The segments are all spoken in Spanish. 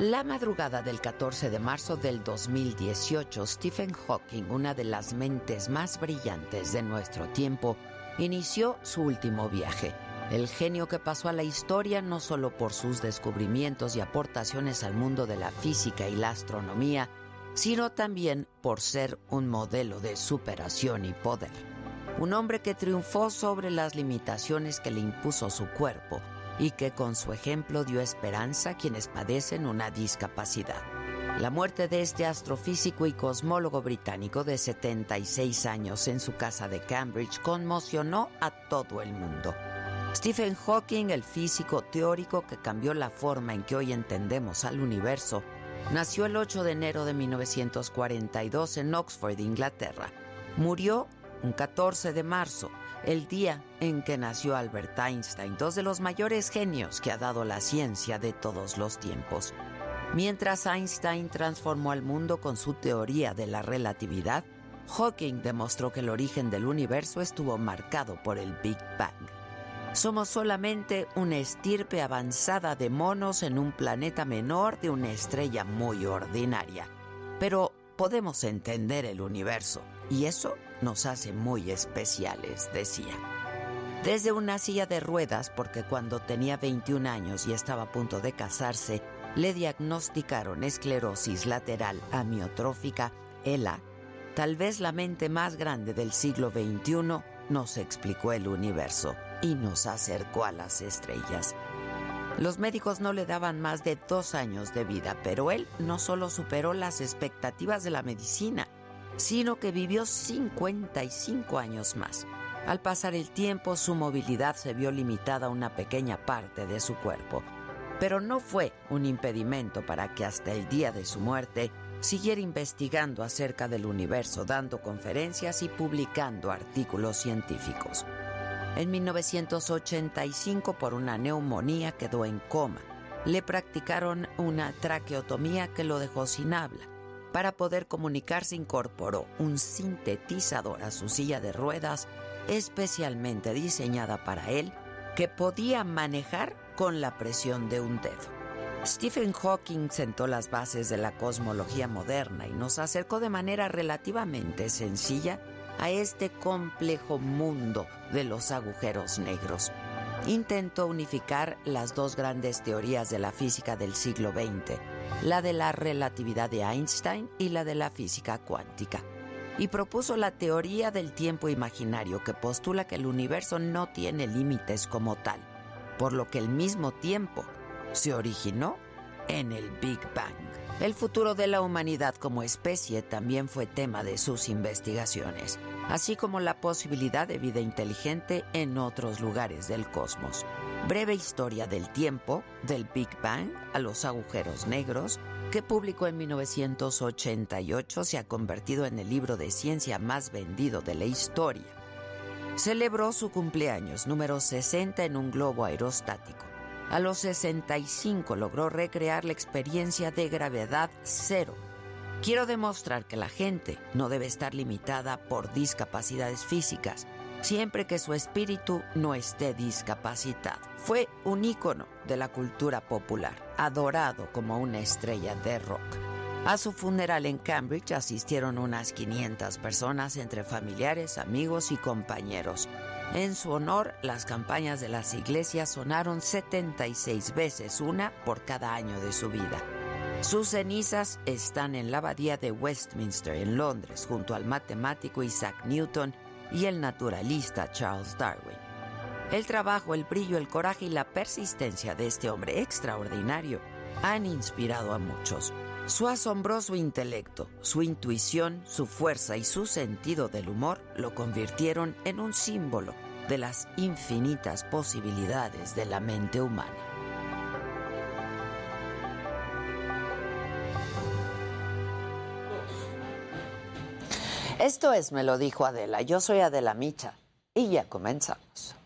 La madrugada del 14 de marzo del 2018, Stephen Hawking, una de las mentes más brillantes de nuestro tiempo, inició su último viaje. El genio que pasó a la historia no solo por sus descubrimientos y aportaciones al mundo de la física y la astronomía, sino también por ser un modelo de superación y poder. Un hombre que triunfó sobre las limitaciones que le impuso su cuerpo y que con su ejemplo dio esperanza a quienes padecen una discapacidad. La muerte de este astrofísico y cosmólogo británico de 76 años en su casa de Cambridge conmocionó a todo el mundo. Stephen Hawking, el físico teórico que cambió la forma en que hoy entendemos al universo, nació el 8 de enero de 1942 en Oxford, Inglaterra. Murió un 14 de marzo el día en que nació Albert Einstein, dos de los mayores genios que ha dado la ciencia de todos los tiempos. Mientras Einstein transformó al mundo con su teoría de la relatividad, Hawking demostró que el origen del universo estuvo marcado por el Big Bang. Somos solamente una estirpe avanzada de monos en un planeta menor de una estrella muy ordinaria. Pero podemos entender el universo y eso nos hace muy especiales, decía. Desde una silla de ruedas, porque cuando tenía 21 años y estaba a punto de casarse, le diagnosticaron esclerosis lateral amiotrófica, ELA. Tal vez la mente más grande del siglo XXI nos explicó el universo y nos acercó a las estrellas. Los médicos no le daban más de dos años de vida, pero él no solo superó las expectativas de la medicina, sino que vivió 55 años más. Al pasar el tiempo, su movilidad se vio limitada a una pequeña parte de su cuerpo, pero no fue un impedimento para que hasta el día de su muerte siguiera investigando acerca del universo, dando conferencias y publicando artículos científicos. En 1985, por una neumonía, quedó en coma. Le practicaron una traqueotomía que lo dejó sin habla. Para poder comunicarse incorporó un sintetizador a su silla de ruedas especialmente diseñada para él que podía manejar con la presión de un dedo. Stephen Hawking sentó las bases de la cosmología moderna y nos acercó de manera relativamente sencilla a este complejo mundo de los agujeros negros intentó unificar las dos grandes teorías de la física del siglo XX, la de la relatividad de Einstein y la de la física cuántica, y propuso la teoría del tiempo imaginario que postula que el universo no tiene límites como tal, por lo que el mismo tiempo se originó en el Big Bang. El futuro de la humanidad como especie también fue tema de sus investigaciones, así como la posibilidad de vida inteligente en otros lugares del cosmos. Breve historia del tiempo, del Big Bang a los agujeros negros, que publicó en 1988, se ha convertido en el libro de ciencia más vendido de la historia. Celebró su cumpleaños número 60 en un globo aerostático a los 65 logró recrear la experiencia de gravedad cero. Quiero demostrar que la gente no debe estar limitada por discapacidades físicas, siempre que su espíritu no esté discapacitado. Fue un ícono de la cultura popular, adorado como una estrella de rock. A su funeral en Cambridge asistieron unas 500 personas entre familiares, amigos y compañeros. En su honor, las campañas de las iglesias sonaron 76 veces, una por cada año de su vida. Sus cenizas están en la abadía de Westminster, en Londres, junto al matemático Isaac Newton y el naturalista Charles Darwin. El trabajo, el brillo, el coraje y la persistencia de este hombre extraordinario han inspirado a muchos. Su asombroso intelecto, su intuición, su fuerza y su sentido del humor lo convirtieron en un símbolo de las infinitas posibilidades de la mente humana. Esto es, me lo dijo Adela, yo soy Adela Micha y ya comenzamos.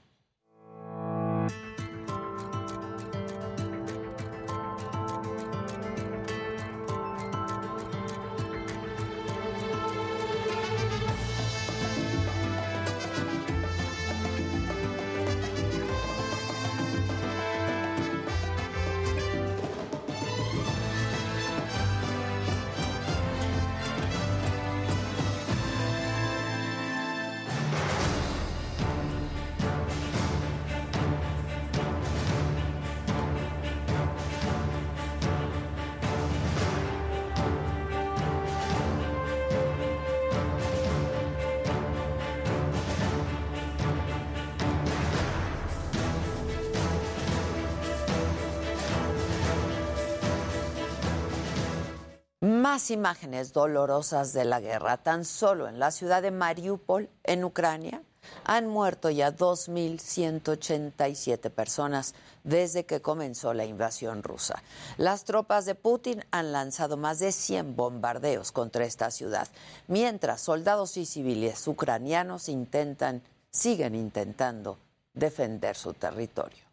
Más imágenes dolorosas de la guerra. Tan solo en la ciudad de Mariupol, en Ucrania, han muerto ya 2.187 personas desde que comenzó la invasión rusa. Las tropas de Putin han lanzado más de 100 bombardeos contra esta ciudad, mientras soldados y civiles ucranianos intentan, siguen intentando defender su territorio.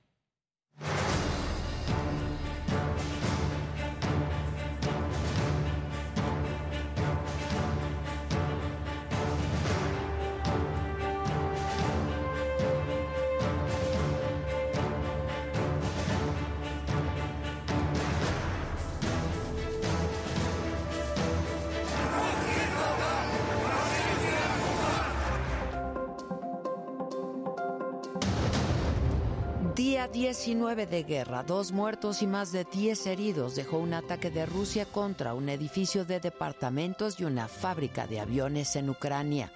19 de guerra, dos muertos y más de 10 heridos dejó un ataque de Rusia contra un edificio de departamentos y una fábrica de aviones en Ucrania.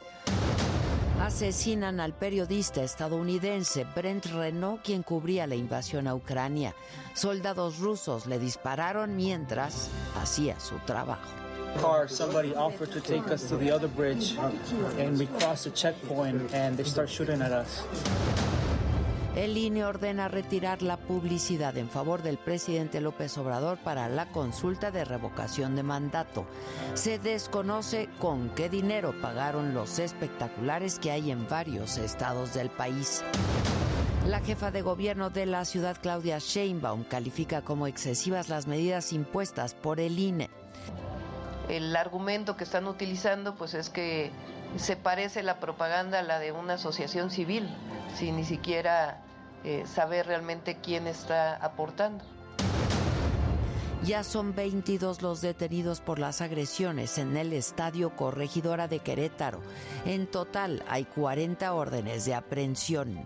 Asesinan al periodista estadounidense Brent Renault, quien cubría la invasión a Ucrania. Soldados rusos le dispararon mientras hacía su trabajo. car, somebody offered to take us to the other bridge, and we crossed the checkpoint, and they start shooting at us. El INE ordena retirar la publicidad en favor del presidente López Obrador para la consulta de revocación de mandato. Se desconoce con qué dinero pagaron los espectaculares que hay en varios estados del país. La jefa de gobierno de la ciudad, Claudia Sheinbaum, califica como excesivas las medidas impuestas por el INE. El argumento que están utilizando pues es que se parece la propaganda a la de una asociación civil, sin ni siquiera eh, saber realmente quién está aportando. Ya son 22 los detenidos por las agresiones en el Estadio Corregidora de Querétaro. En total hay 40 órdenes de aprehensión.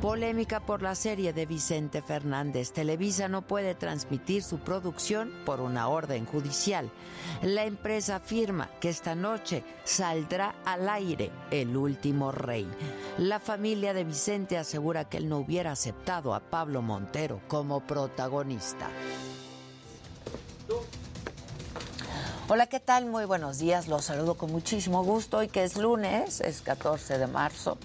Polémica por la serie de Vicente Fernández. Televisa no puede transmitir su producción por una orden judicial. La empresa afirma que esta noche saldrá al aire El último rey. La familia de Vicente asegura que él no hubiera aceptado a Pablo Montero como protagonista. Hola, ¿qué tal? Muy buenos días. Los saludo con muchísimo gusto. Hoy que es lunes, es 14 de marzo.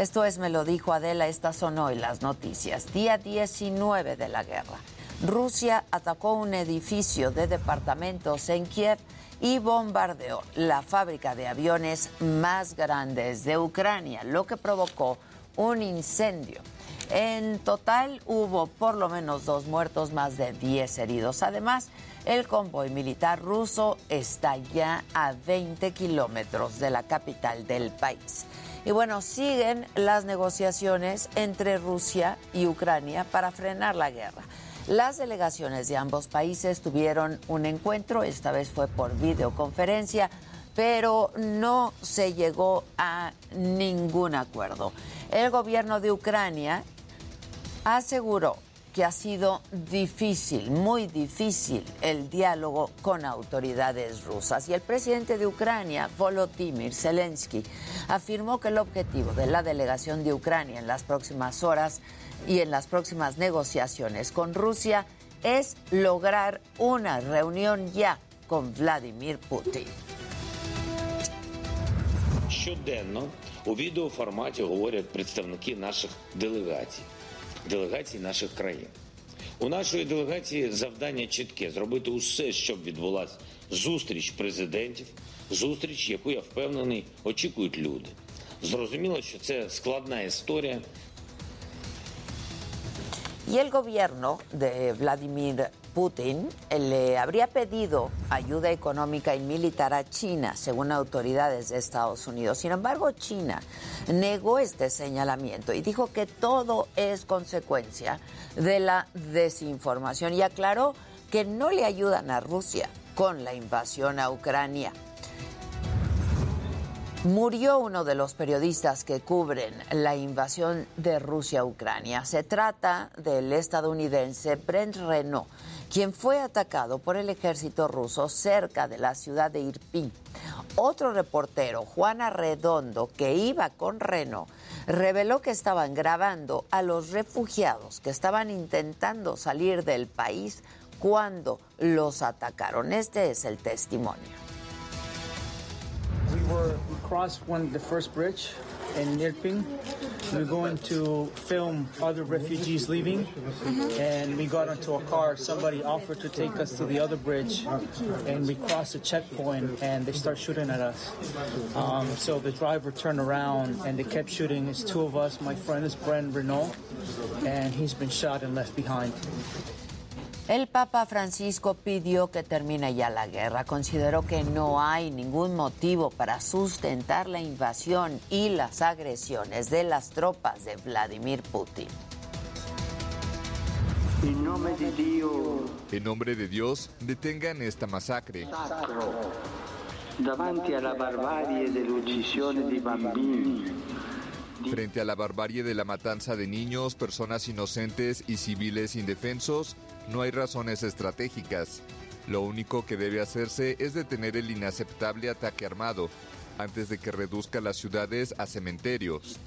Esto es, me lo dijo Adela, estas son hoy las noticias. Día 19 de la guerra. Rusia atacó un edificio de departamentos en Kiev y bombardeó la fábrica de aviones más grandes de Ucrania, lo que provocó un incendio. En total hubo por lo menos dos muertos, más de 10 heridos. Además, el convoy militar ruso está ya a 20 kilómetros de la capital del país. Y bueno, siguen las negociaciones entre Rusia y Ucrania para frenar la guerra. Las delegaciones de ambos países tuvieron un encuentro, esta vez fue por videoconferencia, pero no se llegó a ningún acuerdo. El gobierno de Ucrania aseguró que ha sido difícil, muy difícil el diálogo con autoridades rusas. Y el presidente de Ucrania, Volodymyr Zelensky, afirmó que el objetivo de la delegación de Ucrania en las próximas horas y en las próximas negociaciones con Rusia es lograr una reunión ya con Vladimir Putin. Щоденно у відеоформаті говорять представники наших делегацій. Делегацій наших країн. У нашої делегації завдання чітке зробити усе, щоб відбулася зустріч президентів, зустріч, яку я впевнений очікують люди. Зрозуміло, що це складна історія. Y el gobierno de Vladimir Putin le habría pedido ayuda económica y militar a China, según autoridades de Estados Unidos. Sin embargo, China negó este señalamiento y dijo que todo es consecuencia de la desinformación y aclaró que no le ayudan a Rusia con la invasión a Ucrania. Murió uno de los periodistas que cubren la invasión de Rusia a Ucrania. Se trata del estadounidense Brent Renault, quien fue atacado por el ejército ruso cerca de la ciudad de Irpin. Otro reportero, Juan Arredondo, que iba con Renault, reveló que estaban grabando a los refugiados que estaban intentando salir del país cuando los atacaron. Este es el testimonio. We were we crossed one the first bridge in Nirping. We are going to film other refugees leaving, and we got into a car. Somebody offered to take us to the other bridge, and we crossed a checkpoint, and they start shooting at us. Um, so the driver turned around, and they kept shooting. It's two of us. My friend is Brent Renault, and he's been shot and left behind. El Papa Francisco pidió que termine ya la guerra. Consideró que no hay ningún motivo para sustentar la invasión y las agresiones de las tropas de Vladimir Putin. En nombre de Dios, detengan esta masacre. sacro, davanti alla barbarie dell'uccisione di bambini, Frente a la barbarie de la matanza de niños, personas inocentes y civiles indefensos, no hay razones estratégicas. Lo único que debe hacerse es detener el inaceptable ataque armado, antes de que reduzca las ciudades a cementerios.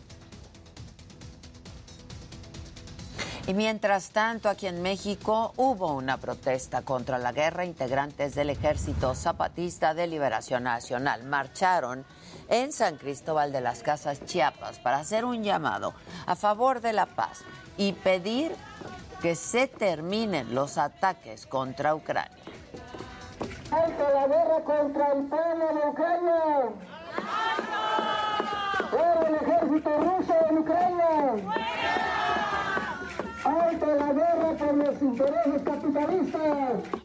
Y mientras tanto, aquí en México hubo una protesta contra la guerra. Integrantes del Ejército Zapatista de Liberación Nacional marcharon en San Cristóbal de las Casas, Chiapas, para hacer un llamado a favor de la paz y pedir que se terminen los ataques contra Ucrania. ¡Alto la guerra contra el pueblo de Ucrania! ¡Fuera el ejército ruso en Ucrania! ¡Alto la guerra por los intereses capitalistas!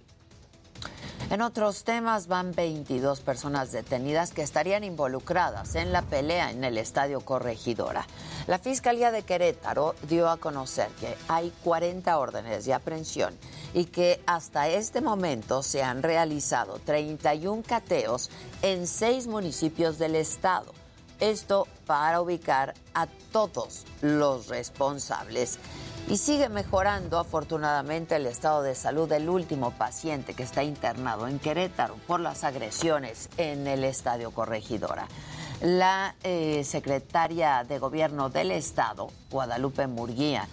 En otros temas van 22 personas detenidas que estarían involucradas en la pelea en el Estadio Corregidora. La Fiscalía de Querétaro dio a conocer que hay 40 órdenes de aprehensión y que hasta este momento se han realizado 31 cateos en seis municipios del estado. Esto para ubicar a todos los responsables. Y sigue mejorando afortunadamente el estado de salud del último paciente que está internado en Querétaro por las agresiones en el estadio Corregidora. La eh, secretaria de gobierno del estado, Guadalupe Murguía,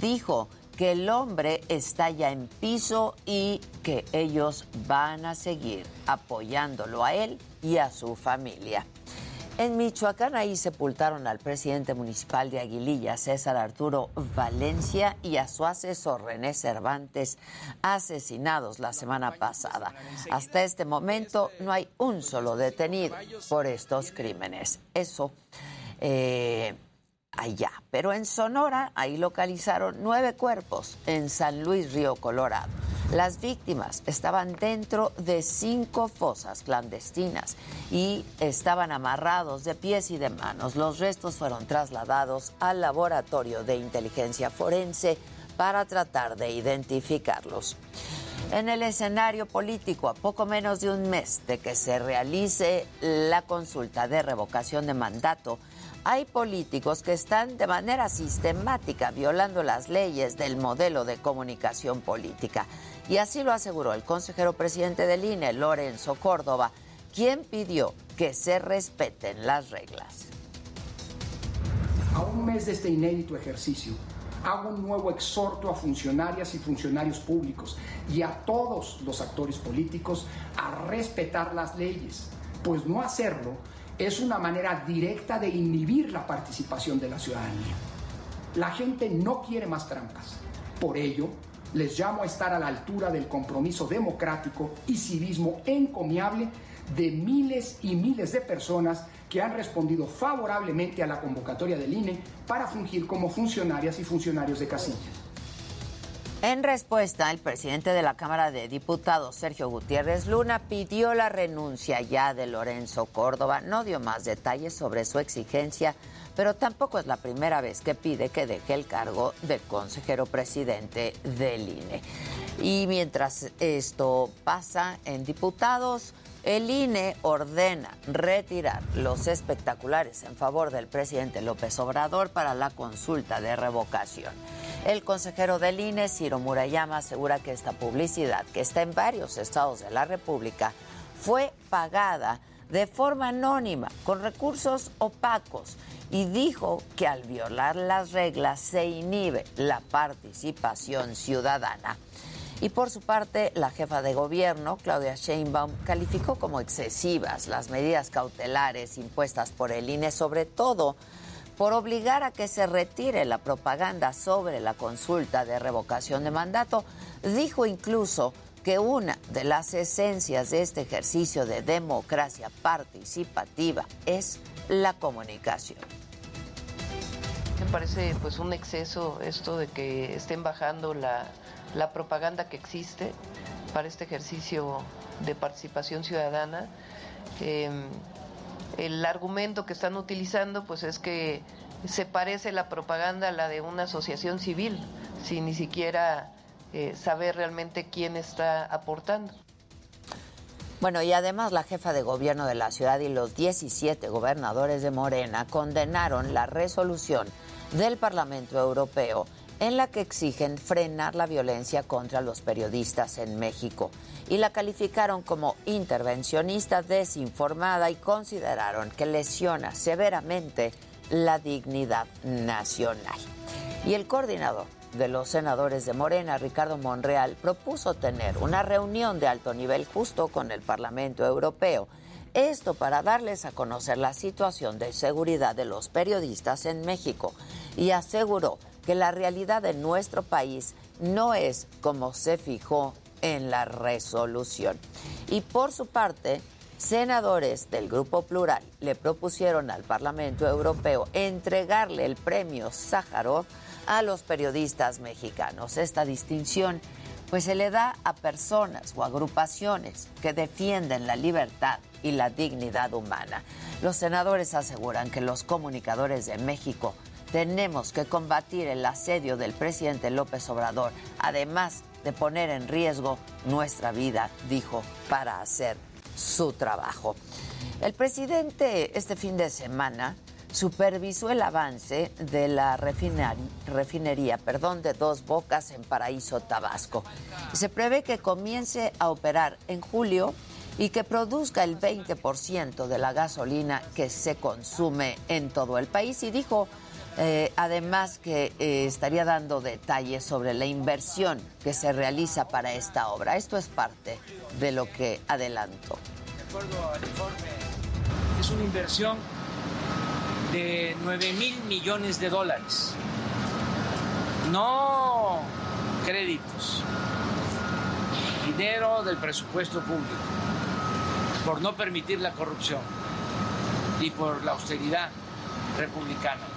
dijo que el hombre está ya en piso y que ellos van a seguir apoyándolo a él y a su familia. En Michoacán ahí sepultaron al presidente municipal de Aguililla, César Arturo Valencia, y a su asesor René Cervantes, asesinados la semana pasada. Hasta este momento no hay un solo detenido por estos crímenes. Eso eh, allá. Pero en Sonora, ahí localizaron nueve cuerpos en San Luis Río Colorado. Las víctimas estaban dentro de cinco fosas clandestinas y estaban amarrados de pies y de manos. Los restos fueron trasladados al laboratorio de inteligencia forense para tratar de identificarlos. En el escenario político, a poco menos de un mes de que se realice la consulta de revocación de mandato, hay políticos que están de manera sistemática violando las leyes del modelo de comunicación política. Y así lo aseguró el consejero presidente del INE, Lorenzo Córdoba, quien pidió que se respeten las reglas. A un mes de este inédito ejercicio, hago un nuevo exhorto a funcionarias y funcionarios públicos y a todos los actores políticos a respetar las leyes, pues no hacerlo es una manera directa de inhibir la participación de la ciudadanía. La gente no quiere más trampas. Por ello, les llamo a estar a la altura del compromiso democrático y civismo encomiable de miles y miles de personas que han respondido favorablemente a la convocatoria del INE para fungir como funcionarias y funcionarios de casilla. En respuesta, el presidente de la Cámara de Diputados, Sergio Gutiérrez Luna, pidió la renuncia ya de Lorenzo Córdoba. No dio más detalles sobre su exigencia, pero tampoco es la primera vez que pide que deje el cargo de consejero presidente del INE. Y mientras esto pasa en diputados, el INE ordena retirar los espectaculares en favor del presidente López Obrador para la consulta de revocación. El consejero del INE, Ciro Murayama, asegura que esta publicidad, que está en varios estados de la República, fue pagada de forma anónima, con recursos opacos, y dijo que al violar las reglas se inhibe la participación ciudadana. Y por su parte, la jefa de gobierno, Claudia Sheinbaum, calificó como excesivas las medidas cautelares impuestas por el INE, sobre todo por obligar a que se retire la propaganda sobre la consulta de revocación de mandato. Dijo incluso que una de las esencias de este ejercicio de democracia participativa es la comunicación. Me parece pues un exceso esto de que estén bajando la, la propaganda que existe para este ejercicio de participación ciudadana. Em, el argumento que están utilizando pues es que se parece la propaganda a la de una asociación civil, sin ni siquiera eh, saber realmente quién está aportando. Bueno, y además la jefa de gobierno de la ciudad y los 17 gobernadores de Morena condenaron la resolución del Parlamento Europeo en la que exigen frenar la violencia contra los periodistas en México y la calificaron como intervencionista desinformada y consideraron que lesiona severamente la dignidad nacional. Y el coordinador de los senadores de Morena, Ricardo Monreal, propuso tener una reunión de alto nivel justo con el Parlamento Europeo. Esto para darles a conocer la situación de seguridad de los periodistas en México y aseguró que la realidad de nuestro país no es como se fijó en la resolución. Y por su parte, senadores del Grupo Plural le propusieron al Parlamento Europeo entregarle el premio Sájarov a los periodistas mexicanos. Esta distinción pues se le da a personas o agrupaciones que defienden la libertad y la dignidad humana. Los senadores aseguran que los comunicadores de México tenemos que combatir el asedio del presidente López Obrador, además de poner en riesgo nuestra vida, dijo, para hacer su trabajo. El presidente este fin de semana supervisó el avance de la refinería, perdón, de Dos Bocas en Paraíso, Tabasco. Se prevé que comience a operar en julio y que produzca el 20% de la gasolina que se consume en todo el país y dijo eh, además que eh, estaría dando detalles sobre la inversión que se realiza para esta obra. Esto es parte de lo que adelanto. De acuerdo al informe, es una inversión de 9 mil millones de dólares. No créditos, dinero del presupuesto público, por no permitir la corrupción y por la austeridad republicana.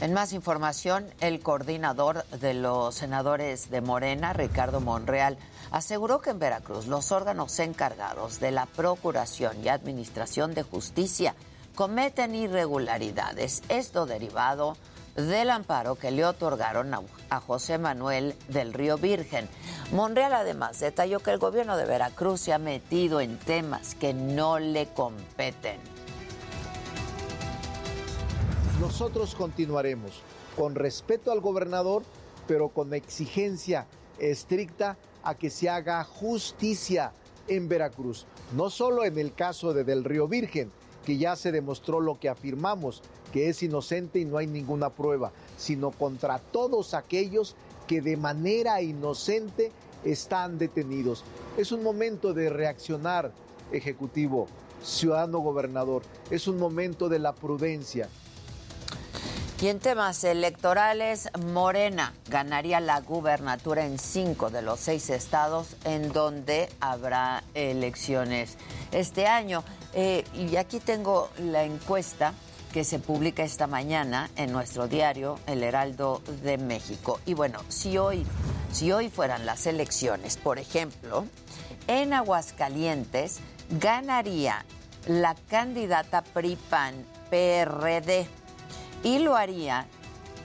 En más información, el coordinador de los senadores de Morena, Ricardo Monreal, aseguró que en Veracruz los órganos encargados de la Procuración y Administración de Justicia cometen irregularidades. Esto derivado del amparo que le otorgaron a, José Manuel del Río Virgen. Monreal además detalló que el gobierno de Veracruz se ha metido en temas que no le competen. Nosotros continuaremos con respeto al gobernador, pero con exigencia estricta a que se haga justicia en Veracruz, no solo en el caso de Del Río Virgen, que ya se demostró lo que afirmamos, que es inocente y no hay ninguna prueba, sino contra todos aquellos que de manera inocente están detenidos. Es un momento de reaccionar, Ejecutivo, ciudadano gobernador, es un momento de la prudencia, y en temas electorales, Morena ganaría la gubernatura en cinco de los seis estados en donde habrá elecciones este año. Eh, y aquí tengo la encuesta que se publica esta mañana en nuestro diario El Heraldo de México. Y bueno, si hoy, si hoy fueran las elecciones, por ejemplo, en Aguascalientes ganaría la candidata PRIPAN PRD y lo haría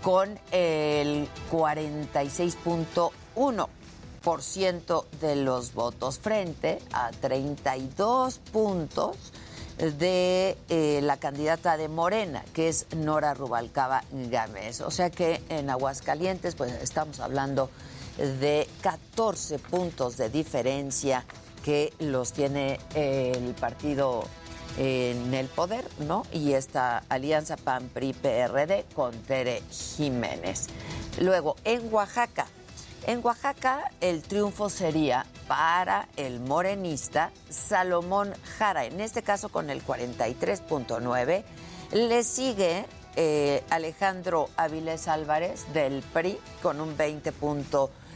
con el 46.1% de los votos frente a 32 puntos de eh, la candidata de Morena, que es Nora Rubalcaba Gámez. O sea que en Aguascalientes, pues estamos hablando de 14 puntos de diferencia que los tiene el partido en el poder, ¿no? Y esta alianza PAN-PRI-PRD con Tere Jiménez. Luego, en Oaxaca, En Oaxaca el triunfo sería para el morenista Salomón Jara, en este caso con el 43.9. Le sigue eh, Alejandro Avilés Álvarez del PRI con un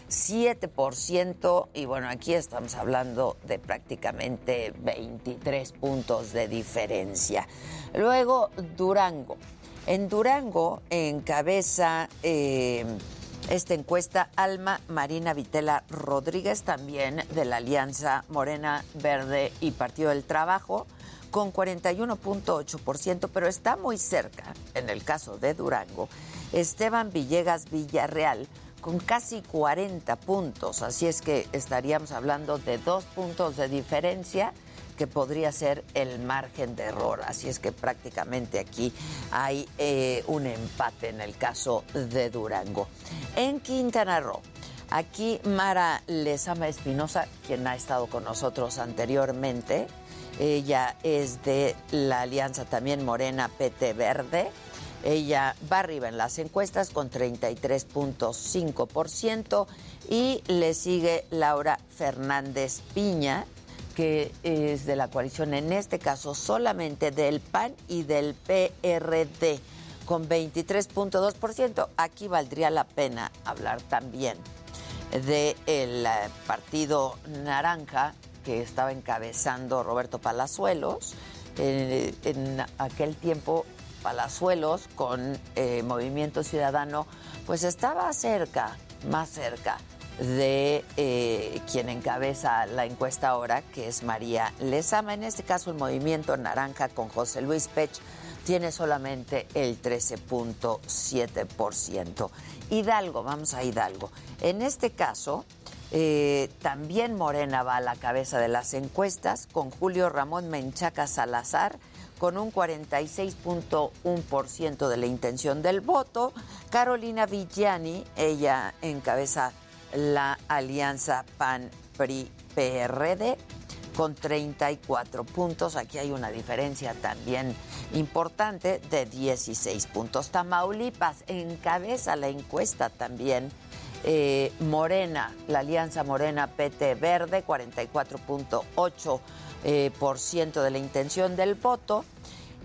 20.7% y bueno, aquí estamos hablando de prácticamente 23 puntos de diferencia. Luego Durango. En Durango encabeza eh, esta encuesta Alma Marina Vitela Rodríguez, también de la Alianza Morena Verde y Partido del Trabajo con 41.8%, pero está muy cerca, en el caso de Durango, Esteban Villegas Villarreal con casi 40 puntos, así es que estaríamos hablando de dos puntos de diferencia que podría ser el margen de error. Así es que prácticamente aquí hay eh, un empate en el caso de Durango. En Quintana Roo, aquí Mara Lezama Espinosa, quien ha estado con nosotros anteriormente, ella es de la alianza también Morena PT Verde. Ella va arriba en las encuestas con 33.5% y le sigue Laura Fernández Piña, que es de la coalición, en este caso solamente del PAN y del PRD, con 23.2%. Aquí valdría la pena hablar también del eh, Partido Naranja, que estaba encabezando Roberto Palazuelos. Eh, en aquel tiempo, Palazuelos con eh, Movimiento Ciudadano, pues estaba cerca, más cerca de eh, quien encabeza la encuesta ahora, que es María Lezama. En este caso, el Movimiento Naranja con José Luis Pech tiene solamente el 13.7%. Hidalgo, vamos a Hidalgo. En este caso, eh, también Morena va a la cabeza de las encuestas con Julio Ramón Menchaca Salazar con un 46.1% de la intención del voto. Carolina Villani, ella encabeza la alianza PAN-PRI-PRD con 34 puntos. Aquí hay una diferencia también importante de 16 puntos. Tamaulipas encabeza la encuesta también eh, Morena, la Alianza Morena PT Verde, 44.8% eh, por ciento de la intención del voto.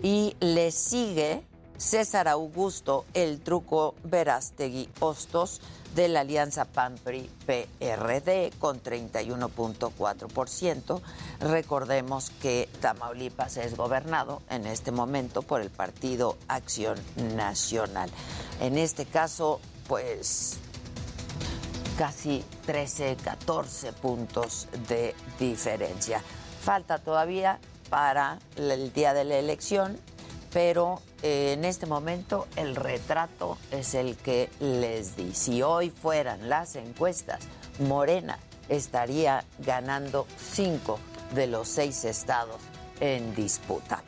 Y le sigue César Augusto, el truco Verástegui Hostos de la Alianza PAN-PRI-PRD con 31.4%. Recordemos que Tamaulipas es gobernado en este momento por el Partido Acción Nacional. En este caso, pues casi 13, 14 puntos de diferencia. Falta todavía para el día de la elección, pero eh, en este momento el retrato es el que les di. Si hoy fueran las encuestas, Morena estaría ganando cinco de los seis estados en disputa.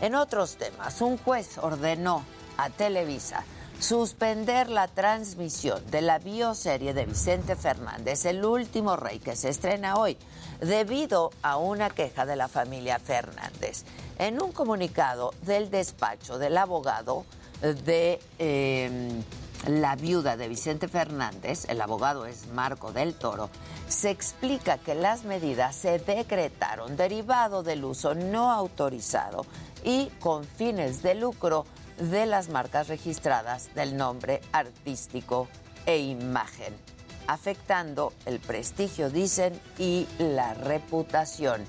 En otros temas, un juez ordenó a Televisa suspender la transmisión de la bioserie de Vicente Fernández, El último rey, que se estrena hoy, debido a una queja de la familia Fernández. En un comunicado del despacho del abogado de em, la viuda de Vicente Fernández, el abogado es Marco del Toro, se explica que las medidas se decretaron derivado del uso no autorizado y con fines de lucro de las marcas registradas del nombre artístico e imagen, afectando el prestigio, dicen, y la reputación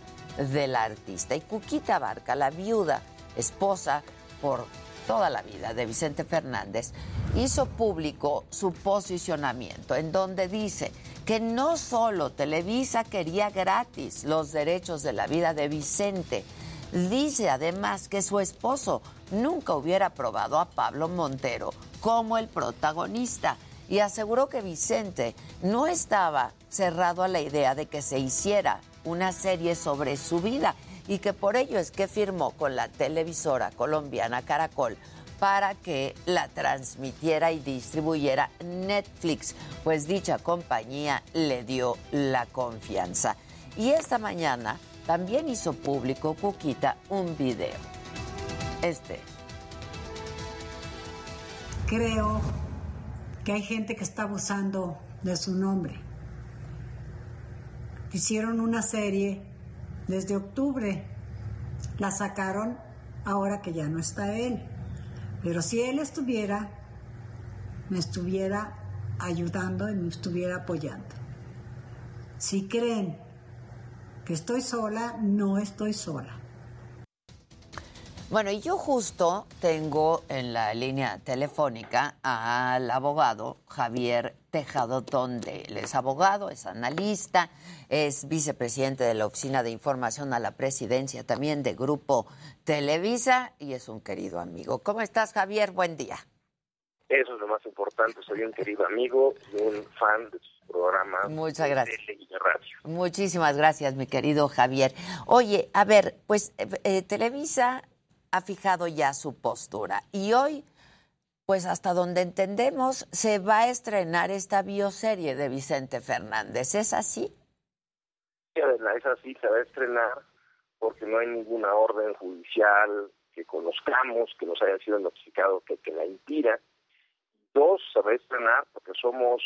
del artista. Y Cuquita Barca, la viuda, esposa por toda la vida de Vicente Fernández, hizo público su posicionamiento en donde dice que no solo Televisa quería gratis los derechos de la vida de Vicente, Dice además que su esposo nunca hubiera probado a Pablo Montero como el protagonista y aseguró que Vicente no estaba cerrado a la idea de que se hiciera una serie sobre su vida y que por ello es que firmó con la televisora colombiana Caracol para que la transmitiera y distribuyera Netflix, pues dicha compañía le dio la confianza. Y esta mañana también hizo público Cuquita un video. Este. Creo que hay gente que está abusando de su nombre. Hicieron una serie desde octubre. La sacaron ahora que ya no está él. Pero si él estuviera, me estuviera ayudando y me estuviera apoyando. Si creen que estoy sola, no estoy sola. Bueno, y yo justo tengo en la línea telefónica al abogado Javier Tejado Tonde. Él es abogado, es analista, es vicepresidente de la Oficina de Información a la Presidencia también de Grupo Televisa y es un querido amigo. ¿Cómo estás, Javier? Buen día. Eso es lo más importante. Soy un querido amigo y un fan de sus programas. Muchas gracias. Muchísimas gracias, mi querido Javier. Oye, a ver, pues eh, Televisa ha fijado ya su postura y hoy, pues hasta donde entendemos, se va a estrenar esta bioserie de Vicente Fernández. ¿Es así? Sí, es así, se va a estrenar porque no hay ninguna orden judicial que conozcamos, que nos haya sido notificado que, que la impida. Dos, se va a estrenar porque somos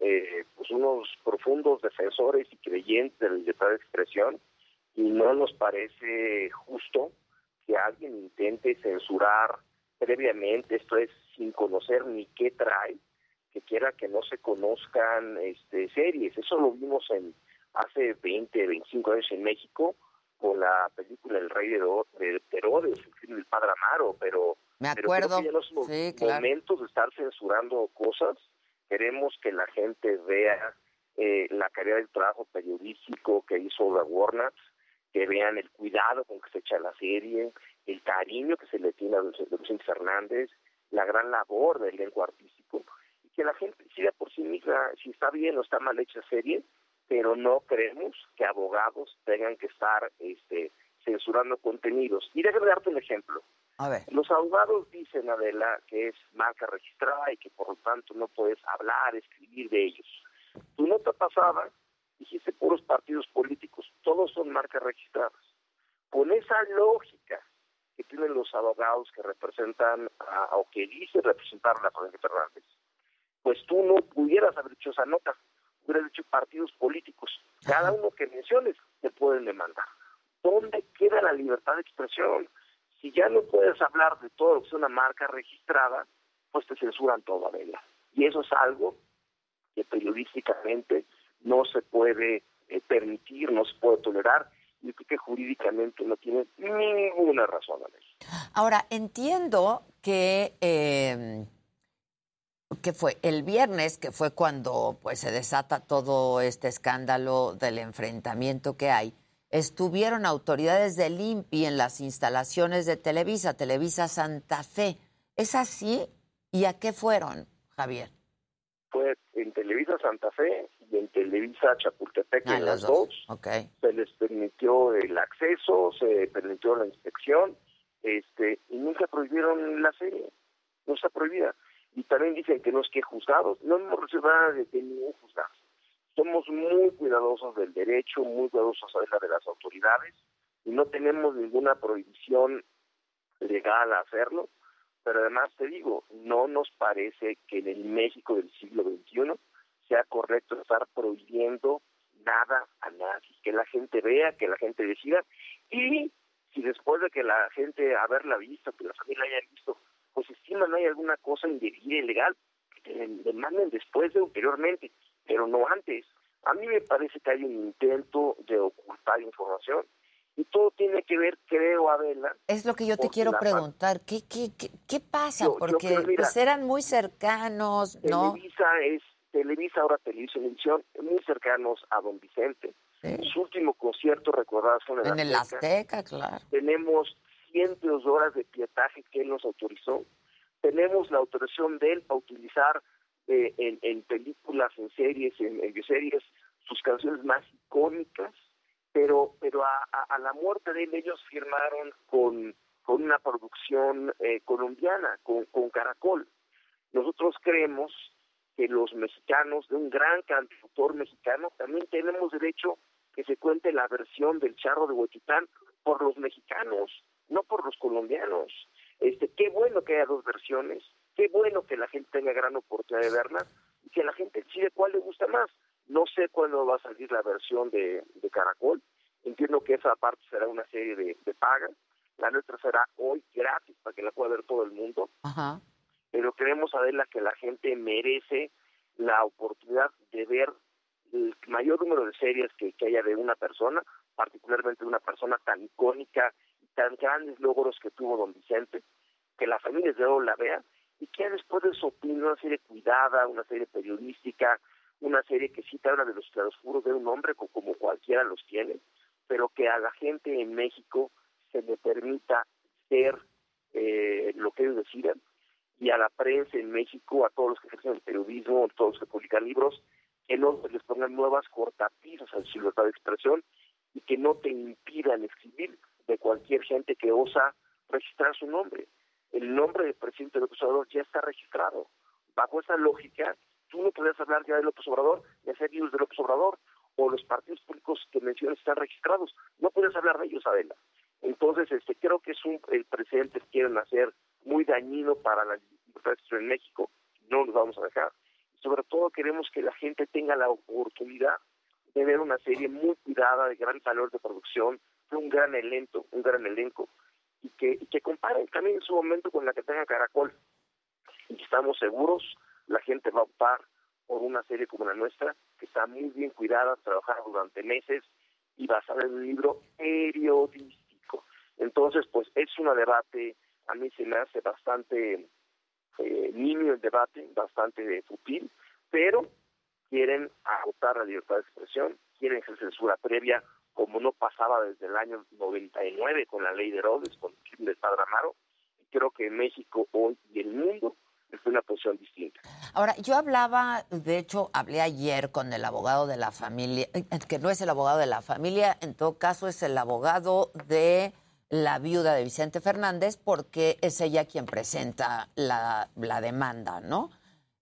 eh, pues unos profundos defensores y creyentes de la libertad de expresión y no nos parece justo que alguien intente censurar previamente, esto es sin conocer ni qué trae, que quiera que no se conozcan este, series. Eso lo vimos en hace 20, 25 años en México con la película El Rey de, de Herodes, el film del Padre Amaro, pero, Me acuerdo. Pero ya los momentos de estar censurando cosas, queremos que la gente vea eh, la calidad del trabajo periodístico que hizo la Warner, que vean el cuidado con que se echa la serie, el cariño que se le tiene a Vicente Fernández, la gran labor del elenco artístico, y que la gente decida por sí misma si está bien o está mal hecha serie, pero no creemos que abogados tengan que estar este, censurando contenidos. Y déjame darte un ejemplo. A ver. Los abogados dicen, Adela, que es marca registrada y que por lo tanto no puedes hablar, escribir de ellos. Tu nota pasada dijiste puros partidos políticos, todos son marcas registradas. Con esa lógica que tienen los abogados que representan a, o que dicen representar a la Presidenta Fernández, pues tú no pudieras haber hecho esa nota, hubieras hecho partidos políticos. Cada uno que menciones te pueden demandar. ¿Dónde queda la libertad de expresión? Si ya no puedes hablar de todo que es una marca registrada, pues te censuran toda vela. Y eso es algo que periodísticamente no se puede eh, permitir, no se puede tolerar y creo que jurídicamente no tiene ninguna razón en eso. Ahora, entiendo que, eh, que fue el viernes, que fue cuando pues se desata todo este escándalo del enfrentamiento que hay, estuvieron autoridades del INPI en las instalaciones de Televisa, Televisa Santa Fe. ¿Es así? ¿Y a qué fueron, Javier? Fue en Televisa Santa Fe y en Televisa Chapultepec, Ah, en las dos. dos. Ok. se les permitió el acceso, se permitió la inspección, este, y nunca prohibieron la serie, no está prohibida. Y también dicen que no es que juzgados, no hemos recibido nada de, de ningún juzgado. Somos muy cuidadosos del derecho, muy cuidadosos de la de las autoridades, y no tenemos ninguna prohibición legal a hacerlo, pero además te digo, no nos parece que en el México del siglo XXI sea correcto estar prohibiendo nada a nadie, que la gente vea, que la gente decida, y si después de que la gente haberla visto, que la familia haya visto, pues estiman hay alguna cosa indebida, ilegal, que te demanden después de ulteriormente, pero no antes. A mí me parece que hay un intento de ocultar información y todo tiene que ver, creo, Adela. Es lo que yo te quiero preguntar. ¿Qué, qué, qué, qué pasa? Yo- yo Porque creo, mira, pues, eran muy cercanos, ¿no? Televisa es Televisa ahora Televisión muy cercanos a Don Vicente. Su último concierto, recordadas fue En el Azteca, claro. Tenemos cientos de horas de pietaje que él nos autorizó. Tenemos la autorización de él para utilizar eh, en, en películas, en series, en, en series, sus canciones más icónicas. Pero, pero a, la muerte de él ellos firmaron con, con una producción eh, colombiana, con, con Caracol. Nosotros creemos que los mexicanos, de un gran cantautor mexicano, también tenemos derecho que se cuente la versión del charro de Huetitán por los mexicanos, no por los colombianos. Este, qué bueno que haya dos versiones, qué bueno que la gente tenga gran oportunidad de verlas, y que la gente decide cuál le gusta más. No sé cuándo va a salir la versión de, de Caracol. Entiendo que esa parte será una serie de, de paga. La nuestra será hoy gratis para que la pueda ver todo el mundo. Ajá. Pero queremos saberla que la gente merece la oportunidad de ver el mayor número de series que, que haya de una persona, particularmente de una persona tan icónica y tan grandes logros que tuvo don Vicente, que la familia de oro la vea y que después de su opinión, una serie cuidada, una serie periodística, una serie que sí te habla de los claroscuros de un hombre como cualquiera los tiene, pero que a la gente en México se le permita ser eh, lo que ellos decidan y a la prensa en México, a todos los que ejercen el periodismo, a todos los que publican libros, que no les pongan nuevas cortapisas al libertad de expresión y que no te impidan escribir de cualquier gente que osa registrar su nombre. El nombre del presidente López Obrador ya está registrado. Bajo esa lógica, tú no puedes hablar ya de López Obrador y hacer libros de López Obrador, o los partidos públicos que mencionas están registrados. No puedes hablar de ellos, Adela. Entonces, este, creo que es un el presidente quieren hacer muy dañino para la libertad en México. No nos vamos a dejar. Sobre todo queremos que la gente tenga la oportunidad de ver una serie muy cuidada, de gran valor de producción, de un gran elenco, un gran elenco, y que, y que comparen también en su momento con la que tenga Caracol. Y estamos seguros, la gente va a optar por una serie como la nuestra, que está muy bien cuidada, trabajada durante meses y basada en un libro periodístico. Entonces, pues es un debate, a mí se me hace bastante eh, niño el debate, bastante futil, pero quieren agotar la libertad de expresión, quieren hacer censura previa, como no pasaba desde el año 99 con la ley de Herodes, con el del Padre Amaro. Creo que México hoy y el mundo es una posición distinta. Ahora, yo hablaba, de hecho, hablé ayer con el abogado de la familia, eh, que no es el abogado de la familia, en todo caso es el abogado de la viuda de Vicente Fernández, porque es ella quien presenta la, la demanda, ¿no?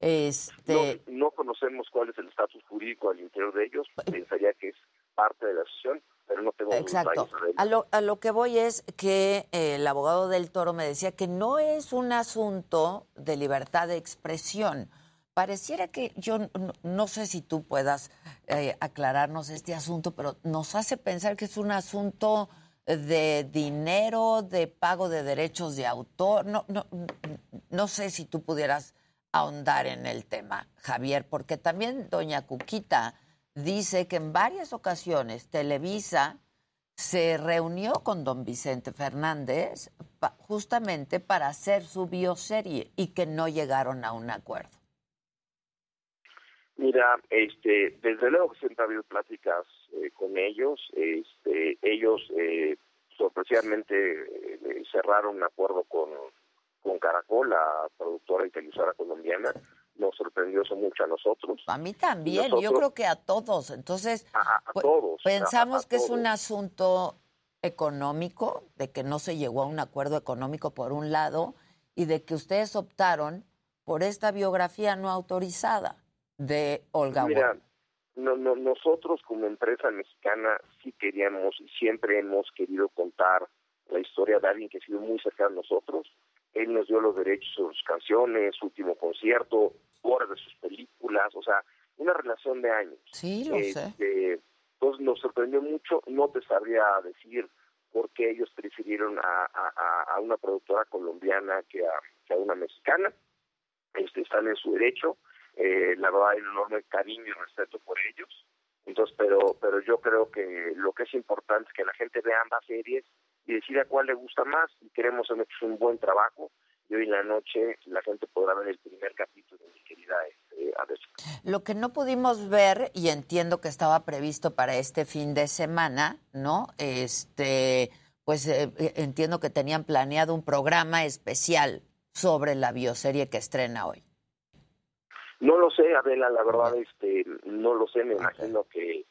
Este... No, conocemos cuál es el estatus jurídico al interior de ellos, pues, pensaría que es parte de la asociación, pero no tengo Exacto. A lo, a lo que voy es que eh, el abogado del Toro me decía que no es un asunto de libertad de expresión. Pareciera que yo no, sé si tú puedas eh, aclararnos este asunto, pero nos hace pensar que es un asunto de dinero, de pago de derechos de autor. No, no, no sé si tú pudieras ahondar en el tema, Javier, porque también doña Cuquita dice que en varias ocasiones Televisa se reunió con don Vicente Fernández justamente para hacer su bioserie y que no llegaron a un acuerdo. Mira, este, desde luego que siempre ha habido pláticas eh, con ellos. Este, ellos eh, sorpresivamente eh, cerraron un acuerdo con, con Caracol, la productora y televisora colombiana, nos sorprendió eso mucho a nosotros. A mí también, yo creo que a todos. Entonces, a, todos, pensamos que es un asunto económico, de que no se llegó a un acuerdo económico por un lado, y de que ustedes optaron por esta biografía no autorizada de Olga Mira, no, no, nosotros como empresa mexicana sí queríamos y siempre hemos querido contar la historia de alguien que ha sido muy cercano a nosotros. Él nos dio los derechos sobre sus canciones, su último concierto, horas de sus películas, o sea, una relación de años. Sí, lo sé. Este, entonces nos sorprendió mucho, no te sabría decir por qué ellos prefirieron a, una productora colombiana que a, una mexicana. Este, están en su derecho, eh, la verdad hay un enorme cariño y respeto por ellos. Entonces, pero, pero yo creo que lo que es importante es que la gente vea ambas series y decida cuál le gusta más y queremos hacer un buen trabajo y hoy en la noche la gente podrá ver el primer capítulo, mi querida este, Lo que no pudimos ver, y entiendo que estaba previsto para este fin de semana, ¿no? Este, pues eh, entiendo que tenían planeado un programa especial sobre la bioserie que estrena hoy. No lo sé, Adela, la verdad, este, no lo sé, me imagino que,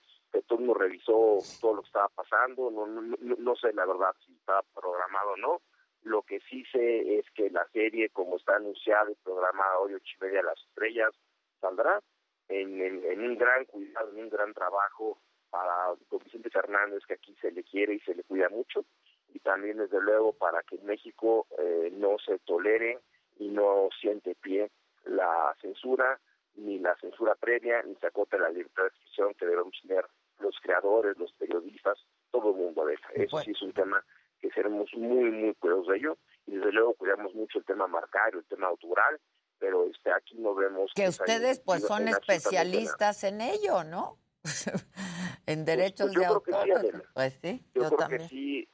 mundo revisó todo lo que estaba pasando, no, no, no sé la verdad si estaba programado o no, lo que sí sé es que la serie, como está anunciada y programada hoy, ocho y media las estrellas, saldrá en, en, un gran cuidado, en un gran trabajo para don Vicente Fernández, que aquí se le quiere y se le cuida mucho, y también, desde luego, para que en México eh, no se tolere y no siente pie la censura ni la censura previa, ni se acota la libertad de expresión que debemos tener los creadores, los periodistas, todo el mundo Eso sí es un tema que seremos muy, muy cuidadosos de ello. Y desde luego cuidamos mucho el tema marcario, el tema autoral, pero este aquí no vemos... Que, ustedes pues son especialistas en ello, ¿no? en pues, derechos pues, de autor. pues sí, yo, creo que sí,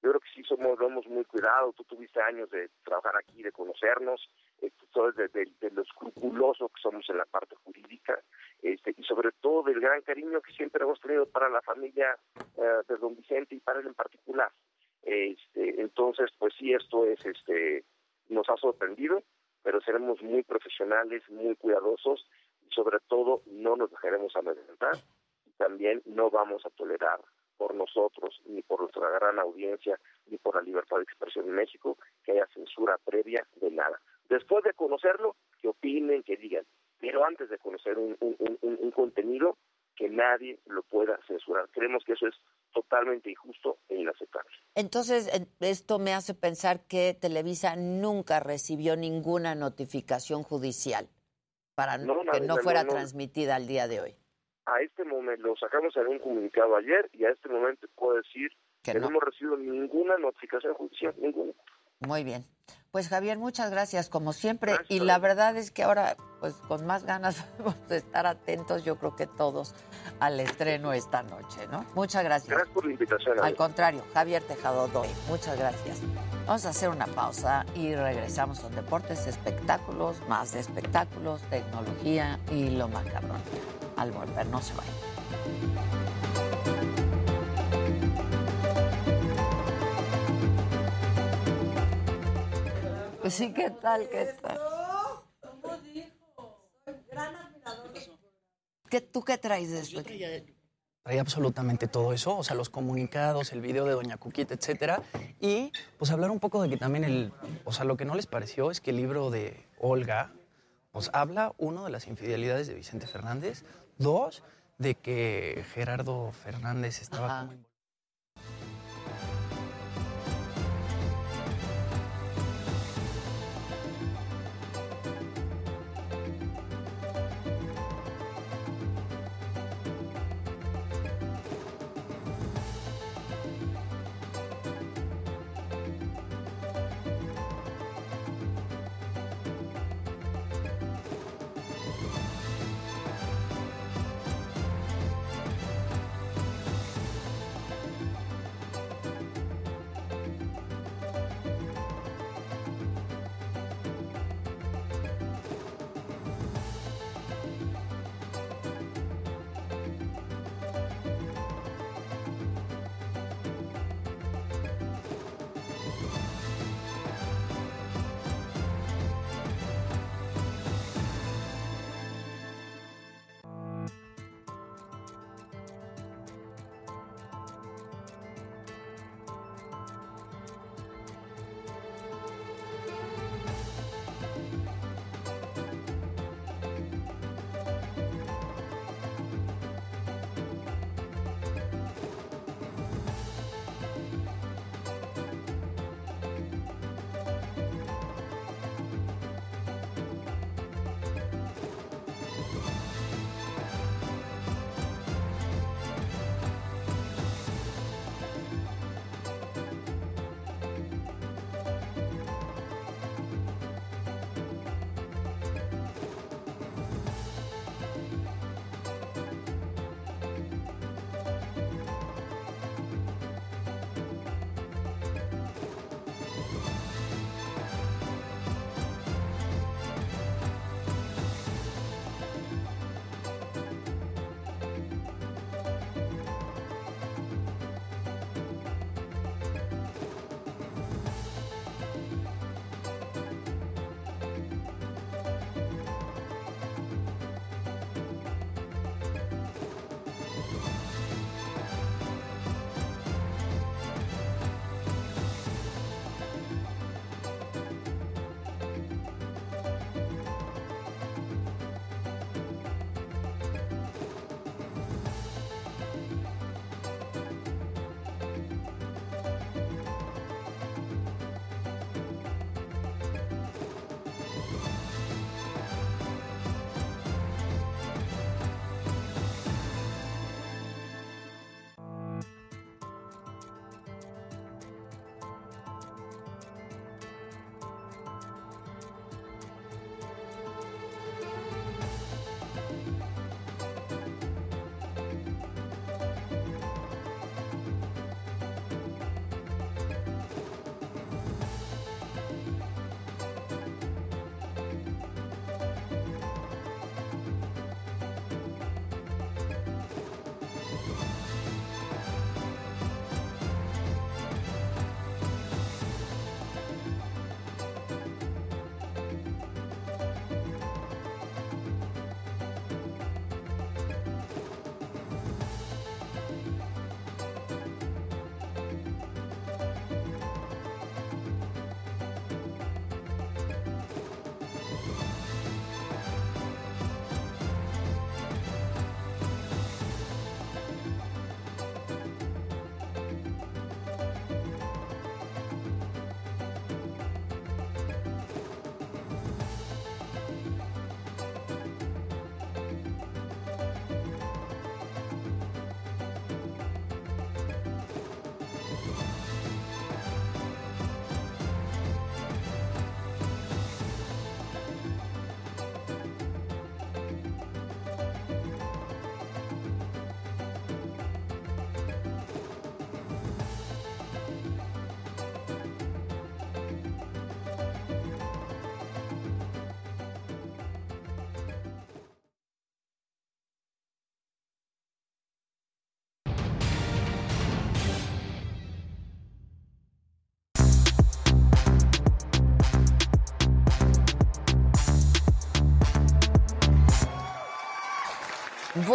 yo creo que sí somos, lo hemos muy cuidado. Tú tuviste años de trabajar aquí, de conocernos, eh, todo de, de, lo escrupuloso que somos en la parte jurídica, este, y sobre todo del gran cariño que siempre hemos tenido para la familia eh, de don Vicente y para él en particular. Este, entonces, pues sí, esto es, este, nos ha sorprendido, pero seremos muy profesionales, muy cuidadosos y sobre todo no nos dejaremos amedrentar también no vamos a tolerar por nosotros, ni por nuestra gran audiencia, ni por la libertad de expresión en México, que haya censura previa de nada. Después de conocerlo, que opinen, que digan, pero antes de conocer un, un contenido, que nadie lo pueda censurar. Creemos que eso es totalmente injusto e inaceptable. Entonces, esto me hace pensar que Televisa nunca recibió ninguna notificación judicial para que no fuera transmitida al día de hoy. A este momento, lo sacamos en un comunicado ayer y a este momento puedo decir que, no. hemos recibido ninguna notificación judicial, ninguna. Muy bien. Pues Javier, muchas gracias como siempre. y la verdad es que ahora, pues con más ganas de estar atentos, yo creo que todos al estreno esta noche, ¿no? Muchas gracias. Gracias por la invitación. Al contrario, Javier Tejado Doy, muchas gracias. Vamos a hacer una pausa y regresamos con deportes, espectáculos, más de espectáculos, tecnología y lo macabrón. Al volver, no se vayan. Pues sí, ¿qué tal? ¿Qué tal? ¿Qué, ¿Tú qué traes después? Traía absolutamente todo eso, o sea, los comunicados, el video de Doña Cuquita, etcétera, y pues hablar un poco de que también el, o sea, lo que no les pareció es que el libro de Olga, pues habla, uno, de las infidelidades de Vicente Fernández, dos, de que Gerardo Fernández estaba como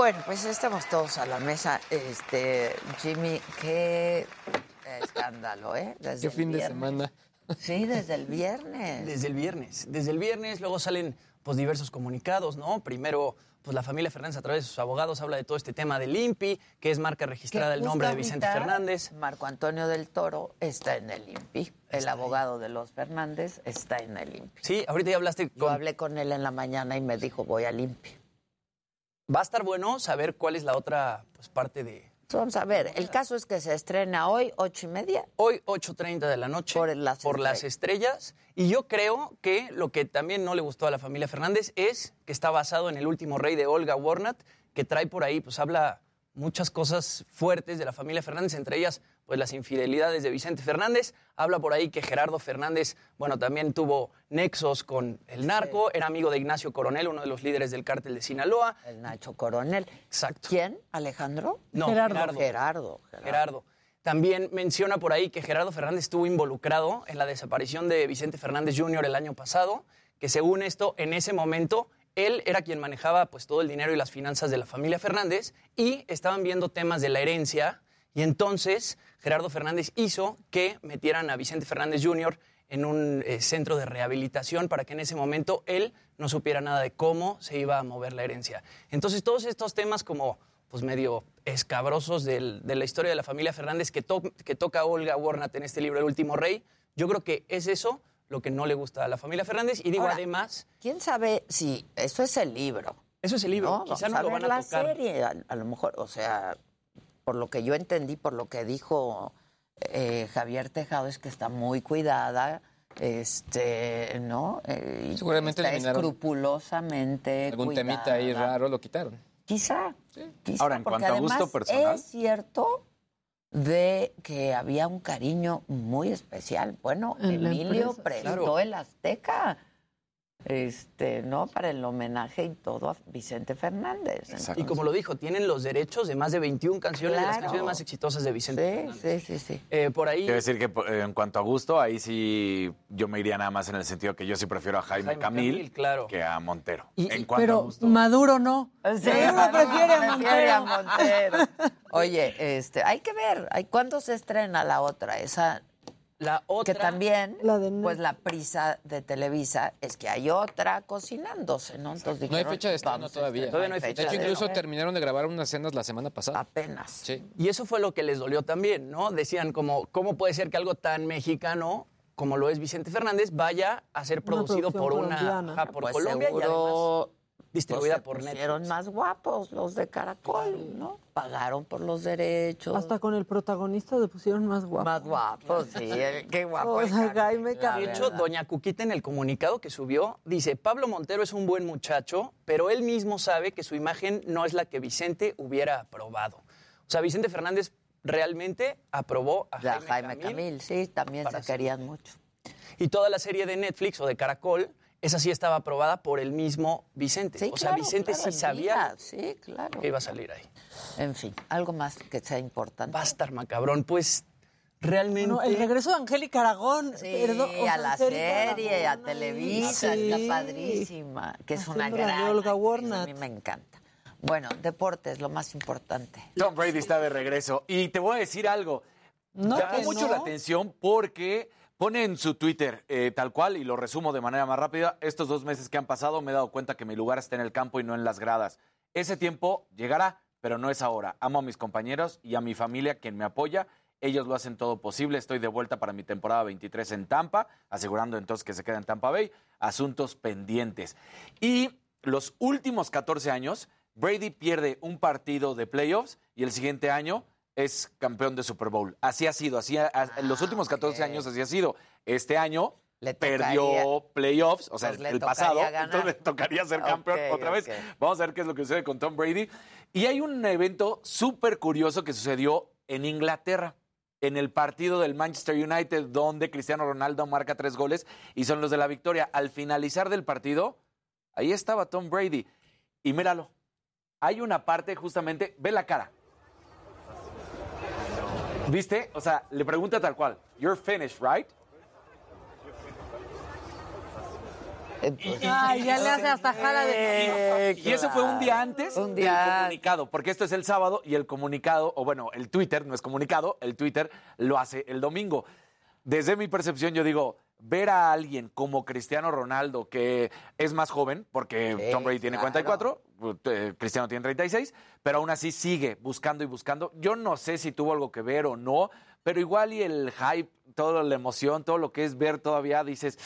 Bueno, pues estamos todos a la mesa. Este, Jimmy, qué escándalo, ¿eh? Desde Qué fin de semana. Sí, desde el viernes. Desde el viernes. Desde el viernes luego salen pues diversos comunicados, ¿no? Primero, pues la familia Fernández a través de sus abogados habla de todo este tema del INPI, que es marca registrada el justo nombre de Vicente Fernández. Marco Antonio del Toro está en el INPI. El abogado de los Fernández está en el INPI. Sí, ahorita ya hablaste Yo con... hablé con él en la mañana y me dijo, voy al INPI. Va a estar bueno saber cuál es la otra pues, parte de... Vamos a ver, el caso es que se estrena hoy, ocho y media. Hoy, 8.30 de la noche, Por las por las estrellas. Y yo creo que lo que también no le gustó a la familia Fernández es que está basado en el último rey de Olga Warnat, que trae por ahí, pues habla muchas cosas fuertes de la familia Fernández, entre ellas, pues las infidelidades de Vicente Fernández. Habla por ahí que Gerardo Fernández, bueno, también tuvo nexos con el narco, era amigo de Ignacio Coronel, uno de los líderes del cártel de Sinaloa. El Nacho Coronel. Exacto. ¿Quién? ¿Alejandro? No, Gerardo. Gerardo. Gerardo. Gerardo. También menciona por ahí que Gerardo Fernández estuvo involucrado en la desaparición de Vicente Fernández Jr. el año pasado, que según esto, en ese momento, él era quien manejaba pues, todo el dinero y las finanzas de la familia Fernández y estaban viendo temas de la herencia y entonces Gerardo Fernández hizo que metieran a Vicente Fernández Jr. en un eh, centro de rehabilitación para que en ese momento él no supiera nada de cómo se iba a mover la herencia. Entonces todos estos temas como pues medio escabrosos del- de la historia de la familia Fernández que, to- que toca Olga Warnat en este libro El último rey, yo creo que es eso lo que no le gusta a la familia Fernández y digo Ahora, además... ¿Quién sabe si eso es el libro? Eso es el libro, No, quizá no a lo van a tocar. serie, a, a lo mejor, o sea, por lo que yo entendí, por lo que dijo eh, Javier Tejado, es que está muy cuidada, este, ¿no? Eh, y Seguramente está escrupulosamente Algún cuidada. temita ahí raro lo quitaron. Quizá, quizá, Ahora, en cuanto a gusto personal. Es cierto de que había un cariño muy especial. Bueno, En Emilio empresa, prestó claro. el Azteca, este, ¿no? Para el homenaje y todo a Vicente Fernández. Y como lo dijo, tienen los derechos de más de 21 canciones de las canciones más exitosas de Vicente Sí, Fernández. sí, sí, sí. Eh, por ahí... Quiero decir que en cuanto a gusto, ahí sí yo me iría nada más en el sentido que yo sí prefiero a Jaime, Jaime Camil, Camil, claro. que a Montero. Y- en cuanto a Pero gusto. Maduro no. Sí, Maduro prefiere a a Montero. Oye, este, hay que ver, hay- ¿cuándo se estrena la otra? Esa La otra... que también, La de pues la prisa de Televisa es que hay otra cocinándose, ¿no? Entonces No hay dijeron, fecha de estreno todavía. estrenar. Todavía no hay De hecho, de incluso terminaron de grabar unas escenas la semana pasada. Apenas. Sí. Y eso fue lo que les dolió también, ¿no? Decían como, ¿cómo puede ser que algo tan mexicano como lo es Vicente Fernández vaya a ser producido por una por Pues Colombia y además distribuida pues, por se Netflix. pusieron más guapos los de Caracol, ¿no? Pagaron por los derechos. Hasta con el protagonista le pusieron más guapo. Más guapos, sí, eh, qué guapo. O sea, Jaime la. De hecho, doña Cuquita en el comunicado que subió dice, Pablo Montero es un buen muchacho, pero él mismo sabe que su imagen no es la que Vicente hubiera aprobado. O sea, Vicente Fernández realmente aprobó a Ya, Jaime, Jaime Camil. Camil, sí, también se querían mucho. Y toda la serie de Netflix o de Caracol, esa sí estaba aprobada por el mismo Vicente. Sí, o sea, claro, Vicente claro, sí sabía Sí, claro. que iba a salir ahí. En fin, algo más que sea importante. Va a estar macabrón. Pues realmente... No, el regreso de Angélica Aragón. Sí, perdón, o sea, a la serie, a Aragón ahí. Televisa, Sí. está padrísima, que es una Haciendo la de gran Olga Warnat. A mí me encanta. Bueno, deportes, lo más importante. Tom Brady está de regreso. Y te voy a decir algo. No, Llamó mucho no. la atención porque pone en su Twitter eh, tal cual, y lo resumo de manera más rápida, estos dos meses que han pasado me he dado cuenta que mi lugar está en el campo y no en las gradas. Ese tiempo llegará, pero no es ahora. Amo a mis compañeros y a mi familia, quien me apoya. Ellos lo hacen todo posible. Estoy de vuelta para mi temporada 23 en Tampa, asegurando entonces que se queda en Tampa Bay. Asuntos pendientes. Y los últimos 14 años, Brady pierde un partido de playoffs y el siguiente año es campeón de Super Bowl. Así ha sido, así ha- los últimos 14 ok. años así ha sido. Este año Le perdió playoffs, o sea, Pues el pasado, ganar. entonces le tocaría ser campeón otra vez. Vamos a ver qué es lo que sucede con Tom Brady. Y hay un evento súper curioso que sucedió en Inglaterra, en el partido del Manchester United, donde Cristiano Ronaldo marca tres goles y son los de la victoria. Al finalizar del partido, ahí estaba Tom Brady. Y míralo, hay una parte justamente, ve la cara. ¿Viste? O sea, le pregunta tal cual, you're finished, right? Ay, ya le hace hasta jala de... Eh, y eso fue un día antes Un del día comunicado, porque esto es el sábado y el comunicado, o bueno, el Twitter no es comunicado, el Twitter lo hace el domingo. Desde mi percepción, yo digo, ver a alguien como Cristiano Ronaldo, que es más joven, porque Sí, Tom Brady tiene claro. 44, eh, Cristiano tiene 36, pero aún así sigue buscando y buscando. Yo no sé si tuvo algo que ver o no, pero igual y el hype, toda la emoción, todo lo que es ver todavía, dices,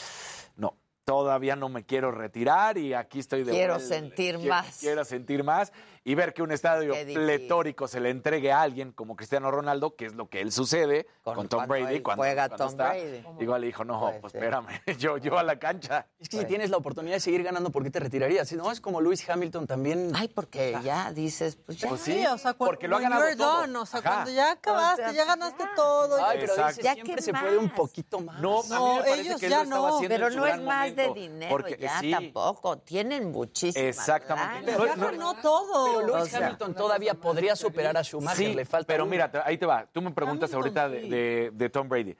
no. Todavía no me quiero retirar y aquí estoy de Quiero sentir más. Quiero sentir más y ver que un estadio pletórico se le entregue a alguien como Cristiano Ronaldo, que es lo que él sucede con, Con- Tom cuando Brady cuando, juega cuando Tom está. Brady. Igual le dijo, no, pues ser. espérame, yo, yo a la cancha. Es que si tienes la oportunidad de seguir ganando, ¿por qué te retirarías? Si no, es como Lewis Hamilton también. Ay, porque ya dices, pues ya. Pues Sí, o sea, cuando, porque lo ha ganado todo. done, o sea, Ajá. cuando ya acabaste, ya ganaste todo. Ay, pero dices, Ya, siempre ¿qué se puede un más? poquito más. No, a mí No, ellos él ya no. Pero no es más de dinero, porque ya tampoco. Tienen muchísima Exactamente. No, Ya no, ganó todo. Pero Lewis O sea, Hamilton todavía podría superar a Schumacher. Sí, le falta pero mira, ahí te va. Tú me preguntas Hamilton, ahorita de, sí. de- de Tom Brady.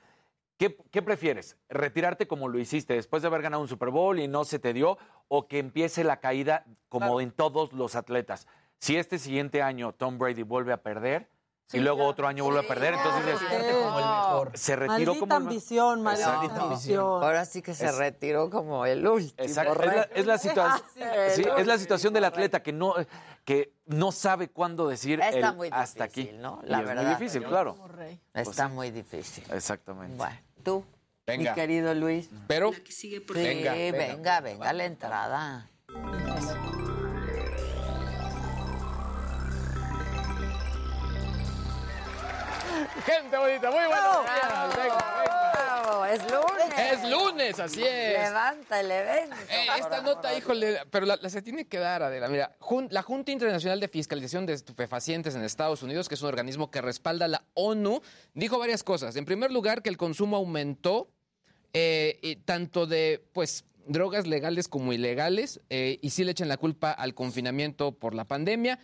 ¿Qué, qué prefieres? ¿Retirarte como lo hiciste después de haber ganado un Super Bowl y no se te dio? ¿O que empiece la caída como en todos los atletas? Si este siguiente año Tom Brady vuelve a perder y luego otro año vuelve a perder, entonces dices, Retirarte como el mejor. se retiró Maldita como el ambición, maldita Exacto. ambición. Ahora sí que se Es- retiró como el último. Exacto. Es la, es la situa- El sí, es la situación del atleta que no, que no sabe cuándo decir Está el muy hasta difícil, aquí. ¿no? Y La es verdad. muy difícil, claro. Rey. Está muy difícil. Exactamente. Bueno, tú, Venga. mi querido Luis. Pero, Sí, Venga, venga, venga. venga, la entrada. gente bonita, muy buenos días. Venga, venga. Es lunes. Es lunes, así es. Levanta el evento. Eh, esta nota, híjole, pero la, la se tiene que dar, Adela. Mira, Jun- la Junta Internacional de Fiscalización de Estupefacientes en Estados Unidos, que es un organismo que respalda la ONU, dijo varias cosas. En primer lugar, que el consumo aumentó, eh, y tanto de, pues, drogas legales como ilegales, eh, y sí le echan la culpa al confinamiento por la pandemia.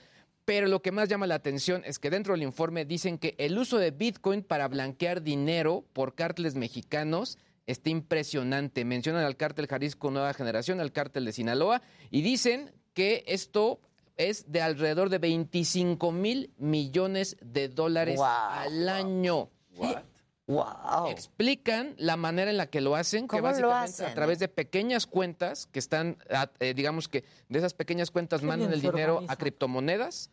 Pero lo que más llama la atención es que dentro del informe dicen que el uso de Bitcoin para blanquear dinero por cárteles mexicanos está impresionante. Mencionan al cártel Jalisco Nueva Generación, al cártel de Sinaloa, y dicen que esto es de alrededor de 25 mil millones de dólares Wow. al año. Wow. Explican la manera en la que lo hacen, que ¿Cómo lo básicamente hacen, a través de pequeñas cuentas que están, ah, eh, digamos que de esas pequeñas cuentas Qué mandan el dinero a criptomonedas,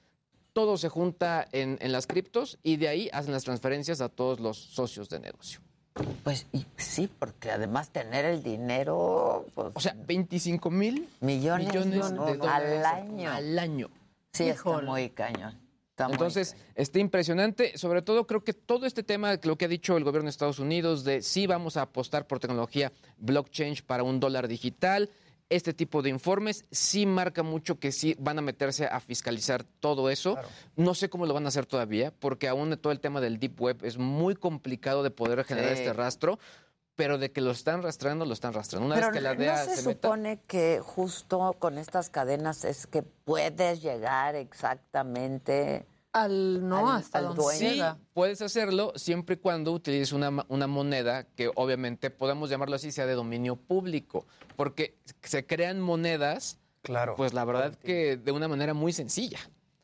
todo se junta en, en las criptos y de ahí hacen las transferencias a todos los socios de negocio. Pues y- sí, porque además tener el dinero, pues, O sea, 25 mil millones, millones de dólares al año. al año. Sí, está Híjole. muy cañón. Está Entonces, está impresionante. Sobre todo, creo que todo este tema, lo que ha dicho el gobierno de Estados Unidos, de sí vamos a apostar por tecnología blockchain para un dólar digital, este tipo de informes sí marca mucho que sí van a meterse a fiscalizar todo eso. No sé cómo lo van a hacer todavía, porque aún todo el tema del deep web es muy complicado de poder generar Sí. este rastro. Pero de que lo están rastreando, lo están rastreando. Una Pero vez que la no DEA se, se, meta- supone que justo con estas cadenas es que puedes llegar exactamente Al, no, Al- hasta al donde dueño. Sí, puedes hacerlo siempre y cuando utilices una, ma- una moneda que obviamente podemos llamarlo así, sea de dominio público, porque se crean monedas, Claro. pues la verdad que de una manera muy sencilla.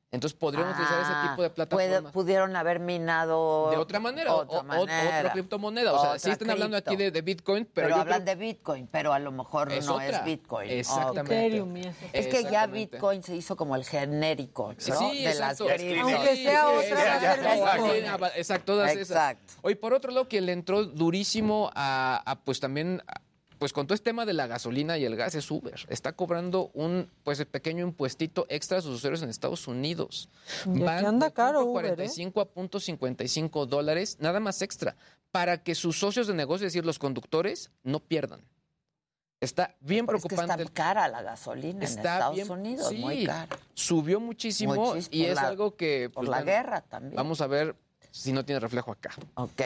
Entonces podríamos utilizar ese Ah, tipo de puede- plataformas. pudieron haber minado De otra manera, otra o- o- manera. otra criptomoneda. O sea, sí están hablando aquí de, de Bitcoin, pero, Pero, yo hablan creo de Bitcoin, pero a lo mejor Es no otra. es Bitcoin. Exactamente. Es que ya. Bitcoin se hizo como el genérico, ¿no? Sí, de las exacto. criptos. Aunque sea otra, va a ser exacto, Bitcoin. Exacto, todas esas. Oye, por otro lado, que le entró durísimo a, a, pues también, a- pues con todo este tema de la gasolina y el gas es Uber. Está cobrando un, pues, pequeño impuestito extra a sus usuarios en Estados Unidos. Aquí anda de caro Uber, ¿eh? 45 a punto 55 dólares, nada más extra, para que sus socios de negocio, es decir, los conductores, no pierdan. Está bien Pero es que preocupante. está cara la gasolina en Estados bien- Unidos, sí, muy cara. Subió muchísimo, Muchísimo, y es la- algo que... Por pues, la bueno, guerra también. Vamos a ver si no tiene reflejo acá. Ok.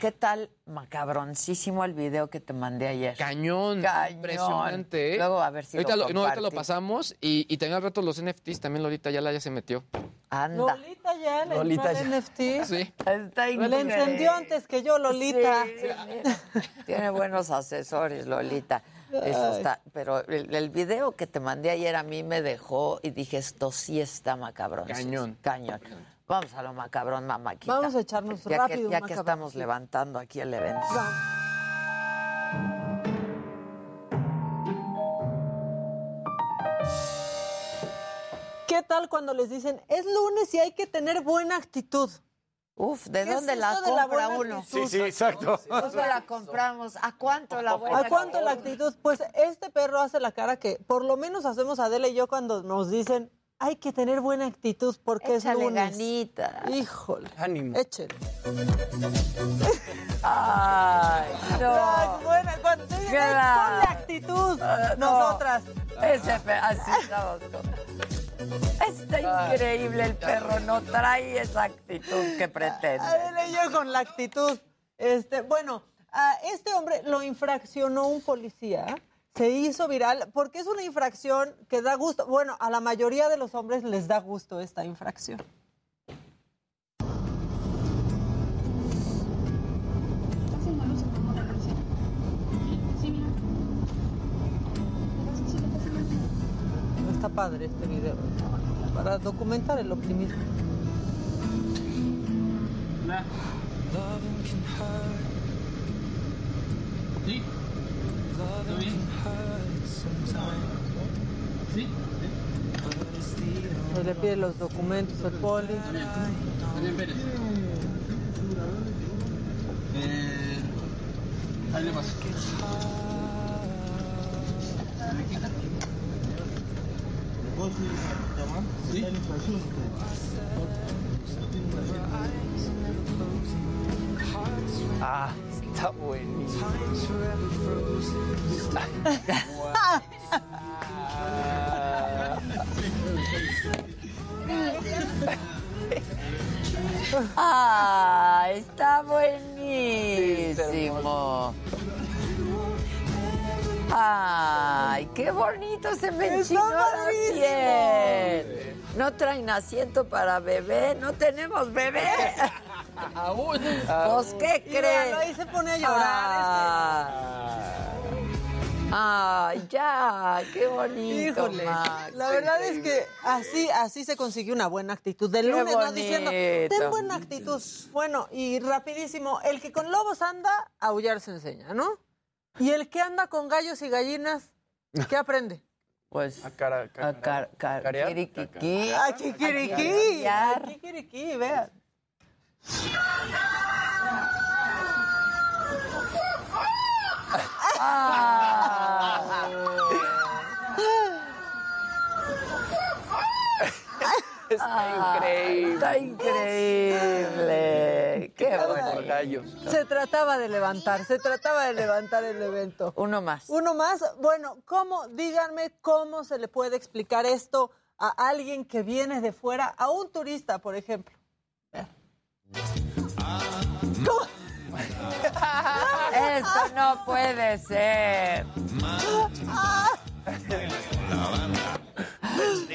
¿Qué tal macabroncísimo el video que te mandé ayer? Cañón, Cañón. impresionante. ¿eh? Luego a ver si ahorita lo, lo, no, ahorita lo pasamos y, y también al rato los NFTs, también Lolita ya la ya se metió. Anda. Lolita ya le Lolita ya. NFT. Sí. Está Le increíble. encendió antes que yo, Lolita. Sí, tiene buenos asesores, Lolita. Eso está, pero el, el video que te mandé ayer a mí me dejó y dije, esto sí está macabrón. Cañón. Cañón. Vamos a lo macabrón, mamáquita. Vamos a echarnos ya rápido que, ya que estamos levantando aquí el evento. ¿Qué tal cuando les dicen, es lunes y hay que tener buena actitud? Uf, ¿de ¿Qué es dónde la la compra buena uno? actitud? Sí, sí, exacto. ¿Dónde la compramos? ¿A cuánto la buena ¿A cuánto la actitud? Pues este perro hace la cara que por lo menos hacemos Adela y yo cuando nos dicen hay que tener buena actitud porque Échale es lunes. ganita. Híjole. Ánimo. Échale. Ay, no. Ay, buena, cuando "Ay, Claro. ponle actitud. Ah, no. Nosotras. Ese así estamos. Está increíble el perro, no trae esa actitud que pretende. Adela y yo con la actitud. Este, bueno, a este hombre lo infraccionó un policía. Se hizo viral porque es una infracción que da gusto. Bueno, a la mayoría de los hombres les da gusto esta infracción. Está padre este video para documentar el optimismo. ¿Sí? ¿Todo bien? ¿Sí? Se le pide los documentos al poli. Javier Pérez. Eh, ahí le paso. ¿Sí? Ah, está buenísimo. ¡Ah! Está buenísimo. ¡Ay, qué bonito se me enchinó la piel! No traen asiento para bebé, no tenemos bebé. Aún. Pues, ¿qué crees? ahí se pone a llorar. Ay, ya, qué bonito. Híjole, Max. la verdad es que así, así se consigue una buena actitud. Del Qué lunes, ¿no? Diciendo, ten buena actitud. Bueno, y rapidísimo, el que con lobos anda, aullar se enseña, ¿no? Y el que anda con gallos y gallinas, ¿qué aprende? Pues, A cara, a cara-. ¡A kikiriki! ¡A kikiriki! Está increíble. Está increíble. Qué bueno. Se trataba de levantar, se trataba de levantar el evento. Uno más. Uno más, bueno, ¿cómo? Díganme cómo se le puede explicar esto a alguien que viene de fuera, a un turista, por ejemplo. Esto no puede ser.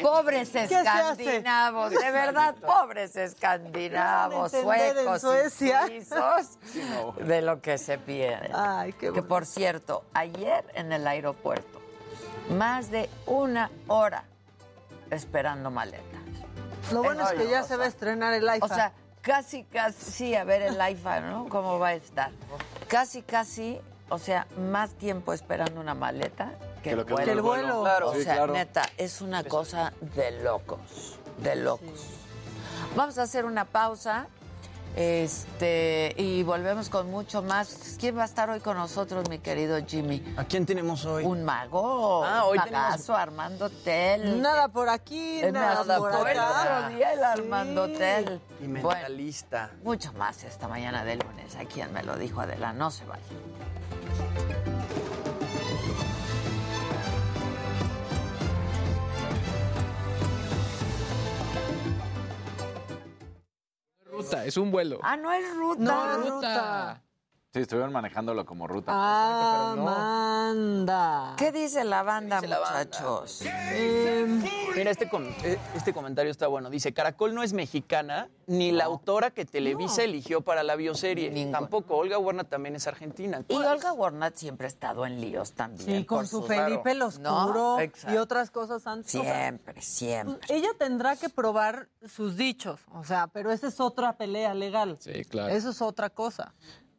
Pobres escandinavos, de verdad, pobres escandinavos, ¿Qué van a entender en suecos, y Suecia? suizos, de lo que se pierde. Ay, qué Que por cierto, ayer en el aeropuerto, más de una hora esperando maletas. Lo bueno es que ya o se va a estrenar el O iPhone. sea, casi, casi, sí, a ver el iPhone, ¿no? ¿Cómo va a estar? Casi, casi, o sea, más tiempo esperando una maleta que, Que el lo que vuelo. Que el vuelo. Claro. O Sí, sea, claro. neta, es una cosa de locos, de locos. Vamos a hacer una pausa. Este, y volvemos con mucho más. ¿Quién va a estar hoy con nosotros, mi querido Jimmy? ¿A quién tenemos hoy? Un mago, Ah, un hoy magazo, Armando Tel. Nada por aquí, nada, nada por por el acá. otro día el Armando Sí. Tel. Y Bueno, mentalista. mucho más esta mañana de lunes. A quien me lo dijo Adela, no se vaya. Ruta, es un vuelo. Ah, no es ruta. No, es ruta. Sí, estuvieron manejándolo como ruta. Ah, Amanda. ¿Qué dice la banda, dice la banda? muchachos? Em, Mira, este, com- eh, este comentario está bueno. Dice, Caracol no es mexicana, ni la autora que Televisa eligió para la bioserie. Tampoco, Olga Warner también es argentina. Y Olga Warnat siempre ha estado en líos también. Sí, con su Felipe el ¿No? Oscuro y otras cosas antes. Siempre, siempre. ella tendrá que probar sus dichos, o sea, pero esa es otra pelea legal. Sí, claro. Eso es otra cosa.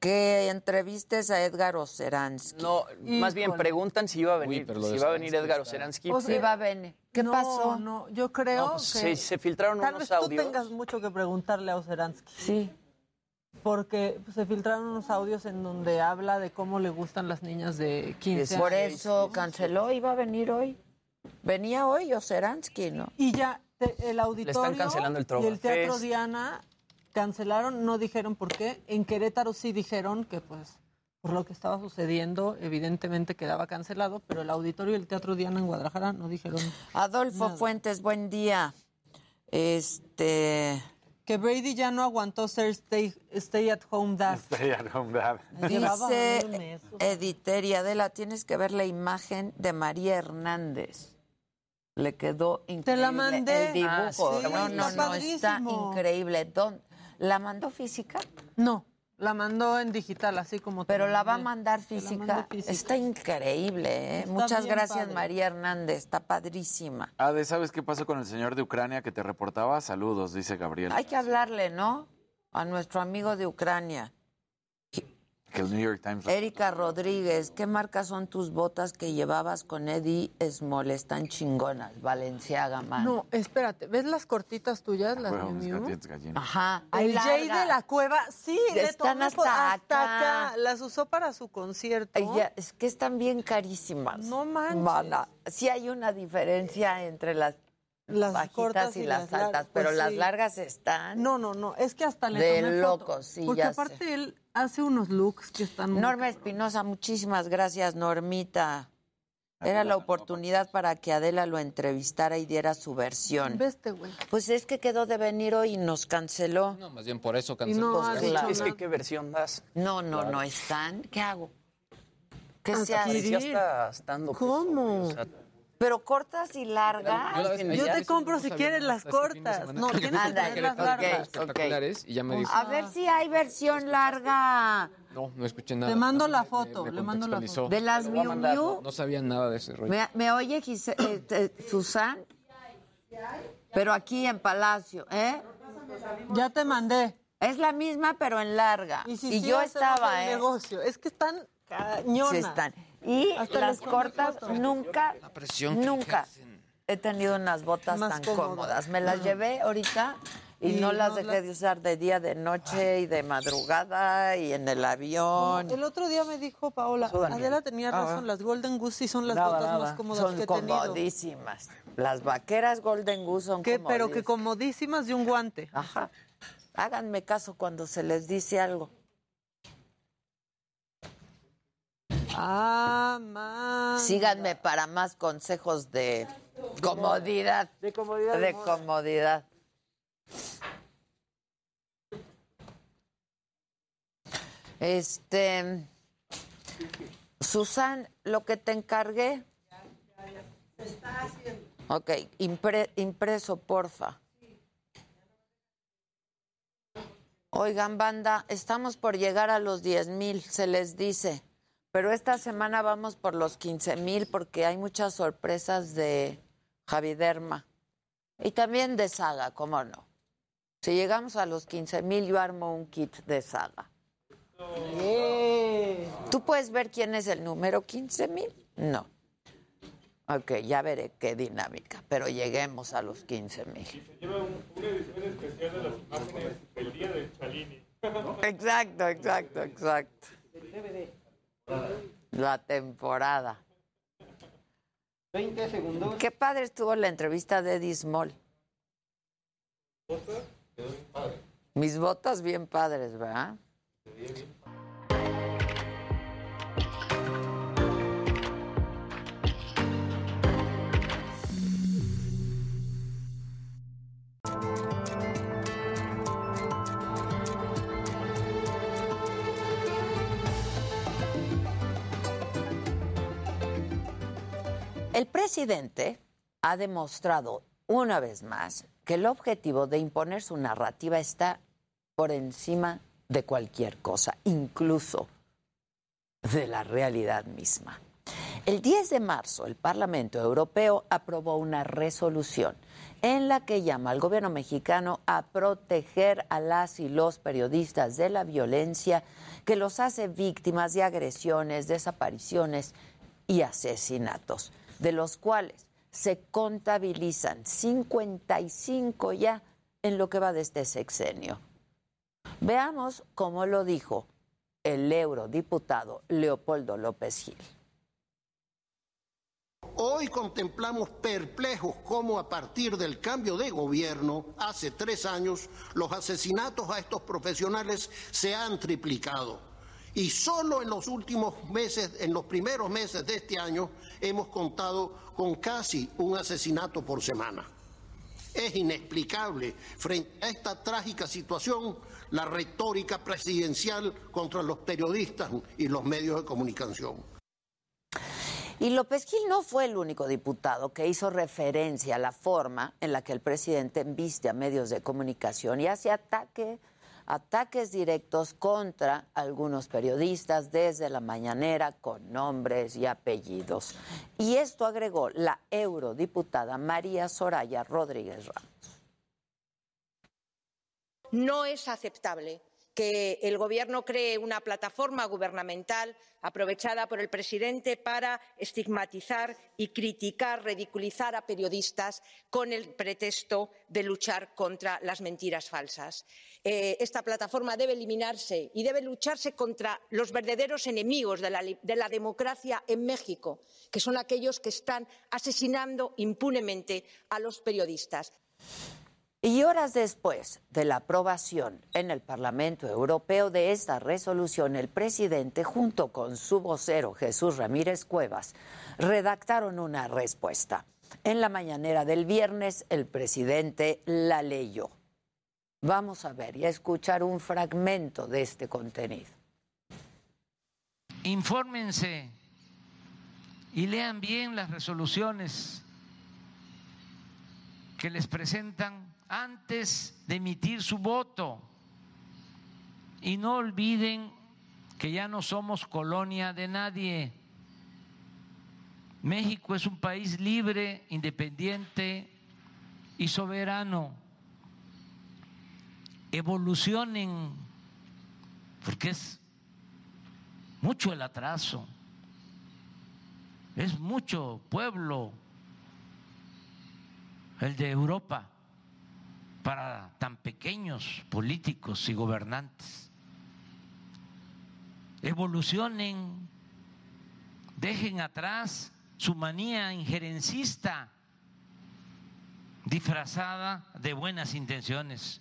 Que entrevistes a Edgar Oceransky. No, más bien Híjole. preguntan si iba a venir, pero lo si iba a venir Edgar Oceransky. O sea, Sí, va a venir. ¿Qué no, pasó? No, yo creo No, pues, que se, se filtraron tal unos vez tú tengas mucho que preguntarle a Oseransky. Sí. Porque pues, se filtraron unos audios en donde habla de cómo le gustan las niñas de 15 Por años. eso canceló, iba a venir hoy. Venía hoy Oceransky, ¿no? Y ya te- el auditorio cancelando el y el Teatro Trovafest. Diana cancelaron, no dijeron por qué. En Querétaro sí dijeron que pues por lo que estaba sucediendo evidentemente quedaba cancelado, pero el auditorio y el Teatro Diana en Guadalajara no dijeron Adolfo Nada. Fuentes, buen día. Este. que Brady ya no aguantó ser stay, stay at home dad. Stay at home dad. Dice Editeria Adela, tienes que ver la imagen de María Hernández. Le quedó increíble la mandé. el dibujo. Ah, sí, no, no, está no, está increíble. ¿Dónde? ¿La mandó física? No, la mandó en digital así como Pero la va a mandar física. Está increíble, ¿eh? Está Muchas gracias, padre. María Hernández. Está padrísima. Ade, ¿sabes qué pasó con el señor de Ucrania que te reportaba? Saludos, dice Gabriel. Hay que hablarle, ¿no? A nuestro amigo de Ucrania. Que el New York Times... Erika Rodríguez, ¿qué marcas son tus botas que llevabas con Eddie Small? Están chingonas. Valenciaga, man. No, espérate, ¿ves las cortitas tuyas, las galletas, gallinas. Ajá. hay El Jay de la cueva, sí, le Están tomé hasta hasta acá. acá. Las usó para su concierto. Ay, ya, es que están bien carísimas. No manches. Mana, sí hay una diferencia entre las, Las bajitas cortas y, y las las altas, pues pero las sí. largas están. No, no, no, es que hasta le De tomé foto. locos, sí, Porque ya aparte sé. él hace unos looks que están muy Norma Espinosa, muchísimas gracias, Normita. Era la oportunidad para que Adela lo entrevistara y diera su versión. Veste, güey. Pues es que quedó de venir hoy y nos canceló. No, más bien por eso no canceló. ha Pues. Es que, ¿qué versión das? No, no, no están. ¿Qué hago? ¿Qué se Adquirir. hace? Parecía hasta estando ¿Cómo? O sea, Pero cortas y largas. Yo la vez que Yo ya te compro no si quieres las este cortas. No, tienes que tener las largas. espectaculares y ya me dijo, A ver si hay versión larga no, no escuché nada. Te mando la foto, me le mando la contextualizó. de las Miu Miu. No sabía nada de ese rollo. ¿Me, me oye Gise- eh, Susan? Pero aquí en Palacio, ¿eh? Ya te mandé. Es la misma, pero en larga. Y, Y, si sí yo estaba, ¿eh? negocio. Es que están cañonas. Sí están. Y Hasta las cortas, nunca, presión nunca he tenido unas botas Más tan cómodas. cómodas. Me las llevé ahorita y, Y no las no dejé las- de usar de día, de noche y de madrugada y en el avión. El otro día me dijo Paola. Adela tenía Ah, razón, las Golden Goose sí son las Nada, botas nada. más cómodas Son que he tenido. comodísimas. Las vaqueras Golden Goose son Que- pero que comodísimas. comodísimas de un guante. Ajá. Háganme caso cuando se les dice algo. Ah. Síganme para más consejos de comodidad. De comodidad. De comodidad. Este. Susan, lo que te encargué. Ok, impre- impreso, porfa. Oigan, banda, estamos por llegar a los 10 mil, se les dice. Pero esta semana vamos por los 15 mil porque hay muchas sorpresas de Javiderma. Y también de saga, ¿cómo no? Si llegamos a los 15 mil, yo armo un kit de saga. ¿Tú puedes ver quién es el número 15 mil? No. Ok, ya veré qué dinámica, pero lleguemos a los 15 mil. Lleva un- una edición especial de las imágenes del día del Chalini. Exacto, exacto, exacto. La temporada. 20 segundos. Qué padre estuvo la entrevista de Eddie Small. Mis botas bien padres, ¿verdad? El presidente ha demostrado una vez más que el objetivo de imponer su narrativa está por encima de cualquier cosa, incluso de la realidad misma. El 10 de marzo, el Parlamento Europeo aprobó una resolución en la que llama al gobierno mexicano a proteger a las y los periodistas de la violencia que los hace víctimas de agresiones, desapariciones y asesinatos, de los cuales se contabilizan 55 ya en lo que va de este sexenio. Veamos cómo lo dijo el eurodiputado Leopoldo López Gil. Hoy contemplamos perplejos cómo a partir del cambio de gobierno, hace tres años, los asesinatos a estos profesionales se han triplicado. Y solo en los últimos meses, en los primeros meses de este año, hemos contado con casi un asesinato por semana. Es inexplicable frente a esta trágica situación la retórica presidencial contra los periodistas y los medios de comunicación. Y López Gil no fue el único diputado que hizo referencia a la forma en la que el presidente enviste a medios de comunicación y hace ataque, ataques directos contra algunos periodistas desde la mañanera con nombres y apellidos. Y esto agregó la eurodiputada María Soraya Rodríguez Ramos. No es aceptable que el Gobierno cree una plataforma gubernamental aprovechada por el presidente para estigmatizar y criticar, ridiculizar a periodistas con el pretexto de luchar contra las mentiras falsas. Eh, esta plataforma debe eliminarse y debe lucharse contra los verdaderos enemigos de la, de la democracia en México, que son aquellos que están asesinando impunemente a los periodistas. Y horas después de la aprobación en el Parlamento Europeo de esta resolución, el presidente, junto con su vocero Jesús Ramírez Cuevas, redactaron una respuesta. En la mañanera del viernes, el presidente la leyó. Vamos a ver y a escuchar un fragmento de este contenido. Infórmense y lean bien las resoluciones que les presentan antes de emitir su voto. Y no olviden que ya no somos colonia de nadie. México es un país libre, independiente y soberano. Evolucionen, porque es mucho el atraso, es mucho pueblo el de Europa para tan pequeños políticos y gobernantes. Evolucionen, dejen atrás su manía injerencista disfrazada de buenas intenciones.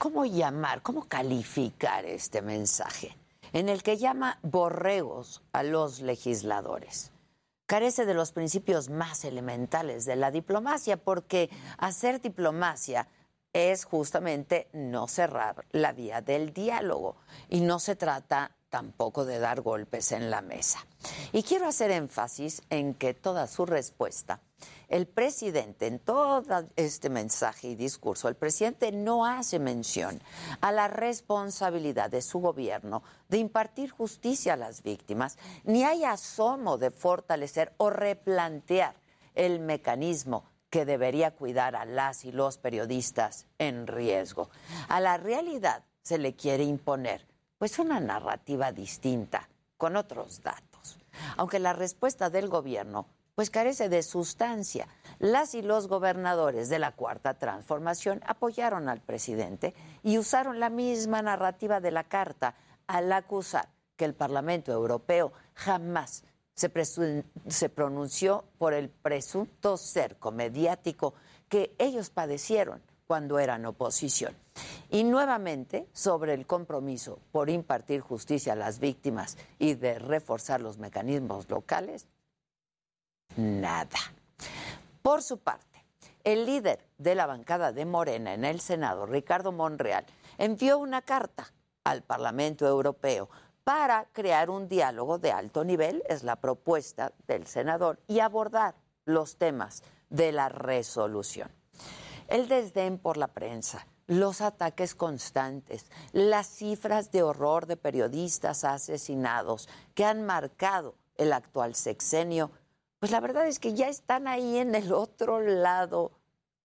¿Cómo llamar, cómo calificar este mensaje en el que llama borregos a los legisladores? Carece de los principios más elementales de la diplomacia, porque hacer diplomacia es justamente no cerrar la vía del diálogo y no se trata tampoco de dar golpes en la mesa. Y quiero hacer énfasis en que toda su respuesta, el presidente, en todo este mensaje y discurso, el presidente no hace mención a la responsabilidad de su gobierno de impartir justicia a las víctimas, ni hay asomo de fortalecer o replantear el mecanismo que debería cuidar a las y los periodistas en riesgo. A la realidad se le quiere imponer pues una narrativa distinta, con otros datos. Aunque la respuesta del gobierno pues carece de sustancia. Las y los gobernadores de la Cuarta Transformación apoyaron al presidente y usaron la misma narrativa de la carta al acusar que el Parlamento Europeo jamás se, se pronunció por el presunto cerco mediático que ellos padecieron cuando eran oposición. Y nuevamente sobre el compromiso por impartir justicia a las víctimas y de reforzar los mecanismos locales, nada. Por su parte, el líder de la bancada de Morena en el Senado, Ricardo Monreal, envió una carta al Parlamento Europeo para crear un diálogo de alto nivel, es la propuesta del senador, y abordar los temas de la resolución. El desdén por la prensa, los ataques constantes, las cifras de horror de periodistas asesinados que han marcado el actual sexenio, pues la verdad es que ya están ahí en el otro lado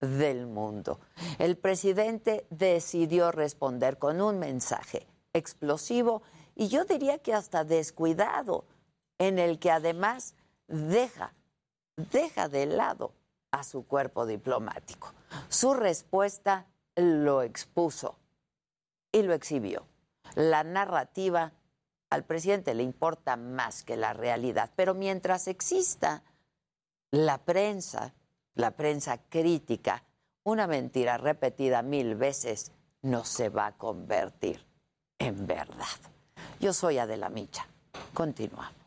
del mundo. El presidente decidió responder con un mensaje explosivo y yo diría que hasta descuidado, en el que además deja, deja de lado a su cuerpo diplomático. Su respuesta lo expuso y lo exhibió. La narrativa al presidente le importa más que la realidad, pero mientras exista la prensa, la prensa crítica, una mentira repetida mil veces no se va a convertir en verdad. Yo soy Adela Micha. Continuamos.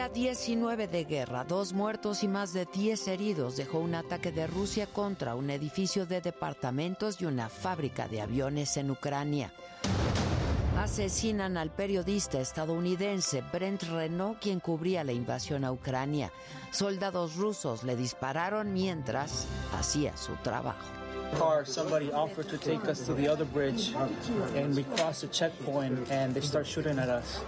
Día 19 de guerra, dos muertos y más de 10 heridos dejó un ataque de Rusia contra un edificio de departamentos y una fábrica de aviones en Ucrania. Asesinan al periodista estadounidense Brent Renault, quien cubría la invasión a Ucrania. Soldados rusos le dispararon mientras hacía su trabajo. car, somebody offered to take us to the other bridge, and we crossed the checkpoint, and they start shooting at us.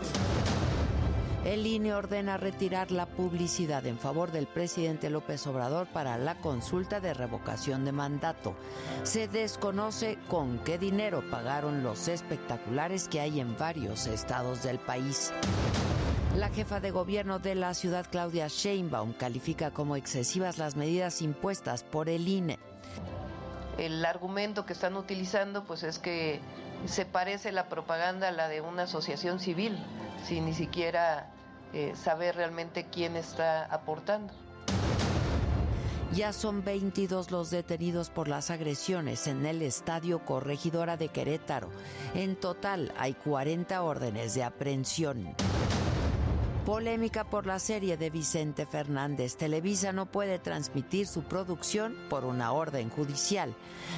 El INE ordena retirar la publicidad en favor del presidente López Obrador para la consulta de revocación de mandato. Se desconoce con qué dinero pagaron los espectaculares que hay en varios estados del país. La jefa de gobierno de la ciudad, Claudia Sheinbaum, califica como excesivas las medidas impuestas por el INE. El argumento que están utilizando pues es que se parece la propaganda a la de una asociación civil, sin ni siquiera eh, saber realmente quién está aportando. Ya son 22 los detenidos por las agresiones en el Estadio Corregidora de Querétaro. En total hay 40 órdenes de aprehensión. Polémica por la serie de Vicente Fernández. Televisa no puede transmitir su producción por una orden judicial.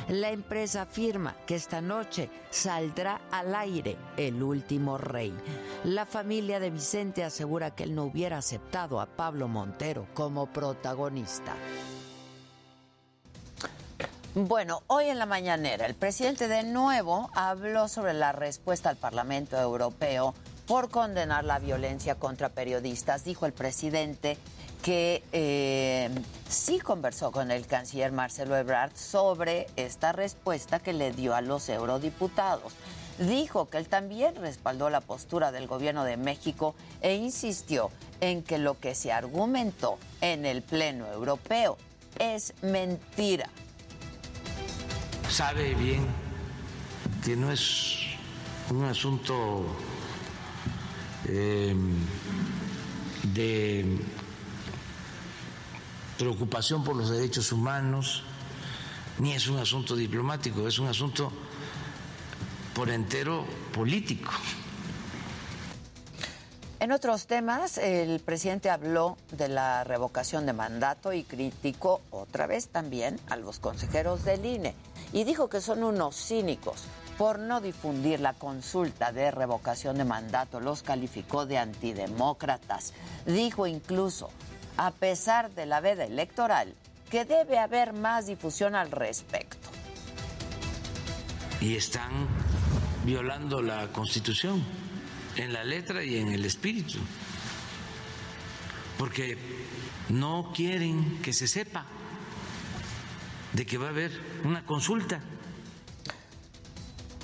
La empresa afirma que esta noche saldrá al aire El último rey. La familia de Vicente asegura que él no hubiera aceptado a Pablo Montero como protagonista. Bueno, hoy en la mañanera el presidente de nuevo habló sobre la respuesta al Parlamento Europeo por condenar la violencia contra periodistas. Dijo el presidente que eh, sí conversó con el canciller Marcelo Ebrard sobre esta respuesta que le dio a los eurodiputados. Dijo que él también respaldó la postura del gobierno de México e insistió en que lo que se argumentó en el Pleno Europeo es mentira. Sabe bien que no es un asunto eh, de preocupación por los derechos humanos, ni es un asunto diplomático, es un asunto por entero político. En otros temas, el presidente habló de la revocación de mandato y criticó otra vez también a los consejeros del INE y dijo que son unos cínicos por no difundir la consulta de revocación de mandato. Los calificó de antidemócratas. Dijo incluso, a pesar de la veda electoral, que debe haber más difusión al respecto. Y están violando la Constitución en la letra y en el espíritu, porque no quieren que se sepa de que va a haber una consulta.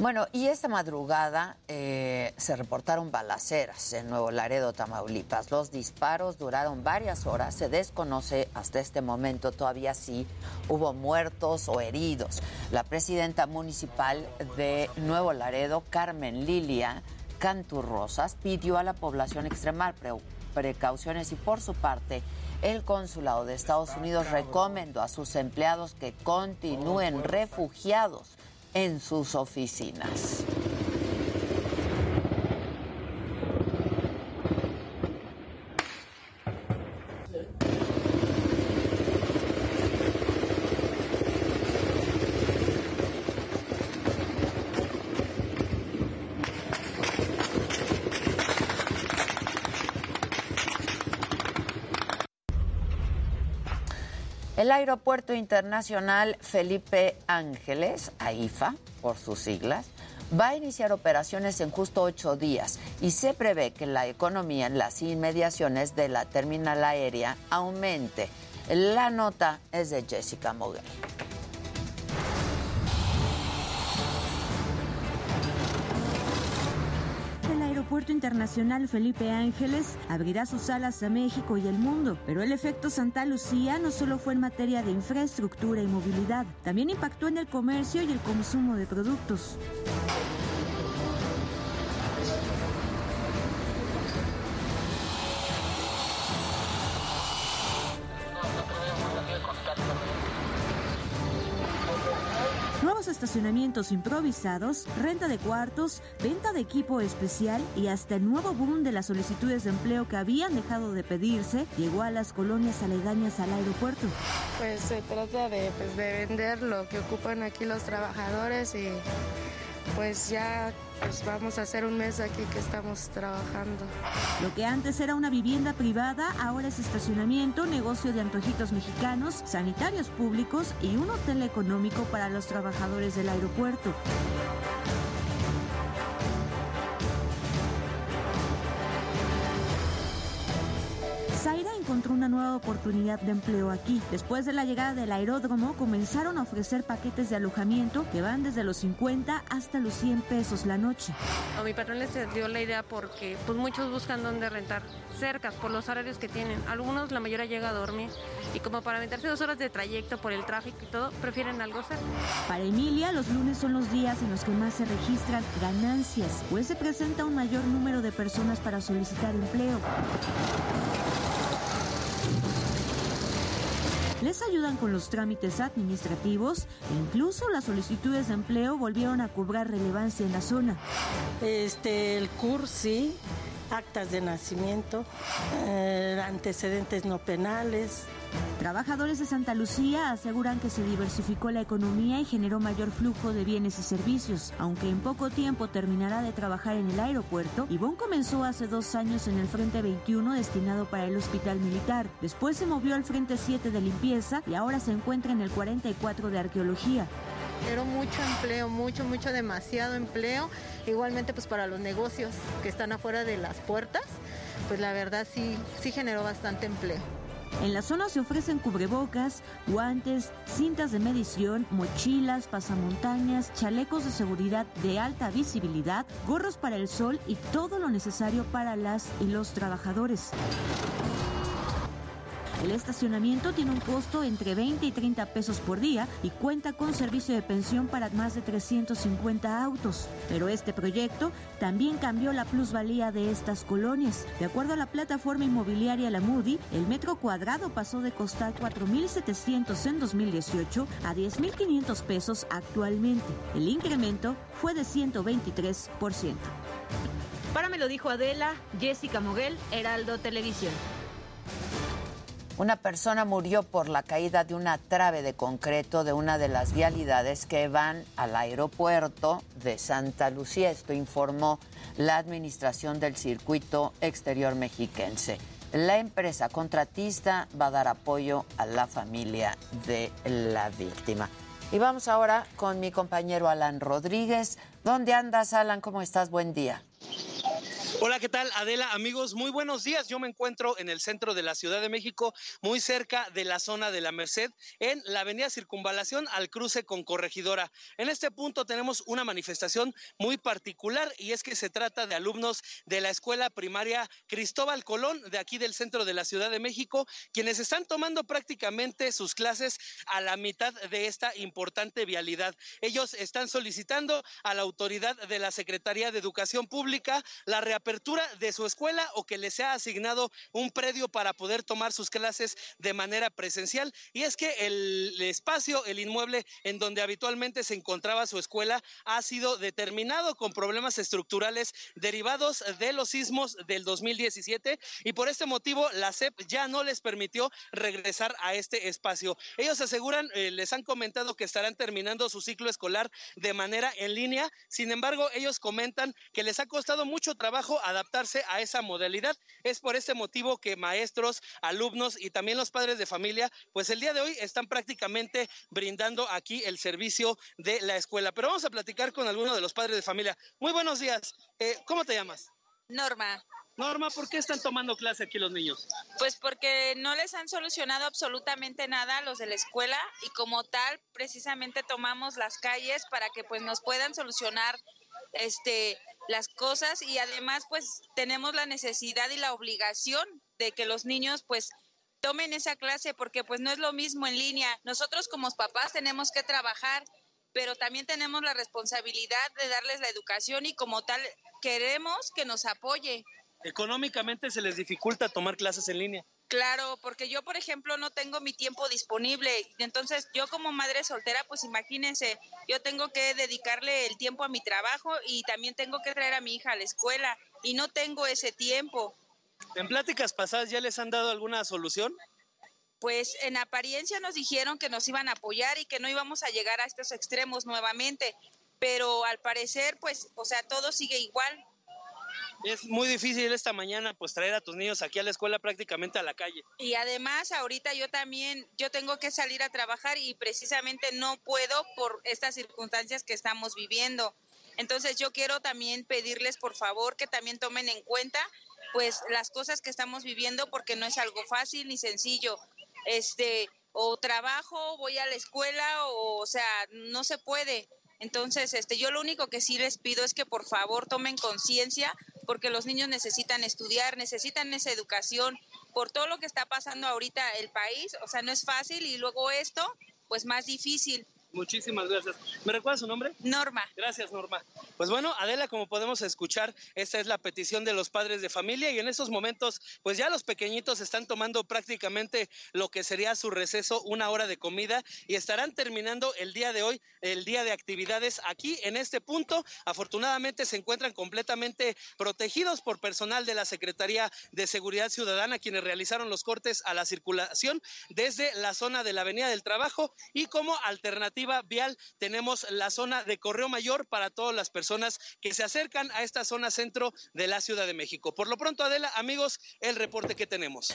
Bueno, y esta madrugada eh, se reportaron balaceras en Nuevo Laredo, Tamaulipas. Los disparos duraron varias horas. Se desconoce hasta este momento todavía si hubo muertos o heridos. La presidenta municipal de Nuevo Laredo, Carmen Lilia Canturrosas, pidió a la población extremar precauciones y por su parte el consulado de Estados Unidos recomendó a sus empleados que continúen refugiados en sus oficinas. El Aeropuerto Internacional Felipe Ángeles, AIFA por sus siglas, va a iniciar operaciones en justo ocho días y se prevé que la economía en las inmediaciones de la terminal aérea aumente. La nota es de Jessica Moguel. Aeropuerto Internacional Felipe Ángeles abrirá sus alas a México y el mundo, pero el efecto Santa Lucía no solo fue en materia de infraestructura y movilidad, también impactó en el comercio y el consumo de productos. Estacionamientos improvisados, renta de cuartos, venta de equipo especial y hasta el nuevo boom de las solicitudes de empleo que habían dejado de pedirse llegó a las colonias aledañas al aeropuerto. Pues se trata de, pues, de vender lo que ocupan aquí los trabajadores y pues ya pues vamos a hacer un mes aquí que estamos trabajando. Lo que antes era una vivienda privada, ahora es estacionamiento, negocio de antojitos mexicanos, sanitarios públicos y un hotel económico para los trabajadores del aeropuerto. Encontró una nueva oportunidad de empleo aquí. Después de la llegada del aeródromo, comenzaron a ofrecer paquetes de alojamiento que van desde los 50 hasta los 100 pesos la noche. A mi patrón les dio la idea porque pues muchos buscan dónde rentar cercas por los horarios que tienen. Algunos, la mayoría llega a dormir y como para aventarse dos horas de trayecto por el tráfico y todo, prefieren algo cerca. Para Emilia, los lunes son los días en los que más se registran ganancias, pues se presenta un mayor número de personas para solicitar empleo. Les ayudan con los trámites administrativos e incluso las solicitudes de empleo volvieron a cobrar relevancia en la zona. Este, el CUR, sí, actas de nacimiento, eh, antecedentes no penales. Trabajadores de Santa Lucía aseguran que se diversificó la economía y generó mayor flujo de bienes y servicios. Aunque en poco tiempo terminará de trabajar en el aeropuerto, Ivonne comenzó hace dos años en el Frente 21 destinado para el Hospital Militar. Después se movió al Frente 7 de limpieza y ahora se encuentra en el 44 de arqueología. Pero mucho empleo, mucho, mucho, demasiado empleo. Igualmente pues para los negocios que están afuera de las puertas, pues la verdad sí, sí generó bastante empleo. En la zona se ofrecen cubrebocas, guantes, cintas de medición, mochilas, pasamontañas, chalecos de seguridad de alta visibilidad, gorros para el sol y todo lo necesario para las y los trabajadores. El estacionamiento tiene un costo entre 20 y 30 pesos por día y cuenta con servicio de pensión para más de 350 autos. Pero este proyecto también cambió la plusvalía de estas colonias. De acuerdo a la plataforma inmobiliaria La Moody, el metro cuadrado pasó de costar 4.700 en 2018 a 10.500 pesos actualmente. El incremento fue de 123%. Para me lo dijo Adela, Jessica Moguel, Heraldo Televisión. Una persona murió por la caída de una trave de concreto de una de las vialidades que van al aeropuerto de Santa Lucía. Esto informó la Administración del Circuito Exterior Mexiquense. La empresa contratista va a dar apoyo a la familia de la víctima. Y vamos ahora con mi compañero Alan Rodríguez. ¿Dónde andas, Alan? ¿Cómo estás? Buen día. Hola, ¿qué tal Adela? Amigos, muy buenos días. Yo me encuentro en el centro de la Ciudad de México, muy cerca de la zona de la Merced, en la avenida Circunvalación al cruce con Corregidora. En este punto tenemos una manifestación muy particular y es que se trata de alumnos de la escuela primaria Cristóbal Colón, de aquí del centro de la Ciudad de México, quienes están tomando prácticamente sus clases a la mitad de esta importante vialidad. Ellos están solicitando a la autoridad de la Secretaría de Educación Pública la reapertura de su escuela o que les sea asignado un predio para poder tomar sus clases de manera presencial. Y es que el espacio, el inmueble en donde habitualmente se encontraba su escuela ha sido determinado con problemas estructurales derivados de los sismos del 2017 y por este motivo la SEP ya no les permitió regresar a este espacio. Ellos aseguran, eh, les han comentado que estarán terminando su ciclo escolar de manera en línea, sin embargo ellos comentan que les ha costado mucho trabajo trabajo adaptarse a esa modalidad. Es por este motivo que maestros, alumnos y también los padres de familia, pues el día de hoy están prácticamente brindando aquí el servicio de la escuela. Pero vamos a platicar con alguno de los padres de familia. Muy buenos días. Eh, ¿Cómo te llamas? Norma. Norma, ¿por qué están tomando clase aquí los niños? Pues porque no les han solucionado absolutamente nada a los de la escuela y como tal precisamente tomamos las calles para que pues nos puedan solucionar este las cosas y además pues tenemos la necesidad y la obligación de que los niños pues tomen esa clase porque pues no es lo mismo en línea. Nosotros como papás tenemos que trabajar, pero también tenemos la responsabilidad de darles la educación y como tal queremos que nos apoye. Económicamente se les dificulta tomar clases en línea. Claro, porque yo, por ejemplo, no tengo mi tiempo disponible. Entonces, yo como madre soltera, pues imagínense, yo tengo que dedicarle el tiempo a mi trabajo y también tengo que traer a mi hija a la escuela y no tengo ese tiempo. ¿En pláticas pasadas ya les han dado alguna solución? Pues en apariencia nos dijeron que nos iban a apoyar y que no íbamos a llegar a estos extremos nuevamente, pero al parecer, pues, o sea, todo sigue igual. Es muy difícil esta mañana pues traer a tus niños aquí a la escuela prácticamente a la calle. Y además ahorita yo también, yo tengo que salir a trabajar y precisamente no puedo por estas circunstancias que estamos viviendo. Entonces yo quiero también pedirles por favor que también tomen en cuenta pues las cosas que estamos viviendo porque no es algo fácil ni sencillo. Este, o trabajo, voy a la escuela, o, o sea, no se puede. Entonces, este, yo lo único que sí les pido es que por favor tomen conciencia, porque los niños necesitan estudiar, necesitan esa educación, por todo lo que está pasando ahorita el país, o sea, no es fácil y luego esto, pues más difícil. Muchísimas gracias. ¿Me recuerda su nombre? Norma. Gracias, Norma. Pues bueno, Adela, como podemos escuchar, esta es la petición de los padres de familia y en estos momentos, pues ya los pequeñitos están tomando prácticamente lo que sería su receso, una hora de comida y estarán terminando el día de hoy, el día de actividades aquí en este punto. Afortunadamente se encuentran completamente protegidos por personal de la Secretaría de Seguridad Ciudadana, quienes realizaron los cortes a la circulación desde la zona de la Avenida del Trabajo y como alternativa vial tenemos la zona de Correo Mayor para todas las personas que se acercan a esta zona centro de la Ciudad de México. Por lo pronto, Adela, amigos, el reporte que tenemos.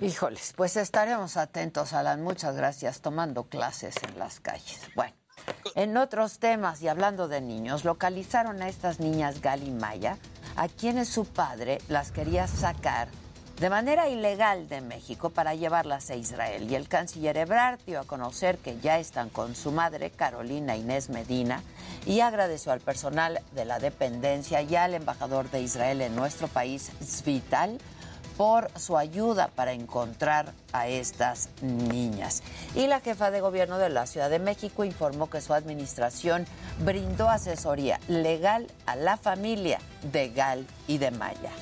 Híjoles, pues estaremos atentos, Alan. Muchas gracias, tomando clases en las calles. Bueno, en otros temas y hablando de niños, localizaron a estas niñas Gali Maya, a quienes su padre las quería sacar de manera ilegal de México para llevarlas a Israel. Y el canciller Ebrard dio a conocer que ya están con su madre, Carolina Inés Medina, y agradeció al personal de la dependencia y al embajador de Israel en nuestro país, Zvital, por su ayuda para encontrar a estas niñas. Y la jefa de gobierno de la Ciudad de México informó que su administración brindó asesoría legal a la familia de Gal y de Maya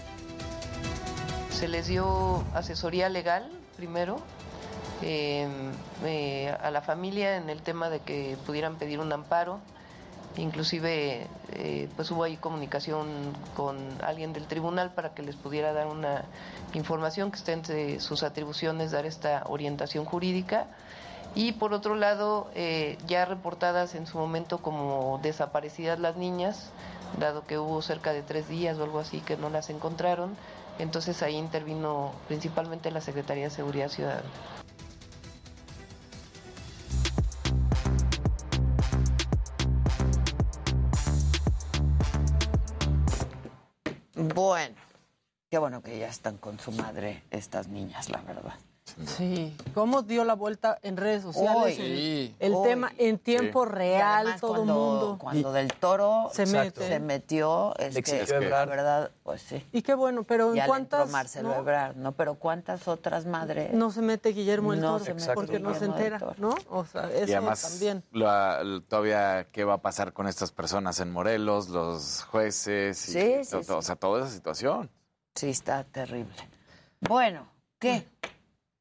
se les dio asesoría legal primero eh, eh, a la familia en el tema de que pudieran pedir un amparo. Inclusive eh, pues hubo ahí comunicación con alguien del tribunal para que les pudiera dar una información que esté entre sus atribuciones, dar esta orientación jurídica. Y por otro lado, ya reportadas en su momento como desaparecidas las niñas, dado que hubo cerca de tres días o algo así que no las encontraron, entonces ahí intervino principalmente la Secretaría de Seguridad Ciudadana. Bueno, qué bueno que ya están con su madre estas niñas, la verdad. Sí, cómo dio la vuelta en redes sociales Hoy. el, el Hoy. tema en tiempo real, además, todo el mundo. Cuando del toro Se metió, es que, la verdad, pues sí. Y qué bueno, pero ¿en cuántas Marcelo no? Ebrard, ¿no? Pero ¿cuántas otras madres? no se mete Guillermo el No Toro? se mete porque no se Guillermo entera. ¿no? O sea, eso y además, también. la- todavía, ¿qué va a pasar con estas personas en Morelos, los jueces? y Sí, sí, O sea, toda esa situación. Sí, está terrible. Bueno, ¿qué?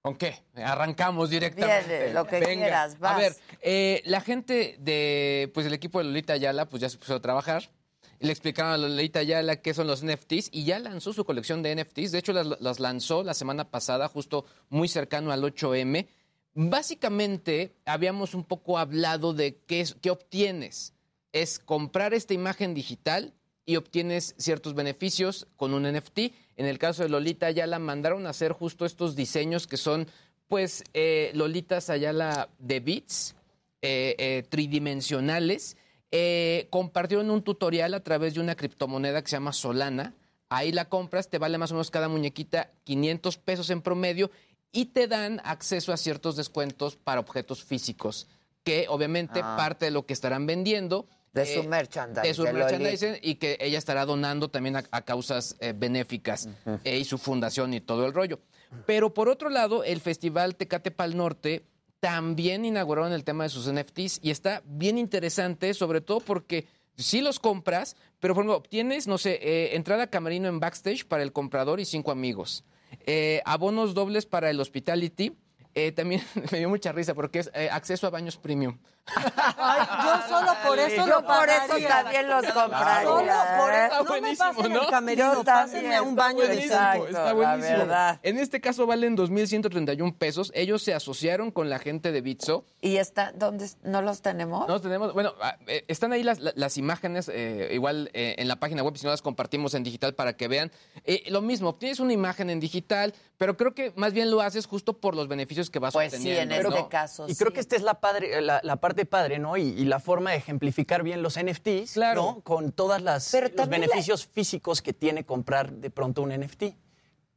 ¿Con qué? Arrancamos directamente. Viene, lo que quieras, vas. A ver, eh, la gente de, pues, del equipo de Lolita Ayala, pues ya se puso a trabajar. Y le explicaron a Lolita Ayala qué son los NFTs y ya lanzó su colección de NFTs. De hecho, las, las lanzó la semana pasada, justo muy cercano al 8M. Básicamente, habíamos un poco hablado de qué, es, qué obtienes. Es comprar esta imagen digital y obtienes ciertos beneficios con un NFT. En el caso de Lolita Ayala mandaron a hacer justo estos diseños que son pues eh, Lolitas Ayala de bits eh, eh, tridimensionales. Eh, compartieron un tutorial a través de una criptomoneda que se llama Solana. Ahí la compras, te vale más o menos cada muñequita 500 pesos en promedio y te dan acceso a ciertos descuentos para objetos físicos, que obviamente Ah. parte de lo que estarán vendiendo. De su merchandise, De su merchandising y que ella estará donando también a, a causas eh, benéficas eh, y su fundación y todo el rollo. Pero por otro lado, el Festival Tecate Pal Norte también inauguraron el tema de sus NFTs y está bien interesante, sobre todo porque sí los compras, pero por ejemplo, obtienes, no sé, eh, entrada a camerino en backstage para el comprador y cinco amigos. Eh, abonos dobles para el hospitality. Eh, también me dio mucha risa porque es eh, acceso a baños premium. Ay, yo solo por eso Yo lo por eso también los compraría. Solo por ¿eh? eso. No me pasen el camerino, Yo pásenme también. a un baño de Exacto, está la buenísimo. verdad. En este caso valen 2.131 pesos. Ellos se asociaron con la gente de Bitso. ¿Y está, dónde? ¿No los tenemos? No tenemos, bueno, ah, eh, están ahí las, la- las imágenes, eh, igual eh, en la página web, si no las compartimos en digital para que vean. Eh, lo mismo, obtienes una imagen en digital, pero creo que más bien lo haces justo por los beneficios que vas Pues sí, obteniendo. en ¿no? este caso Y creo que esta es la, padre, la, la parte padre, ¿no? Y, y la forma de ejemplificar bien los NFTs, ¿no? Con todas las Pero los la- beneficios físicos que tiene comprar de pronto un NFT.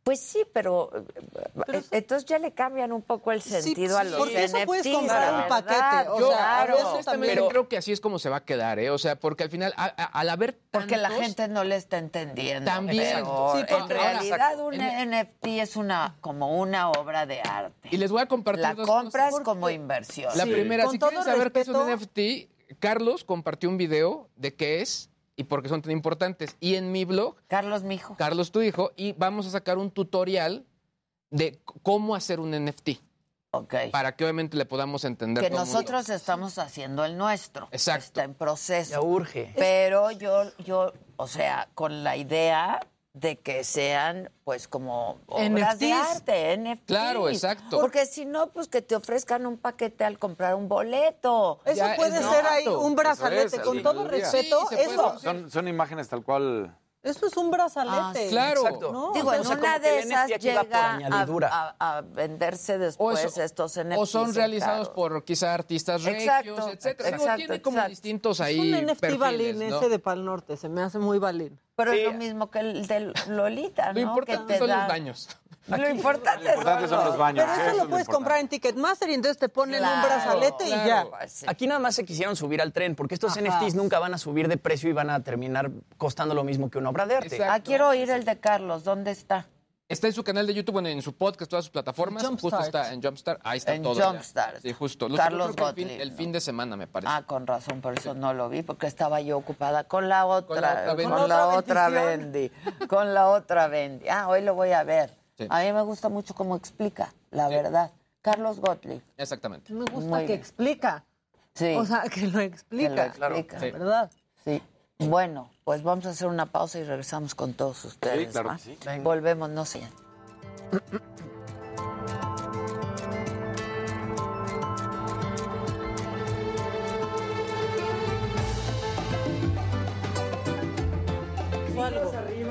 Pues sí, pero, eh, entonces ya le cambian un poco el sentido a los porque eso puedes NFTs, comprar un paquete, o Yo, sea, claro. honestamente Pero- creo que así es como se va a quedar, ¿eh? O sea, porque al final, a- a- al haber Porque la gente no le está entendiendo. También. pero Sí, en realidad un en- NFT es una como una obra de arte. Y les voy a compartir La dos compras cosas. como inversión. La primera, Con si quieren saber qué es un NFT, Carlos compartió un video de qué es y por qué son tan importantes. Y en mi blog, Carlos, mi hijo. Carlos, tu hijo, y vamos a sacar un tutorial de cómo hacer un NFT. Ok. Para que obviamente le podamos entender Que todo el mundo. nosotros estamos haciendo el nuestro. Exacto. Está en proceso. Ya urge. Pero yo, yo, o sea, con la idea de que sean, pues, como obras de NFTs. arte, NFTs. Claro, exacto. Porque si no, pues que te ofrezcan un paquete al comprar un boleto. Eso Ya, puede es ser ahí novato. un brazalete. es, Con todo respeto, Sí, eso. Son, son imágenes tal cual. eso es un brazalete. Ah, Claro. Exacto. ¿no? Digo, O sea, en o una como de esas llega a, a- a venderse después eso- estos NFTs. O son realizados caros. por quizá artistas regios, Exacto, etcétera. Digo, exacto, tiene como exacto. distintos Es ahí un NFT perfiles, balín ¿no? ese de Pal Norte, se me hace muy balín. Pero Sí. es lo mismo que el del Lolita, Lo ¿no? importante que te son da- los baños. Lo importante, Lo importante son los baños. Pero eso eso es lo puedes comprar en Ticketmaster y entonces te ponen un Claro, brazalete y ya. Pues. Aquí nada más se quisieron subir al tren, porque estos Ajá. NFTs nunca van a subir de precio y van a terminar costando lo mismo que una obra de arte. Exacto. Ah, quiero oír el de Carlos. ¿Dónde está? Está en su canal de YouTube, bueno, en su podcast, todas sus plataformas. Jumpstart. Justo está en Jumpstart. Ahí está En todo. ya. Jumpstart. Sí, justo. Lo Carlos el, fin, Gottlieb, el ¿no? fin de semana, me parece. Ah, con razón, por eso no lo vi, porque estaba yo ocupada con la otra, Con la otra Bendy. con la otra Bendy. Ah, hoy lo voy a ver. Sí. A mí me gusta mucho cómo explica, la verdad. Carlos Gottlieb. Exactamente. Me gusta Muy que bien. explica. Sí. O sea, que lo explica. Que lo explica. La ¿Verdad? Sí. Bueno, pues vamos a hacer una pausa y regresamos con todos ustedes. Sí, claro sí. Volvemos, no sé.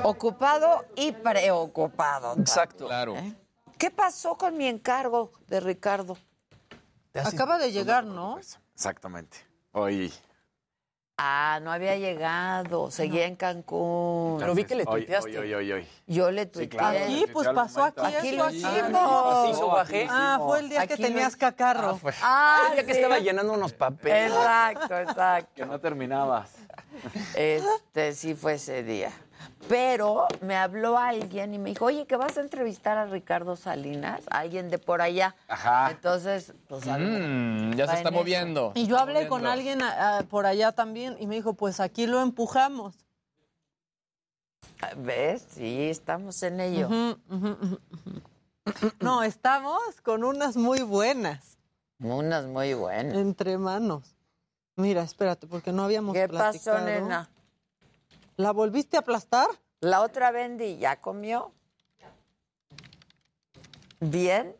Ocupado y preocupado. Exacto. Claro. ¿eh? ¿Qué pasó con mi encargo de Ricardo? Acaba de llegar, ¿no? Exactamente. Hoy. Ah, no había llegado, seguía en Cancún. Pero vi que le tuiteaste. hoy, hoy, hoy, hoy. Yo le tuiteé. claro. Aquí, pues pasó aquí. Aquí lo hicimos. Ah, fue el día que tenías cacarro. Ah, El día que estaba llenando unos papeles. Exacto, exacto. Que no terminabas. Este sí fue ese día. Pero me habló alguien y me dijo, oye, que vas a entrevistar a Ricardo Salinas, alguien de por allá. Ajá. Entonces, pues Mm, ya se está eso. moviendo. Y yo hablé con alguien ah, ah, por allá también y me dijo, pues aquí lo empujamos. ¿ves? Sí, estamos en ello. No, estamos con unas muy buenas Unas muy buenas. entre manos. Mira, espérate, porque no habíamos ¿Qué pasó, platicado. nena? ¿La volviste a aplastar? La otra Bendy ya comió. Bien.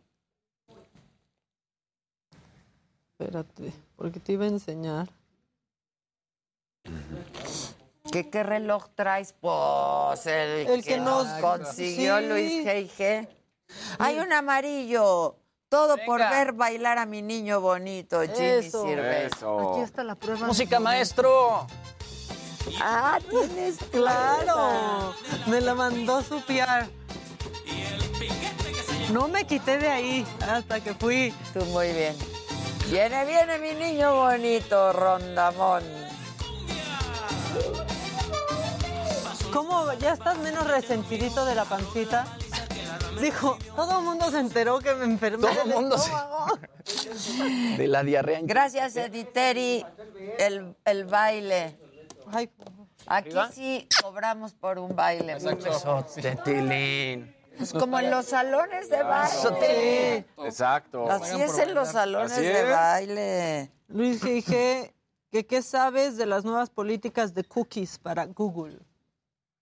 Espérate, porque te iba a enseñar. ¿Qué, qué reloj traes? Pues el, El que, que nos consiguió sí. Luis G.I.G. Hay un amarillo. Todo por ver bailar a mi niño bonito, Jimmy Eso. Sirve. Aquí está la prueba. Música, maestro. Ah, tienes Claro, me la mandó su PR. No me quité de ahí hasta que fui. Tú muy bien. Viene, viene mi niño bonito, Rondamón. ¿Cómo ya estás menos resentidito de la pancita? Dijo, todo el mundo se enteró que me enfermé. Todo el mundo se-. De la diarrea. Gracias, Editeri. El, el baile. Ay, Aquí ¿Arriba? sí cobramos por un baile. Tilín. Pues como en los salones de baile. Exacto. Así es en los salones de es. baile. Luis G.I.G., ¿qué, ¿qué sabes de las nuevas políticas de cookies para Google?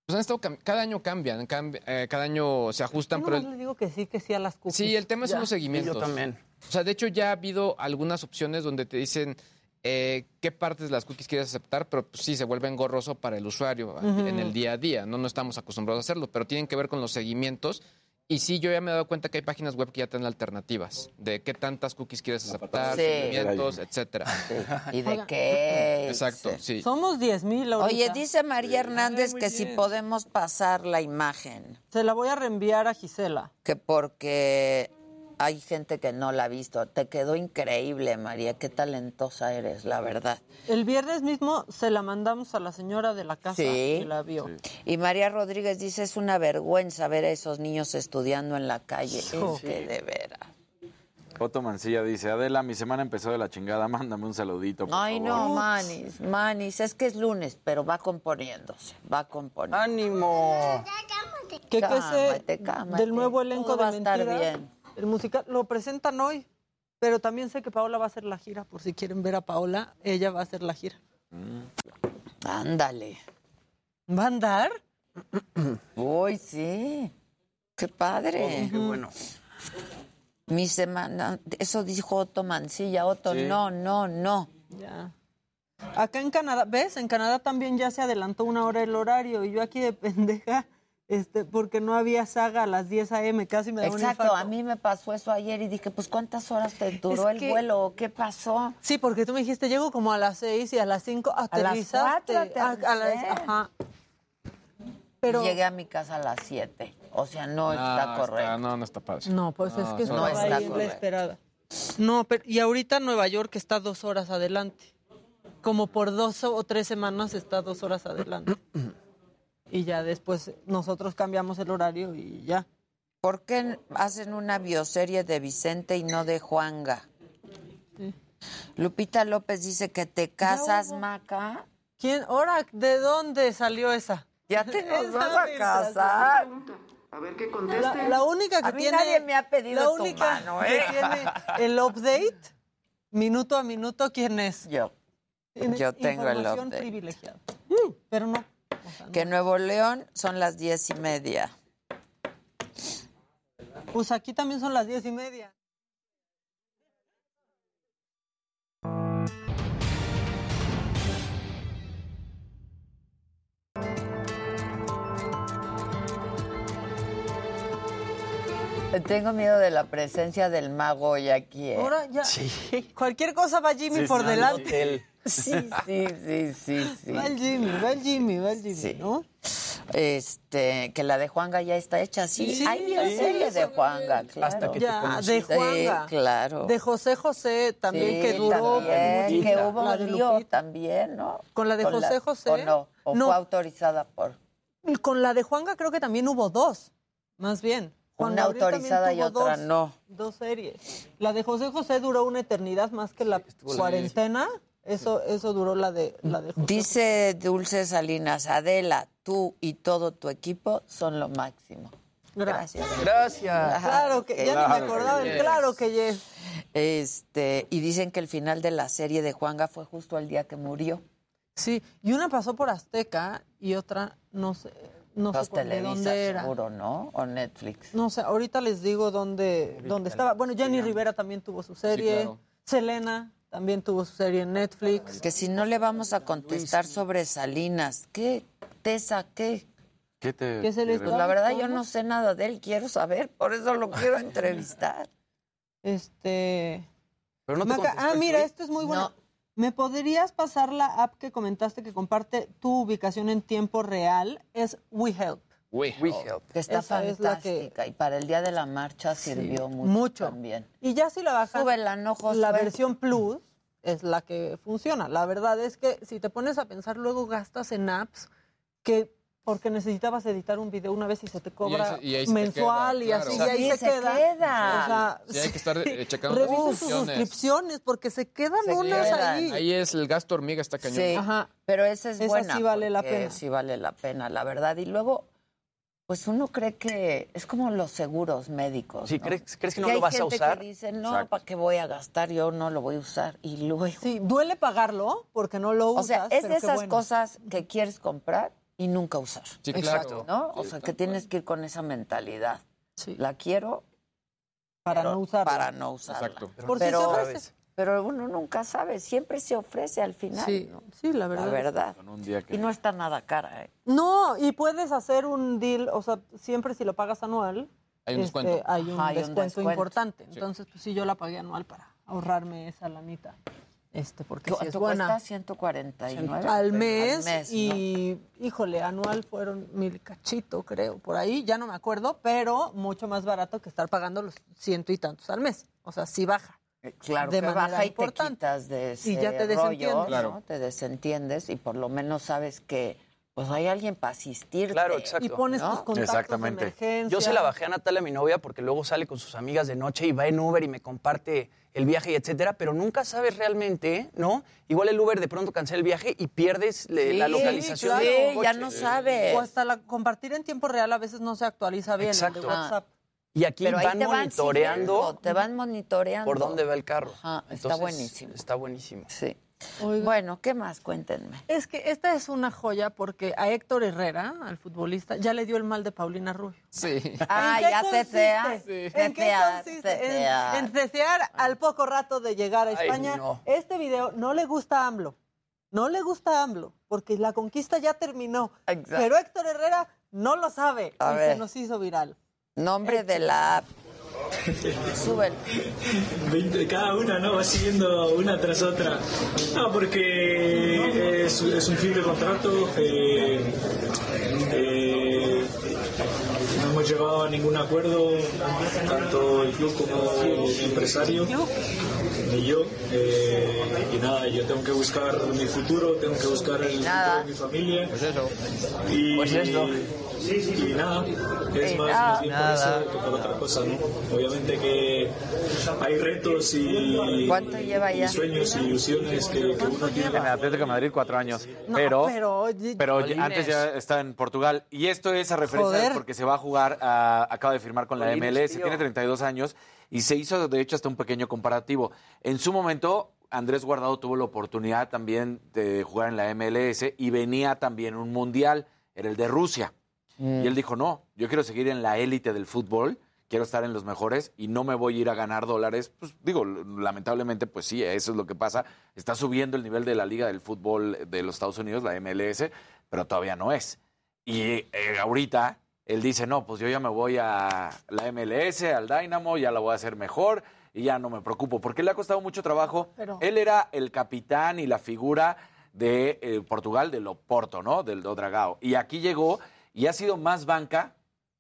Pues han estado cada año cambian, cambi- eh, cada año se ajustan, Yo pero le digo que sí, que sí a las cookies. Sí, el tema Ya. son los seguimientos. Yo también. O sea, de hecho ya ha habido algunas opciones donde te dicen eh, qué partes de las cookies quieres aceptar, pero pues, sí se vuelve engorroso para el usuario en el día a día. No, no estamos acostumbrados a hacerlo, pero tienen que ver con los seguimientos. Y sí, yo ya me he dado cuenta que hay páginas web que ya tienen alternativas de qué tantas cookies quieres aceptar, Sí. seguimientos, etcétera. ¿Y de qué? Exacto, sí. Somos 10 mil. Oye, dice María Hernández Ay, que si podemos pasar la imagen, Se la voy a reenviar a Gisela. que porque hay gente que no la ha visto. Te quedó increíble, María. Qué talentosa eres, la verdad. El viernes mismo se la mandamos a la señora de la casa Sí. y la vio. Y María Rodríguez dice, es una vergüenza ver a esos niños estudiando en la calle. Es que de veras. Otto Mancilla dice, Adela, mi semana empezó de la chingada, mándame un saludito, por Ay, favor". no, Manis, Manis, es que es lunes, pero va componiéndose, va componiendo. ¡Ánimo! ¿Qué que sé Cálmate, cálmate. del nuevo elenco Todo de va a estar Mentiras? bien. El musical lo presentan hoy, pero también sé que Paola va a hacer la gira. Por si quieren ver a Paola, ella va a hacer la gira. Ándale. ¿Va a andar? Uy, sí. Qué padre. Qué bueno. Mi semana, eso dijo Otto Mancilla. Otto, Sí. no, no, no. Ya. Acá en Canadá, ¿ves? En Canadá también ya se adelantó una hora el horario y yo aquí de pendeja, este, porque no había saga a las 10 a.m. casi me da un Exacto, infarto. a mí me pasó eso ayer y dije, pues ¿cuántas horas te duró Es el que- vuelo? ¿Qué pasó? Sí, porque tú me dijiste, llego como a las 6 y a las 5 las aterrizaste. cuatro A- a las- ajá. Pero Llegué a mi casa a las 7. O sea, no está Ah, correcto. no, no está padre. No, pues es que no estaba ahí la esperada. No, pero y ahorita Nueva York está dos horas adelante. Como por dos o tres semanas está dos horas adelante. y ya después nosotros cambiamos el horario y ya. ¿Por qué hacen una bioserie de Vicente y no de Juanga? Sí. Lupita López dice que te casas. Maca. ¿Quién? Ahora, ¿de dónde salió esa? Ya te nos vas a casar. A ver qué La, conteste. la única que A mí tiene. nadie me ha pedido la tu única mano, que ¿eh? tiene el update, minuto a minuto, ¿quién es? Yo. Yo tengo el información update. privilegiada. Pero no. Que Nuevo León son las diez y media. Pues aquí también son las diez y media. Tengo miedo de la presencia del mago hoy aquí. ¿eh? Ahora ya. Cualquier cosa va Jimmy Sí, por sí, delante. Sí, sí, sí, sí, sí. Va el Jimmy, va el Jimmy, va el Jimmy, Sí. ¿no? Este, que la de Juanga ya está hecha, sí. Sí, Hay bioserie sí, de Juanga, claro. Hasta que te Ya, conocí. de Sí, Juanga. claro. De José José también, Sí, que duró. también, que hubo La de lío también, ¿no? Con la de José José. ¿O no? ¿O No. fue autorizada por Con la de Juanga creo que también hubo dos, más bien. Juan una Gabriel autorizada y otra dos, no? Dos series. La de José José duró una eternidad más que la cuarentena. Eso, eso duró la de, la de José. Dice Dulce Salinas, Adela, tú y todo tu equipo son lo máximo. Gracias. Gracias. Claro que, ya ni me acordaba, del claro que yes. Este, y dicen que el final de la serie de Juanga fue justo el día que murió. Sí, y una pasó por Azteca y otra no sé, no sé de Televisa, dónde era. seguro, ¿no? O Netflix. No sé, ahorita les digo dónde, dónde estaba. Bueno, Jenny Rivera también tuvo su serie. claro. Selena también tuvo su serie en Netflix. Que si no le vamos a contestar sobre Salinas, ¿qué? Tesa, ¿qué? ¿Qué te.? ¿Qué se le Pues la verdad yo no sé nada de él, quiero saber, por eso lo quiero entrevistar. Este. Pero no te Maca- ah, mira, esto es muy bueno. ¿Me podrías pasar la app que comentaste que comparte tu ubicación en tiempo real? Es WeHelp. Que está Esa es la que- fantástica y para el día de la marcha sirvió mucho, mucho. también. Y ya si la bajas, Súbela, no, Josué. la versión Plus es la que funciona. La verdad es que si te pones a pensar, luego gastas en apps que porque necesitabas editar un video una vez y se te cobra y ahí se te mensual queda, y así, claro. y ahí se, se queda. queda. O sea, Sí, hay que estar eh, checando las revisen sus suscripciones. suscripciones porque se quedan Se unas quedan. ahí. Ahí es el gasto hormiga, está cañón. Sí, Ajá. pero esa es Esa buena. sí vale la pena. Sí vale la pena, la verdad. Y luego, pues uno cree que es como los seguros médicos. Sí, ¿no? ¿crees- crees que no hay lo vas a gente usar? Que dice, no, Exacto. ¿para qué voy a gastar? Yo no lo voy a usar. Y luego, Sí, duele pagarlo porque no lo o usas. sea, es pero de esas bueno. cosas que quieres comprar y nunca usar. Sí, claro. ¿No? O sea, que tienes que ir con esa mentalidad. La quiero para pero no usarla. Para no usarla. Exacto. Por si se pero, ofrece. pero uno nunca sabe, siempre se ofrece al final. Sí, ¿no? sí, la verdad. La verdad. Con un día que. Y no está nada cara, ¿eh? No, y puedes hacer un deal, o sea, siempre si lo pagas anual, Hay un este, descuento. hay un Ajá, hay un descuento descuento. importante. Entonces, pues sí, yo la pagué anual para ahorrarme esa lanita. Este, porque sí es ¿Cuánto buena. cuesta? 149 Al mes, Al mes, ¿no? y, híjole, anual fueron mil cachito, creo, por ahí, ya no me acuerdo, pero mucho más barato que estar pagando los ciento y tantos al mes. O sea, sí baja. Eh, Claro de que manera baja y te importante. quitas de ese Y ya te rollo, desentiendes. ¿no? Te desentiendes y por lo menos sabes que pues hay alguien para asistirte. Claro, exacto. Y pones ¿no? tus contactos Exactamente. de emergencia. Yo se la bajé a Natalia, mi novia, porque luego sale con sus amigas de noche y va en Uber y me comparte el viaje y etcétera, pero nunca sabes realmente, ¿no? Igual el Uber de pronto cancela el viaje y pierdes le- la Sí, localización. claro. del Sí, ya no sabes. O hasta la compartir en tiempo real a veces no se actualiza bien el de Exacto. WhatsApp. Y aquí Pero van te van monitoreando siguiendo, te van monitoreando. por dónde va el carro. Ajá, está Entonces, buenísimo. Está buenísimo. Sí. Oiga. Bueno, ¿qué más? Cuéntenme. Es que esta es una joya porque a Héctor Herrera, al futbolista, ya le dio el mal de Paulina Rubio. Sí. Ah, ¿En qué ya consiste? cecea. ¿En qué consiste? En, en al poco rato de llegar a Ay, España. no. Este video no le gusta a AMLO. No le gusta a AMLO porque la conquista ya terminó. Exacto. Pero Héctor Herrera no lo sabe A y ver. se nos hizo viral. Nombre de la app. Súbelo. 20 cada una, ¿no? Va siguiendo una tras otra. No, porque es, es un fin de contrato. eh, eh, no hemos llegado a ningún acuerdo, tanto el club como mi empresario, ni yo. eh, y nada, yo tengo que buscar mi futuro, tengo que buscar el futuro de mi familia. Pues eso. Y, Pues eso. y nada, es Y más, nada. más bien por eso que por otra cosa, ¿no? Obviamente que hay retos y, ¿Cuánto lleva y sueños y ilusiones que, que uno tiene. En el Atlético de Madrid, cuatro años. No, pero, pero, antes ya está en Portugal. Y esto es a referencia Joder. porque se va a jugar, a- acaba de firmar con la MLS, tío. tiene 32 años y se hizo de hecho hasta un pequeño comparativo. En su momento, Andrés Guardado tuvo la oportunidad también de jugar en la MLS y venía también un mundial, era el de Rusia. Mm. Y él dijo, no, yo quiero seguir en la élite del fútbol, quiero estar en los mejores y no me voy a ir a ganar dólares. Pues digo, lamentablemente, pues sí, eso es lo que pasa. Está subiendo el nivel de la liga del fútbol de los Estados Unidos, la MLS, pero todavía no es. Y eh, ahorita él dice, no, pues yo ya me voy a la MLS, al Dynamo, ya la voy a hacer mejor y ya no me preocupo, porque le ha costado mucho trabajo. Pero- Él era el capitán y la figura de eh, Portugal, del Oporto, ¿no? Del do Dragao. Y aquí llegó y ha sido más banca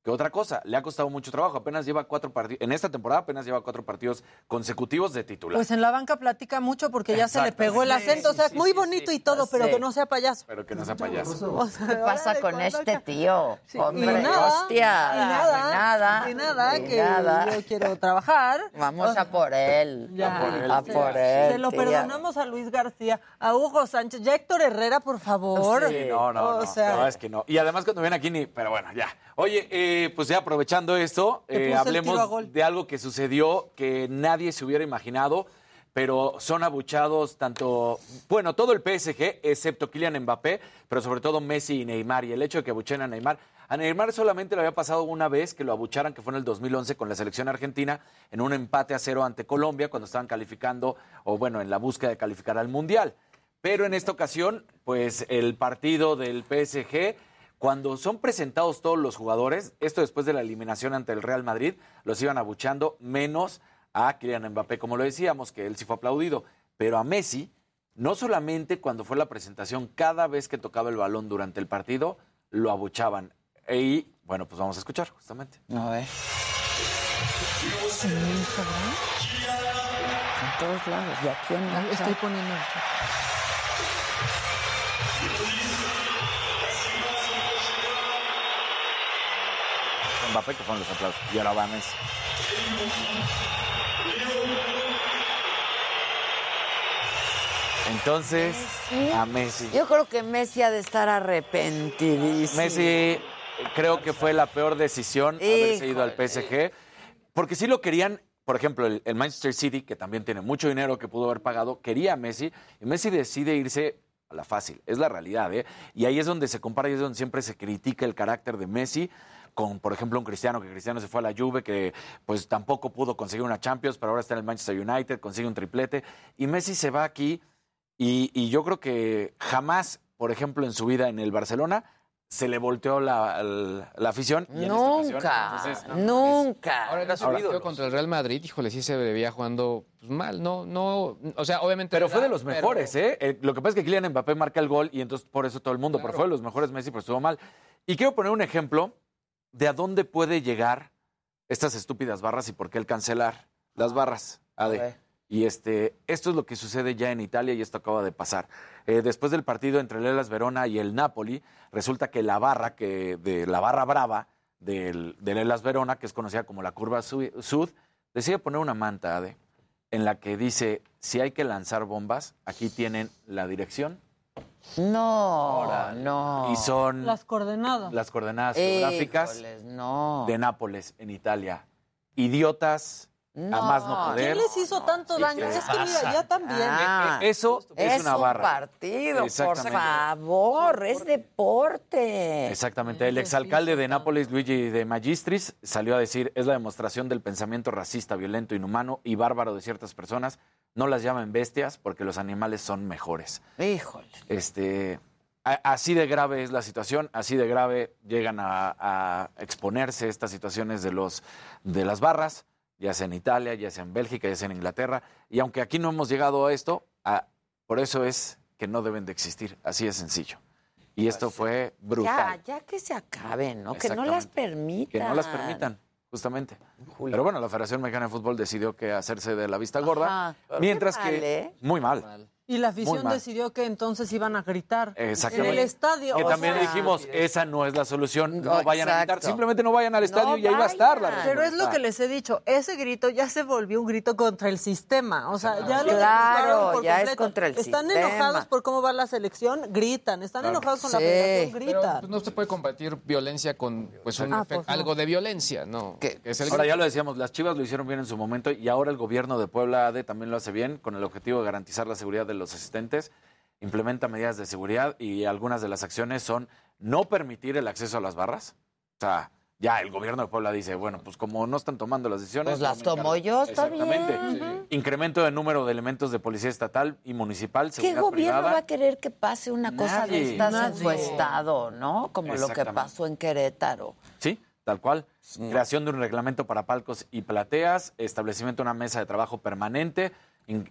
que otra cosa. Le ha costado mucho trabajo. Apenas lleva cuatro partidos, en esta temporada apenas lleva cuatro partidos consecutivos de titular. Pues en la banca platica mucho porque ya se le pegó el Sí, acento. o sea, sí, muy sí, bonito sí. y todo, pero Sí. que no sea payaso. pero que no sea payaso. O sea, ¿Qué pasa con este tío? Sí, Hombre, y nada, hostia. y nada, Y nada. y nada, y que nada. yo quiero trabajar. Vamos a por él. Ya, a por él. A se- por él, Se lo tía. perdonamos a Luis García, a Hugo Sánchez, ya Héctor Herrera, por favor. Sí, no, no, O no, sea, no, es que no. Y además cuando ven aquí ni, pero bueno, ya. Oye, eh, pues ya aprovechando esto, eh, hablemos de algo que sucedió que nadie se hubiera imaginado, pero son abuchados tanto, bueno, todo el PSG, excepto Kylian Mbappé, pero sobre todo Messi y Neymar. Y el hecho de que abuchen a Neymar, A Neymar solamente le había pasado una vez que lo abucharan, que fue en el 2011 con la selección argentina, en un empate a cero ante Colombia, cuando estaban calificando, o bueno, en la búsqueda de calificar al Mundial. Pero en esta ocasión, pues el partido del PSG, cuando son presentados todos los jugadores, esto después de la eliminación ante el Real Madrid, los iban abuchando menos a Kylian Mbappé, como lo decíamos, que él sí fue aplaudido, pero a Messi, no solamente cuando fue la presentación, cada vez que tocaba el balón durante el partido, lo abuchaban. Y bueno, pues vamos a escuchar justamente. A ver. En Instagram. En todos lados. Y aquí en el Estoy poniendo. Mbappé, que fueron los aplausos. Y ahora va Messi. Entonces, a Messi. Yo creo que Messi ha de estar arrepentidísimo. Messi creo que fue la peor decisión haberse ido al PSG. Porque sí lo querían, por ejemplo, el, el Manchester City, que también tiene mucho dinero que pudo haber pagado, quería a Messi. Y Messi decide irse a la fácil. Es la realidad, ¿eh? Y ahí es donde se compara y es donde siempre se critica el carácter de Messi con, por ejemplo, un Cristiano, que Cristiano se fue a la Juve, que pues tampoco pudo conseguir una Champions, pero ahora está en el Manchester United, consigue un triplete. Y Messi se va aquí y, y yo creo que jamás, por ejemplo, en su vida en el Barcelona, se le volteó la, la- la afición. y en esta ocasión, Nunca, entonces, nunca. Ahora partido contra el Real Madrid, híjole, sí se veía jugando pues, mal, no, no, o sea, obviamente. Pero fue de los pero- mejores, ¿eh? Eh, Lo que pasa es que Kylian Mbappé marca el gol y entonces por eso todo el mundo, pero fue de los mejores Messi, pero estuvo mal. Y quiero poner un ejemplo de a dónde puede llegar estas estúpidas barras y por qué el cancelar las barras. Ade. Y este, esto es lo que sucede ya en Italia y esto acaba de pasar. Eh, después del partido entre el Hellas Verona y el Napoli, resulta que la barra, que de la barra brava del, del Hellas Verona, que es conocida como la curva Su- Sud, decide poner una manta, Ade, en la que dice, si hay que lanzar bombas, aquí tienen la dirección No, no. y son Las coordenadas. las coordenadas geográficas Híjoles, no. de Nápoles, en Italia. Idiotas, a más no poder. ¿Quién les hizo tanto daño? ¿qué Es que mira, ya también. Ah, Eh, eso es, es una un barra. partido, por favor, es deporte. Exactamente. El exalcalde de Nápoles, Luigi de Magistris, salió a decir, es la demostración del pensamiento racista, violento, inhumano y bárbaro de ciertas personas. No las llamen bestias porque los animales son mejores. Híjole. Este, a- así de grave es la situación, así de grave llegan a, a exponerse estas situaciones de, los, de las barras, ya sea en Italia, ya sea en Bélgica, ya sea en Inglaterra. Y aunque aquí no hemos llegado a esto, a- por eso es que no deben de existir. Así de sencillo. Y esto fue Ya, brutal. ya que se acaben, ¿no? Que no las permitan. Que no las permitan, justamente. Pero bueno, la Federación Mexicana de Fútbol decidió que hacerse de la vista gorda, Ajá. Mientras mal, que ¿eh? muy mal. Y la afición decidió que entonces iban a gritar. En el estadio. Que o también sea, dijimos, esa no es la solución, no, No, vayan a gritar, simplemente no vayan al No estadio y ahí va a estar la vayan. Pero es lo respuesta. que les he dicho, ese grito ya se volvió un grito contra el sistema. O sea, ya lo Claro, gritaron por ya es completo. contra el Están sistema. enojados por cómo va la selección, gritan. Están Claro. enojados con la Pero gritan. pues, no se puede combatir violencia con pues, un Ah, efecto- pues, no. algo de violencia, ¿no? Es el Ahora ya lo decíamos, las Chivas lo hicieron bien en su momento y ahora el gobierno de Puebla AD también lo hace bien con el objetivo de garantizar la seguridad de los asistentes. Implementa medidas de seguridad y algunas de las acciones son no permitir el acceso a las barras. O sea, ya el gobierno de Puebla dice, bueno, pues como no están tomando las decisiones... Pues las tomo yo, está Exactamente. bien. Incremento de número de elementos de policía estatal y municipal, ¿Qué gobierno privada. va a querer que pase una cosa de Nadie. estas en su Nadie. estado, no? Como lo que pasó en Querétaro. Sí, tal cual. Creación de un reglamento para palcos y plateas, establecimiento de una mesa de trabajo permanente,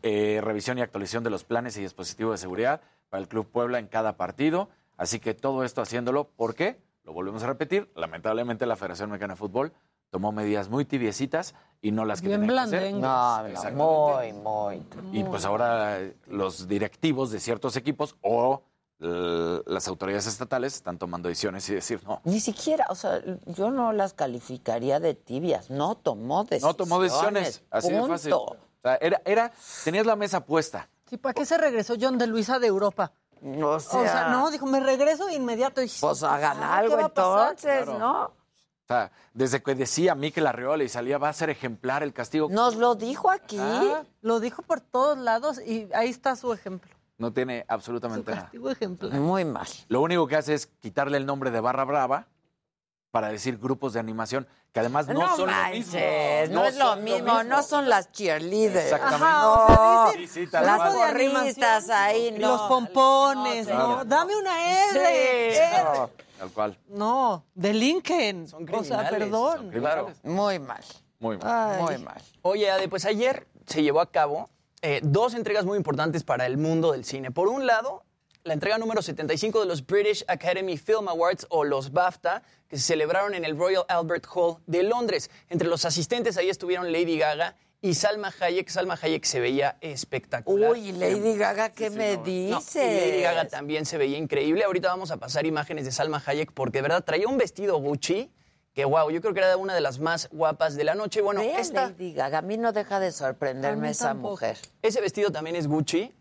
eh, revisión y actualización de los planes y dispositivos de seguridad para el Club Puebla en cada partido. Así que todo esto haciéndolo, ¿por qué? Lo volvemos a repetir. Lamentablemente la Federación Mexicana de Fútbol tomó medidas muy tibiecias y no las que Bien que hacer. No, no, Exactamente. muy, muy. Y pues ahora los directivos de ciertos equipos o las autoridades estatales están tomando decisiones y decir, no, Ni siquiera, o sea, yo no las calificaría de tibias. No tomó decisiones. No tomó decisiones. Así de fácil. O sea, era, era, tenías la mesa puesta. Sí, ¿para qué se regresó John de Luisa de Europa? O sea, O sea, no, dijo, me regreso de inmediato. Y, pues hagan ah, algo entonces, Claro. ¿no? O sea, desde que decía Mikel Arreola y salía, va a ser ejemplar el castigo. Nos lo dijo aquí. Ah, lo dijo por todos lados y ahí está su ejemplo. No tiene Su absolutamente nada. castigo ejemplar. Muy mal. Lo único que hace es quitarle el nombre de Barra Brava para decir grupos de animación, que además no, No son lo manches, mismo. no es lo son mismo, no son las cheerleaders. Exactamente. Ajá, o sea, No, dicen Sí, sí, tal las porristas ahí, no. Los pompones, Claro. ¿no? Dame una R. Sí, R. no. Tal cual. No, delinquen. Son o sea, criminales, perdón. son Claro. Muy mal, Muy mal. muy mal. Oye, Ade, pues ayer se llevó a cabo eh, dos entregas muy importantes para el mundo del cine. Por un lado, la entrega número 75 de los British Academy Film Awards o los BAFTA, que se celebraron en el Royal Albert Hall de Londres. Entre los asistentes ahí estuvieron Lady Gaga y Salma Hayek. Salma Hayek se veía espectacular. Uy, Lady Gaga, ¿qué me No, dices? y Lady Gaga también se veía increíble. Ahorita vamos a pasar imágenes de Salma Hayek porque de verdad traía un vestido Gucci que wow, yo creo que era una de las más guapas de la noche. Bueno, Ve a esta, Lady Gaga, a mí no deja de sorprenderme esa tampoco. mujer. ese vestido también es Gucci.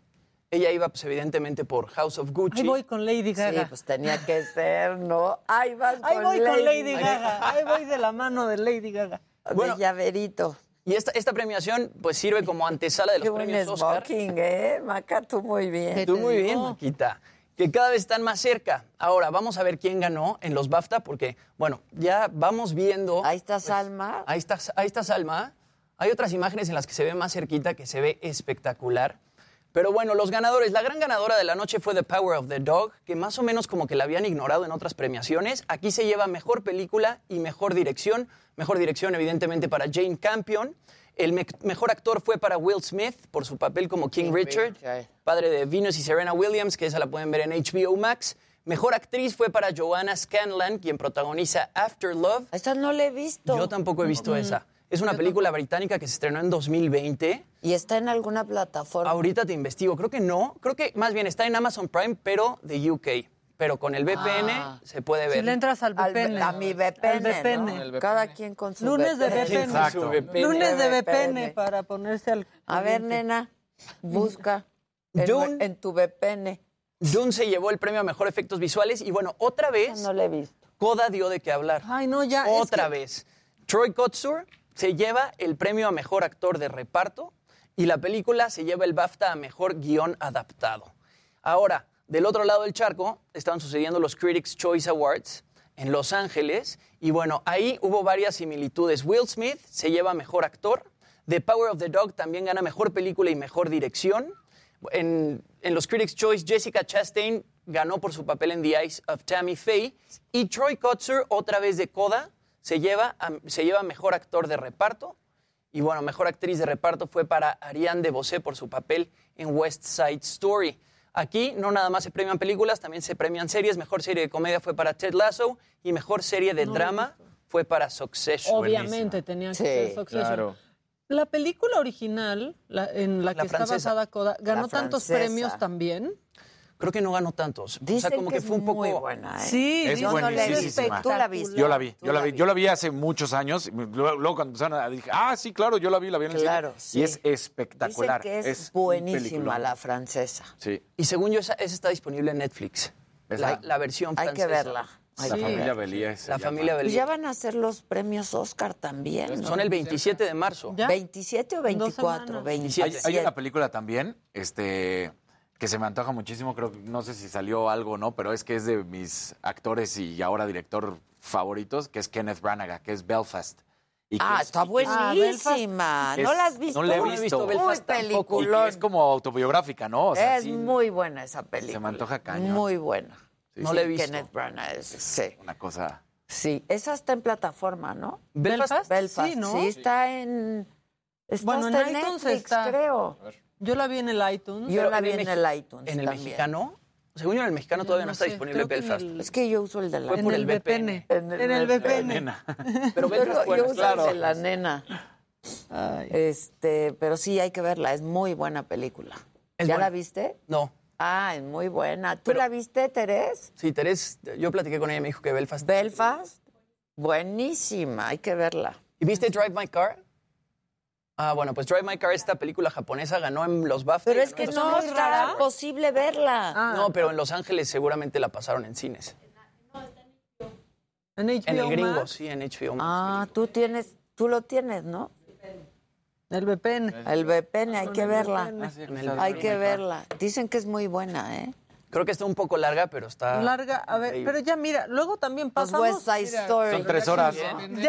Ella iba pues evidentemente por House of Gucci. Ahí voy con Lady Sí, Gaga. pues tenía que ser, ¿no? Ahí vas Ahí con voy con Lady Lady Gaga. Ahí voy de la mano de Lady Gaga. Bueno, de llaverito. Y esta, esta premiación pues sirve como antesala de los Qué buen premios Oscar. smoking, ¿eh? Maca, tú muy bien. Tú muy bien, Maquita. Que cada vez están más cerca. Ahora, vamos a ver quién ganó en los BAFTA, porque, bueno, ya vamos viendo. Ahí está Salma. Ahí está, ahí está Salma. Hay otras imágenes en las que se ve más cerquita, que se ve espectacular. Pero bueno, los ganadores. La gran ganadora de la noche fue The Power of the Dog, que más o menos como que la habían ignorado en otras premiaciones. Aquí se lleva mejor película y mejor dirección. Mejor dirección, evidentemente, para Jane Campion. El me- mejor actor fue para Will Smith por su papel como King, King Richard, Richard. padre de Venus y Serena Williams, que esa la pueden ver en HBO Max. Mejor actriz fue para Joanna Scanlan, quien protagoniza After Love. Esta no la he visto. Yo tampoco he visto esa. Es una película británica que se estrenó en 2020. ¿Y está en alguna plataforma? Ahorita te investigo. Creo que no. Creo que más bien está en Amazon Prime, pero de UK. Pero con el VPN Ah. se puede ver. Si le entras al Al- VPN. a mi VPN, Al VPN. ¿no? El VPN. Cada quien con su Lunes de VPN. VPN. Exacto. Lunes de VPN VPN. para ponerse al. A ver, nena, busca en, Dune. en tu VPN. Dune se llevó el premio a mejor efectos visuales. Y bueno, otra vez, No la he visto. Coda dio de qué hablar. Ay, no, ya. es Otra que- vez. Troy Kotsur se lleva el premio a mejor actor de reparto y la película se lleva el BAFTA a mejor guion adaptado. Ahora, del otro lado del charco estaban sucediendo los Critics' Choice Awards en Los Ángeles y bueno, ahí hubo varias similitudes. Will Smith se lleva mejor actor, The Power of the Dog también gana mejor película y mejor dirección. En, los Critics' Choice, Jessica Chastain ganó por su papel en The Eyes of Tammy Faye. Y Troy Kotsur, otra vez de Coda, se lleva, a- se lleva mejor actor de reparto. Y bueno, mejor actriz de reparto fue para Ariane DeBose por su papel en West Side Story. Aquí no nada más se premian películas, también se premian series. Mejor serie de comedia fue para Ted Lasso y mejor serie de drama fue para Succession. Obviamente tenía que Sí, ser Succession. Claro. La película original, la- en la que La está basada Coda, ¿ganó tantos premios también? Creo que no ganó tantos. Dicen o sea, como que, que, fue un es poco muy buena, ¿eh? Sí, Es Yo no la. Tú la viste. Yo la vi, yo la vi, yo la vi hace muchos años. Luego, cuando empezaron a dije, ah, sí, claro, yo la vi, la vi en el cine". Claro, sí. Y es espectacular. Dicen que es, buenísima peliculón. la francesa. Sí. Y según yo, esa, esa está disponible en Netflix. La, la versión Hay francesa. que verla. Hay La familia. Belía. La familia Belía. ya van a hacer los premios Oscar también. ¿no? Son el 27 de marzo. ¿Ya? 27 o En dos 24, semanas. 27. Hay, hay una película también, este, que se me antoja muchísimo, creo, que- no sé si salió algo o no, pero es que es de mis actores y ahora director favoritos, que es Kenneth Branagh, que es Belfast. Y Ah, es- está es- buenísima. es- ¿No la has visto? no la he Muy visto. Belfast es como autobiográfica, ¿no? O sea, es sí, muy buena esa película. se me antoja cañón. Muy buena. Sí, No sí, la he visto. Kenneth Branagh es, sí. Una cosa... Sí, esa está en plataforma, ¿no? Belfast. Belfast, Sí, ¿no? está en... Está Bueno, en hasta en iTunes Netflix, está. creo. Yo la vi en el iTunes. Yo la vi el en el iTunes En el también. mexicano, según yo en el mexicano todavía no no está sé, disponible creo que en Belfast. el- Es que yo uso el de la Fue en por el el VPN. En En el VPN. Nena. Pero Yo, Belfast, yo uso claro. el de la nena. Ay. Este, pero sí hay que verla, es muy buena película. Es ¿Ya buena. la viste? No. Ah, es muy buena. ¿Tú Pero- la viste, Terés? Sí, Terés, yo platiqué con ella y me dijo que Belfast. Belfast, buenísima, hay que verla. ¿Y viste Drive My Car? Ah, bueno, pues Drive My Car, esta película japonesa, ganó en los BAFTA. Pero es que no es posible verla. Ah. No, pero en Los Ángeles seguramente la pasaron en cines. ¿En HBO En el gringo, Max? sí, en HBO Ah, tú tienes, tú lo tienes, ¿no? El VPN. El VPN, hay que verla. Ah, hay que verla. Dicen que es muy buena, ¿eh? Creo que está un poco larga, pero está. Larga, a ver, pero ya mira, luego también pasamos. West Story. Son tres horas.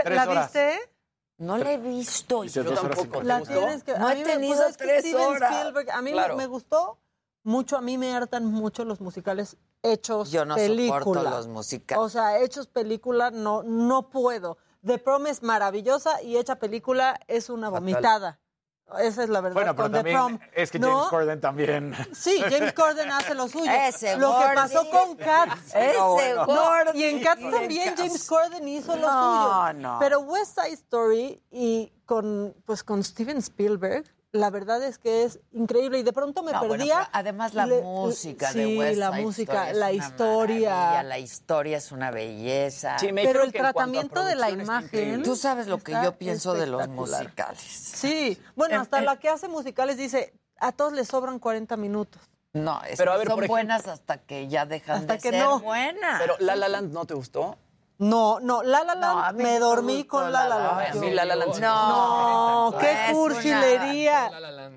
¿La viste? No la he visto. Yo tampoco. La tienes que, no he tenido tres horas. A mí me, gustó mucho. A mí me hartan mucho los musicales hechos Yo no película. soporto los musicales. O sea, hechos película no, no puedo. The Prom es maravillosa y hecha película es una vomitada. Esa es la verdad. Bueno, pero también es que James ¿No? Corden también. Sí, James Corden hace lo suyo. Ese lo que pasó con Kat. Ese no, bueno. y en Kat y también James Corden hizo lo suyo. No, no. Pero West Side Story y con pues con Steven Spielberg la verdad es que es increíble y de pronto me perdía. Además la música de sí, la música, la historia, la historia es una belleza. Sí, me pero el tratamiento de la imagen. Tú sabes lo que yo pienso de los musicales. Sí, bueno, em, hasta em. la que hace musicales dice, a todos les sobran 40 minutos. No, es pero a ver, son buenas hasta que ya dejan hasta de que ser no. buenas. Pero La La Land no te gustó. No, no, La La Land, no, me dormí con La La Land. La, la, la, la No, qué cursilería.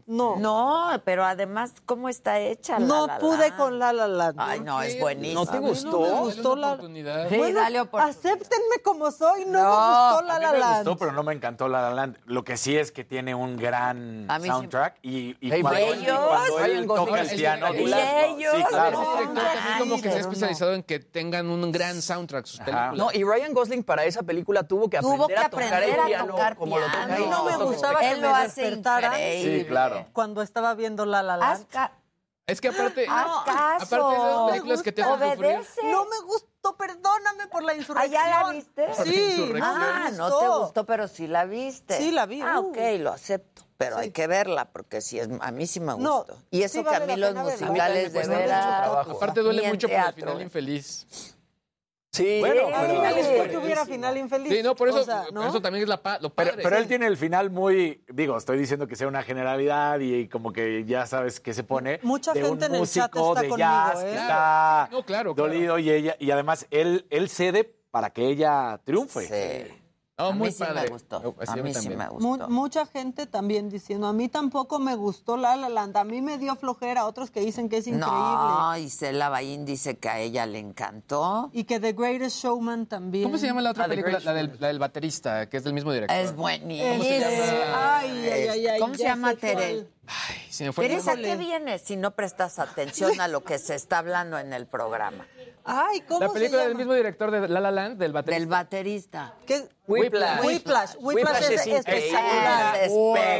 No. No, pero además, ¿cómo está hecha la No pude con La La Land. Ay, no, es buenísimo. ¿No te gustó? No me gustó la... Sí, bueno, dale oportunidad. acéptenme como soy, no, me gustó La La Land. me gustó, pero no me encantó La La Land. Lo que sí es que tiene un gran soundtrack y, y cuando, él toca el piano... Y ellos. Sí, claro. Es como que se ha especializado en que tengan un gran soundtrack sus películas y Ryan Gosling para esa película tuvo que aprender, tuvo que aprender a, tocar a, el piano, tocar como piano. Como lo a mí no me gustaba que me despertara sí, claro. cuando estaba viendo La La Land. Es que aparte, no, aparte de esas películas que te Obedece. No me gustó, perdóname por la ah, insurrección. ¿Allá la viste? Sí. La ah, no, te gustó, pero sí la viste. Sí, la vi. Ah, uh. ok, lo acepto. Pero sí. hay que verla, porque si es, a mí sí me gustó. No, y eso sí vale que a mí los musicales de veras... Aparte duele mucho por el final infeliz. Sí, bueno, pero, final que pero, tuviera final infeliz. Sí, no, por eso, eso también es la lo Pero, él tiene el final muy, digo, estoy diciendo que sea una generalidad y, como que ya sabes qué se pone. Mucha gente un en el chat está de conmigo, jazz, ¿eh? que claro. está no, claro, dolido y ella y además él él cede para que ella triunfe. Sí. Oh, a mí sí me gustó. Oh, pues a mí sí me gustó. mucha gente también diciendo, a mí tampoco me gustó La La Land. A mí me dio flojera. Otros que dicen que es increíble. No, Isela Baín dice que a ella le encantó. Y que The Greatest Showman también. ¿Cómo se llama la otra película? La del, la del, baterista, que es del mismo director. Es buenísimo ¿Cómo se llama? Ay, ay, ay, este, ¿Cómo se llama Terel? Ay, se me fue Teresa, ¿qué vienes si no prestas atención a lo que se está hablando en el programa? La película se del mismo director de La La Land, del baterista. Del baterista. ¿Qué? Whiplash. Whiplash. Whiplash, Whiplash es, es espectacular. Es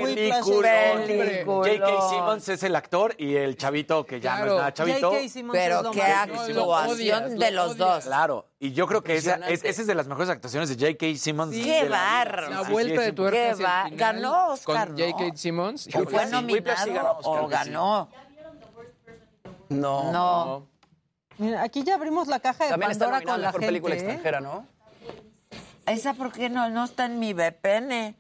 película. J.K. Simmons es el actor y el chavito, que ya no es nada chavito. Pero qué actuación de los dos. Claro. Y yo creo que esa es, de las mejores actuaciones de J.K. Simmons. ¡Qué barro! La, vuelta de tuerca. ¡Qué! Ganó Oscar. J.K. Simmons. ¿Fue nominado o ganó? No. No. Mira, aquí ya abrimos la caja de También Pandora está con la gente, película extranjera, ¿no? Esa porque no no está en mi VPN.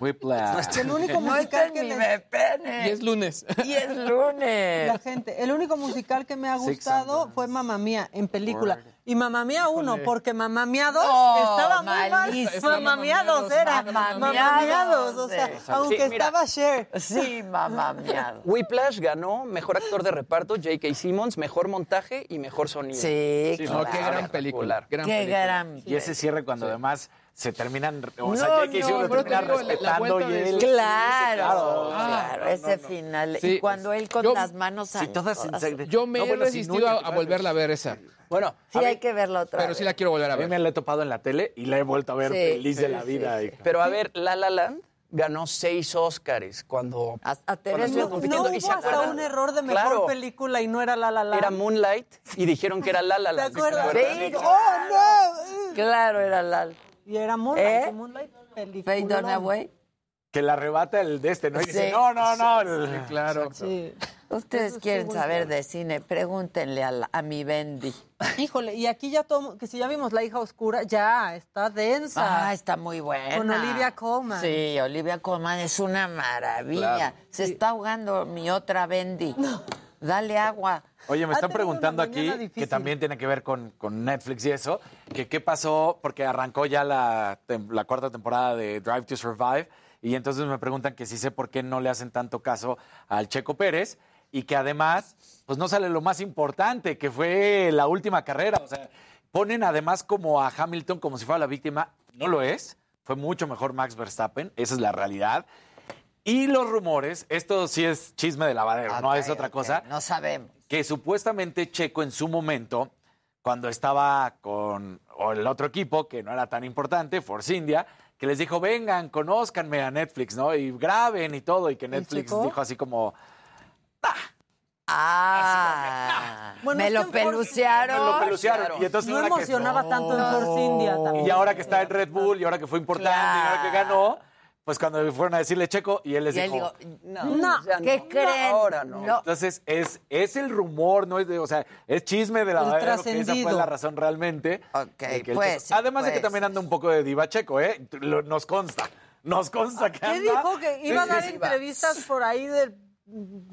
Whiplash. El único musical que me... Y es lunes. Y es lunes. La gente. El único musical que me ha gustado fue Mamá Mía en película. Y Mamá Mía 1, porque Mamá Mía 2 estaba muy mal. Mamá Mía 2 era. Mamá Mía 2. O sea, aunque estaba Cher. Sí, Mamá Mía 2. Whiplash ganó mejor actor de reparto, J.K. Simmons, mejor montaje y mejor sonido. Sí, claro. qué gran película. Qué gran. Y ese cierre cuando además se terminan, o no, sea, ya que hicieron, no, lo respetando la, la y él... Claro, claro, claro no, ese final. Sí, y cuando él con yo, las manos... Sí, todas en... Yo me he bueno, resistido a, a, volverla a ver esa. Bueno, sí hay mí, que verla otra Pero vez. sí la quiero volver a ver. A mí me la he topado en la tele y la he vuelto a ver sí, feliz de la vida. Y... Pero a ver, La La Land ganó seis Óscares cuando, a, a cuando no, compitiendo. No hubo ¿Y se hasta un error de mejor claro. película y no era La La Land. Era Moonlight y dijeron que era La La Land. ¿Te acuerdas? ¿Te acuerdas? ¿Sí? ¡Oh, no! Claro, era La La y era Moonlight, ¿Eh? Moonlight. Faye Dunaway. Que la arrebata el de este, ¿no? Y dice, no, no, no. Claro. Ustedes quieren saber de cine, pregúntenle a, mi Bendy. Híjole, y aquí ya tomo, que si ya vimos La hija oscura, ya está densa. Ah, está muy buena. Con Olivia Colman. Sí, Olivia Colman es una maravilla. Se está ahogando mi otra Bendy. No. Dale agua. Oye, me están preguntando aquí, que también tiene que ver con, con Netflix y eso, que qué pasó, porque arrancó ya la, la cuarta temporada de Drive to Survive, y entonces me preguntan que si sé por qué no le hacen tanto caso al Checo Pérez, y que además, pues no sale lo más importante, que fue la última carrera. O sea, ponen además como a Hamilton como si fuera la víctima. No lo es. Fue mucho mejor Max Verstappen. Esa es la realidad. Y los rumores, esto sí es chisme de lavadero, no es otra cosa. No sabemos. Que supuestamente Checo en su momento, cuando estaba con o el otro equipo, que no era tan importante, Force India, que les dijo, vengan, conózcanme a Netflix, ¿no? Y graben y todo. Y que Netflix dijo así como, Ah, Bueno, me es lo pelucearon. Me lo pelucearon. Y entonces no que- emocionaba tanto en Force India también. Y ahora que está en Red Bull, y ahora que fue importante, y ahora que ganó, pues cuando fueron a decirle Checo, y él les Y él dijo, dijo, no, No, ¿qué no, creen? ahora no. Entonces, es, es el rumor, no es de, o sea, es chisme de la que esa fue la razón realmente. Ok, de que el pues, Checo- sí, Además de que pues. también anda un poco de diva checo, ¿eh? Lo- nos consta. Nos consta que ¿Qué anda. dijo? Que iba a dar sí, entrevistas por ahí de...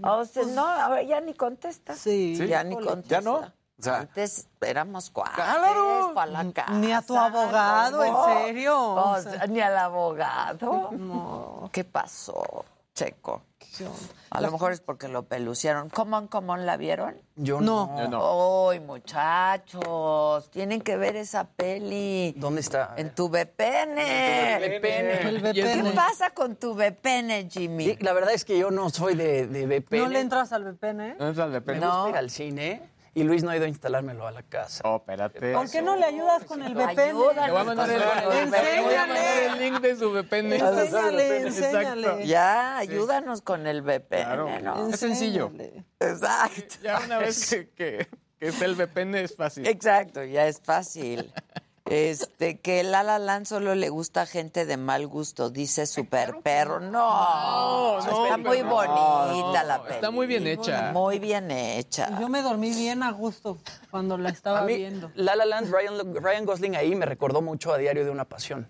O sea, no, ahora ya ni contesta. Sí. Sí. Ya ni contesta. ¿Ya no? O sea, Antes éramos cuates, Claro. fue a la casa. Ni a tu abogado, no. ¿en serio? O O sea, ni al abogado. No. ¿Qué pasó, Checo? A lo mejor es porque lo peluciaron. ¿Cómo, cómo la vieron? Yo No. no. Yo no. ¡Ay, muchachos! Tienen que ver esa peli. ¿Dónde está? En tu VPN. El VPN. El ¿Qué pasa con tu VPN, Jimmy? La verdad es que yo no soy de, de VPN. ¿No le entras al VPN? ¿No es al VPN? No. gusta ir al cine y Luis no ha ido a instalármelo a la casa. Oh, espérate. ¿Por qué no le ayudas con el VPN? Ayúdanos Le voy a mandar el, con le voy a mandar Enséñale. el link de su VPN. Enséñale, Exacto. enséñale. Ya, ayúdanos con el VPN, Claro. ¿no? Es sencillo. Exacto. Ya una vez que, que, que esté el VPN es fácil. Exacto, ya es fácil. Este, que el La La Land solo le gusta a gente de mal gusto, dice Super Perro. No, No, no, está muy no, bonita no, la está película. muy bien hecha. Muy bien hecha. Yo me dormí bien a gusto cuando la estaba A mí, viendo. La La Land, Ryan, Ryan Gosling ahí me recordó mucho a Diario de una Pasión.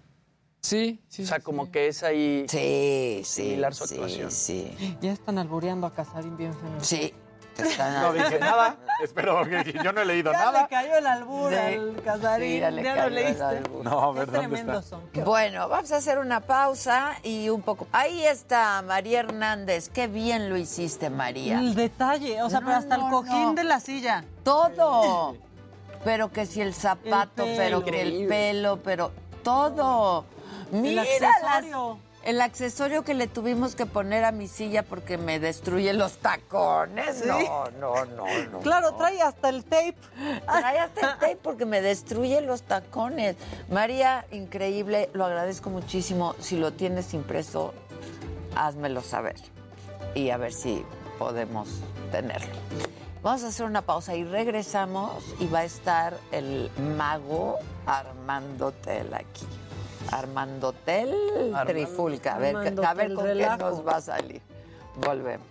Sí, sí. O sea, como que es ahí... Sí, sí, Similar su sí, actuación. sí. Ya están albureando a Casarín bien feo. Sí. Están- No dije nada. Espero que yo no he leído Ya nada. le cayó el albur Sí. al Casarín. Sí, ya le ya cayó lo el leíste. albur. No, a Qué ver, ¿dónde tremendos está? son. Bueno, vamos a hacer una pausa y un poco. Ahí está María Hernández. Qué bien lo hiciste, María. El detalle, o sea, No, pero hasta no, el cojín no. de la silla. Todo. Pero que si el zapato, El pero que el pelo, pero todo. Mira las- accesorio. El accesorio que le tuvimos que poner a mi silla porque me destruye los tacones. Sí. No, no, no, no. Claro, trae hasta el tape. Trae hasta el tape porque me destruye los tacones. María, increíble, lo agradezco muchísimo. Si lo tienes impreso, házmelo saber. Y a ver si podemos tenerlo. Vamos a hacer una pausa y regresamos y va a estar el mago Armando Tel aquí. Armando Tel Trifulca. A ver, Armando a ver con Relajo. qué nos va a salir. Volvemos.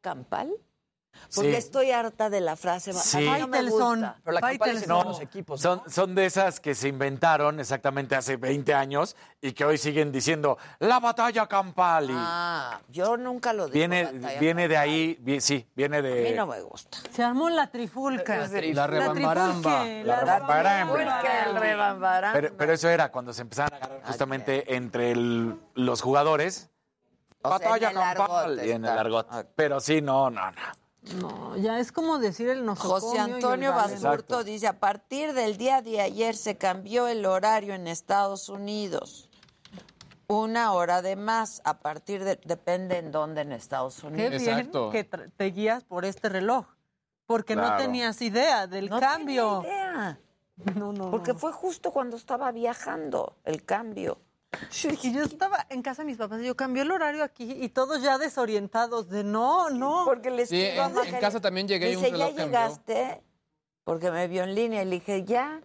Campal? Porque Sí. estoy harta de la frase. Sí. No me gusta. Pero la Faitelson. todos los equipos. Son, son de esas que se inventaron exactamente hace 20 años y que hoy siguen diciendo la batalla campal. Y Ah, yo nunca lo digo. viene, viene de ahí, vi- sí, viene A mí de... no me gusta. Se armó la trifulca. La rebambaramba. La rebambaramba. Pero, pero eso era cuando se empezaron a agarrar justamente entre el- los jugadores. O sea, batalla campal. Y en el argot. Ok. Pero sí, no, no, no. No, ya es como decir el nosocomio José Antonio. Basurto dice, a partir del día de ayer se cambió el horario en Estados Unidos. Una hora de más, a partir de, depende en dónde en Estados Qué Unidos. bien Exacto. que te guías por este reloj. Porque no tenías idea del No cambio. tenía idea, No, no, porque no. fue justo cuando estaba viajando el cambio. Y yo estaba en casa de mis papás y yo cambié el horario aquí y todos ya desorientados de no, no. Porque le Sí, escribo a en- en casa también llegué y un Dice, ¿ya reloj cambió". llegaste? Porque me vio en línea y le dije, ya.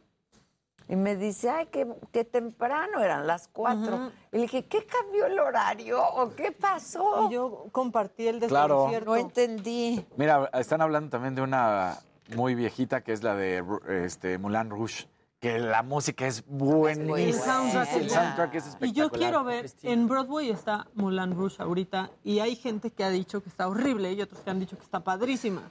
Y me dice, ay, qué, qué temprano, eran las cuatro. Ujú. Y le dije, ¿qué cambió el horario o qué pasó? Y yo compartí el Claro. desconcierto. No entendí. Mira, están hablando también de una muy viejita que es la de este, Moulin Rouge, que la música es buenísima. El soundtrack, El ya. soundtrack es Y yo quiero ver, en Broadway está Moulin Rouge ahorita y hay gente que ha dicho que está horrible y otros que han dicho que está padrísima.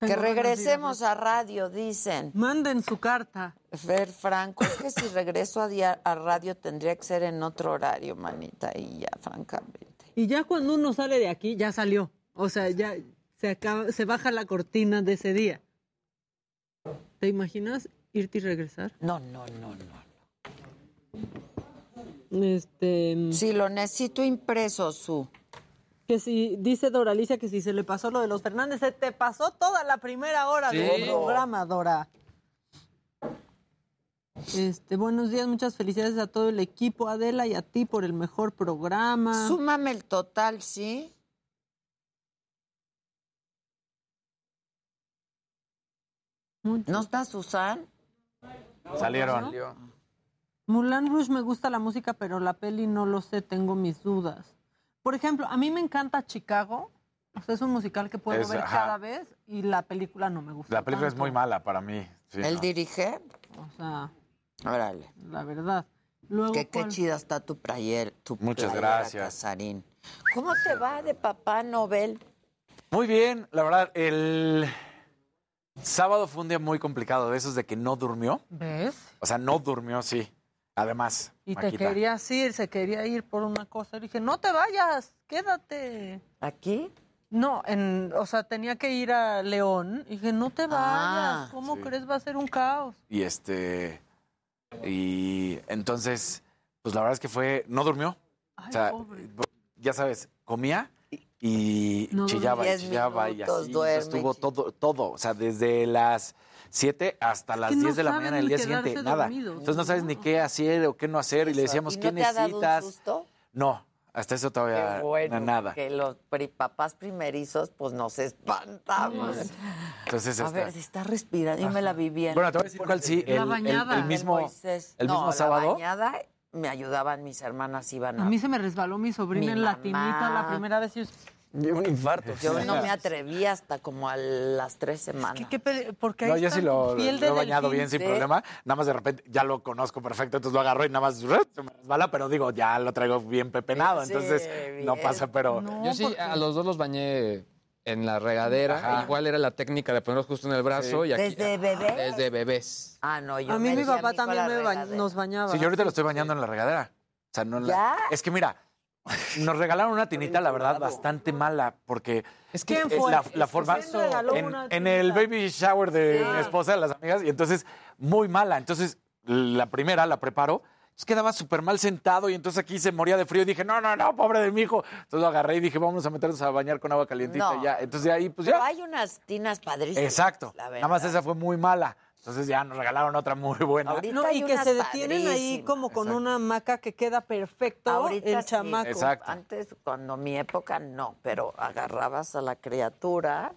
Que Tengo regresemos a radio, dicen. Manden su carta. Fer Franco, es que si regreso a, a radio tendría que ser en otro horario, manita, y ya, francamente. Y ya cuando uno sale de aquí, ya salió. O sea, ya se acaba, se baja la cortina de ese día. ¿Te imaginas irte y regresar? No, no, no, no. Este. Sí, lo necesito impreso, su. Que si, dice Dora Alicia que si se le pasó lo de los Fernández, se te pasó toda la primera hora Sí. del programa, Dora. Este, buenos días, muchas felicidades a todo el equipo, Adela, y a ti por el mejor programa. Súmame el total, ¿sí? ¿No está Susan? Salieron. Mulan Rouge me gusta la música, pero la peli no lo sé, tengo mis dudas. Por ejemplo, a mí me encanta Chicago. O sea, es un musical que puedo Es, ver ajá. cada vez y la película no me gusta. La película es tanto. muy mala para mí. sí, ¿Él no. dirige? O sea, Órale. la verdad. Luego, Que qué chida está tu player, tu Muchas playera, gracias. Casarín. ¿Cómo te va de papá Nobel? Muy bien, la verdad, el sábado fue un día muy complicado, de esos de que no durmió. ¿Ves? O sea, no durmió, sí. Además, Y te Maquita. querías ir, se quería ir por una cosa. Le dije, no te vayas, quédate. ¿Aquí? No, en, o sea, tenía que ir a León. Y dije, no te vayas, Ah, ¿cómo sí. crees? Va a ser un caos. Y este. Y entonces, pues la verdad es que fue. No durmió. o sea, ya sabes, comía y No chillaba y chillaba y así. duerme, estuvo todo, todo. O sea, desde las 7 hasta las que no 10 de la mañana del día siguiente. Nada. Entonces no sabes ni qué hacer o qué no hacer. Y le decíamos, ¿Y ¿qué no te ha dado un necesitas? susto? No, hasta eso todavía Qué bueno, nada. que los pri- papás primerizos, pues nos espantamos. Entonces, A esta- ver, se está respirando. Yo me la vi bien. Bueno, te voy a decir cuál sí. La El, el- bañada. el mismo, el No, mismo la sábado. bañada me ayudaban mis hermanas, iban A a... mí se me resbaló mi sobrina Mi en la mamá. tinita la primera vez. Y yo, un infarto. Yo no me atreví hasta como a las tres semanas. ¿qué pe- porque ahí No, yo sí lo, he bañado bien sin problema. Nada más de repente ya lo conozco perfecto, entonces lo agarro y nada más se me resbala, pero digo, ya lo traigo bien pepenado, Sí, entonces no pasa, pero. Yo sí, a los dos los bañé en la regadera. Ajá. Igual era la técnica de ponerlos justo en el brazo y aquí. ¿Desde bebés? Desde bebés. Ah, no, yo A mí me mi papá también me ba- nos bañaba. Sí, yo ahorita lo estoy bañando en la regadera. O sea, no la-. Es que mira, nos regalaron una tinita, la verdad, bastante mala, porque es que ¿Quién es fue? la, la ¿Quién forma regaló en, en el baby shower de Ah. mi esposa, de las amigas, y entonces muy mala. Entonces, la primera la preparo. Entonces quedaba súper mal sentado y entonces aquí se moría de frío y dije, no, no, no, pobre de mi hijo. Entonces lo agarré y dije, vamos a meternos a bañar con agua calientita No. y ya. Entonces de ahí, pues Pero ya. hay unas tinas padrísimas. Exacto. la Nada más esa fue muy mala. Entonces ya nos regalaron otra muy buena. Ahorita No, hay y que unas se detienen ahí padrísimas. como con una hamaca que queda perfecto Ahorita el sí. chamaco. Exacto. Antes, cuando mi época, no, pero agarrabas a la criatura,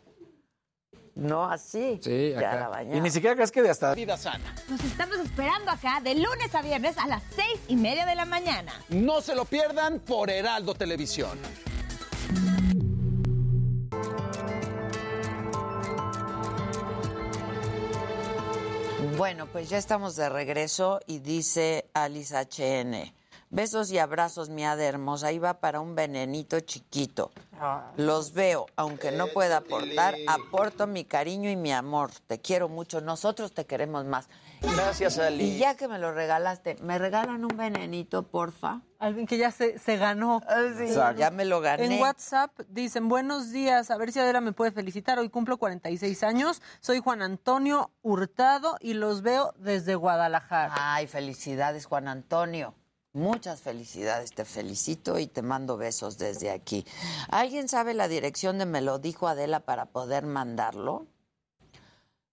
no así. Sí, ya acá. la bañabas. Y ni siquiera crees que de hasta Vida sana. Nos estamos esperando acá de lunes a viernes a las seis y media de la mañana. No se lo pierdan por Heraldo Televisión. Bueno, pues ya estamos de regreso y dice Alice HN. Besos y abrazos, mi hada hermosa. Ahí va para un venenito chiquito. Los veo, aunque no pueda aportar, aporto mi cariño y mi amor. Te quiero mucho. Nosotros te queremos más. Gracias, Ali. Y ya que me lo regalaste, ¿me regalan un venenito, porfa? Alguien que ya se, se ganó. Exacto. Ya me lo gané. En WhatsApp dicen, buenos días, a ver si Adela me puede felicitar. Hoy cumplo 46 años, soy Juan Antonio Hurtado y los veo desde Guadalajara. Ay, felicidades, Juan Antonio. Muchas felicidades, te felicito y te mando besos desde aquí. ¿Alguien sabe la dirección de Me lo dijo Adela para poder mandarlo?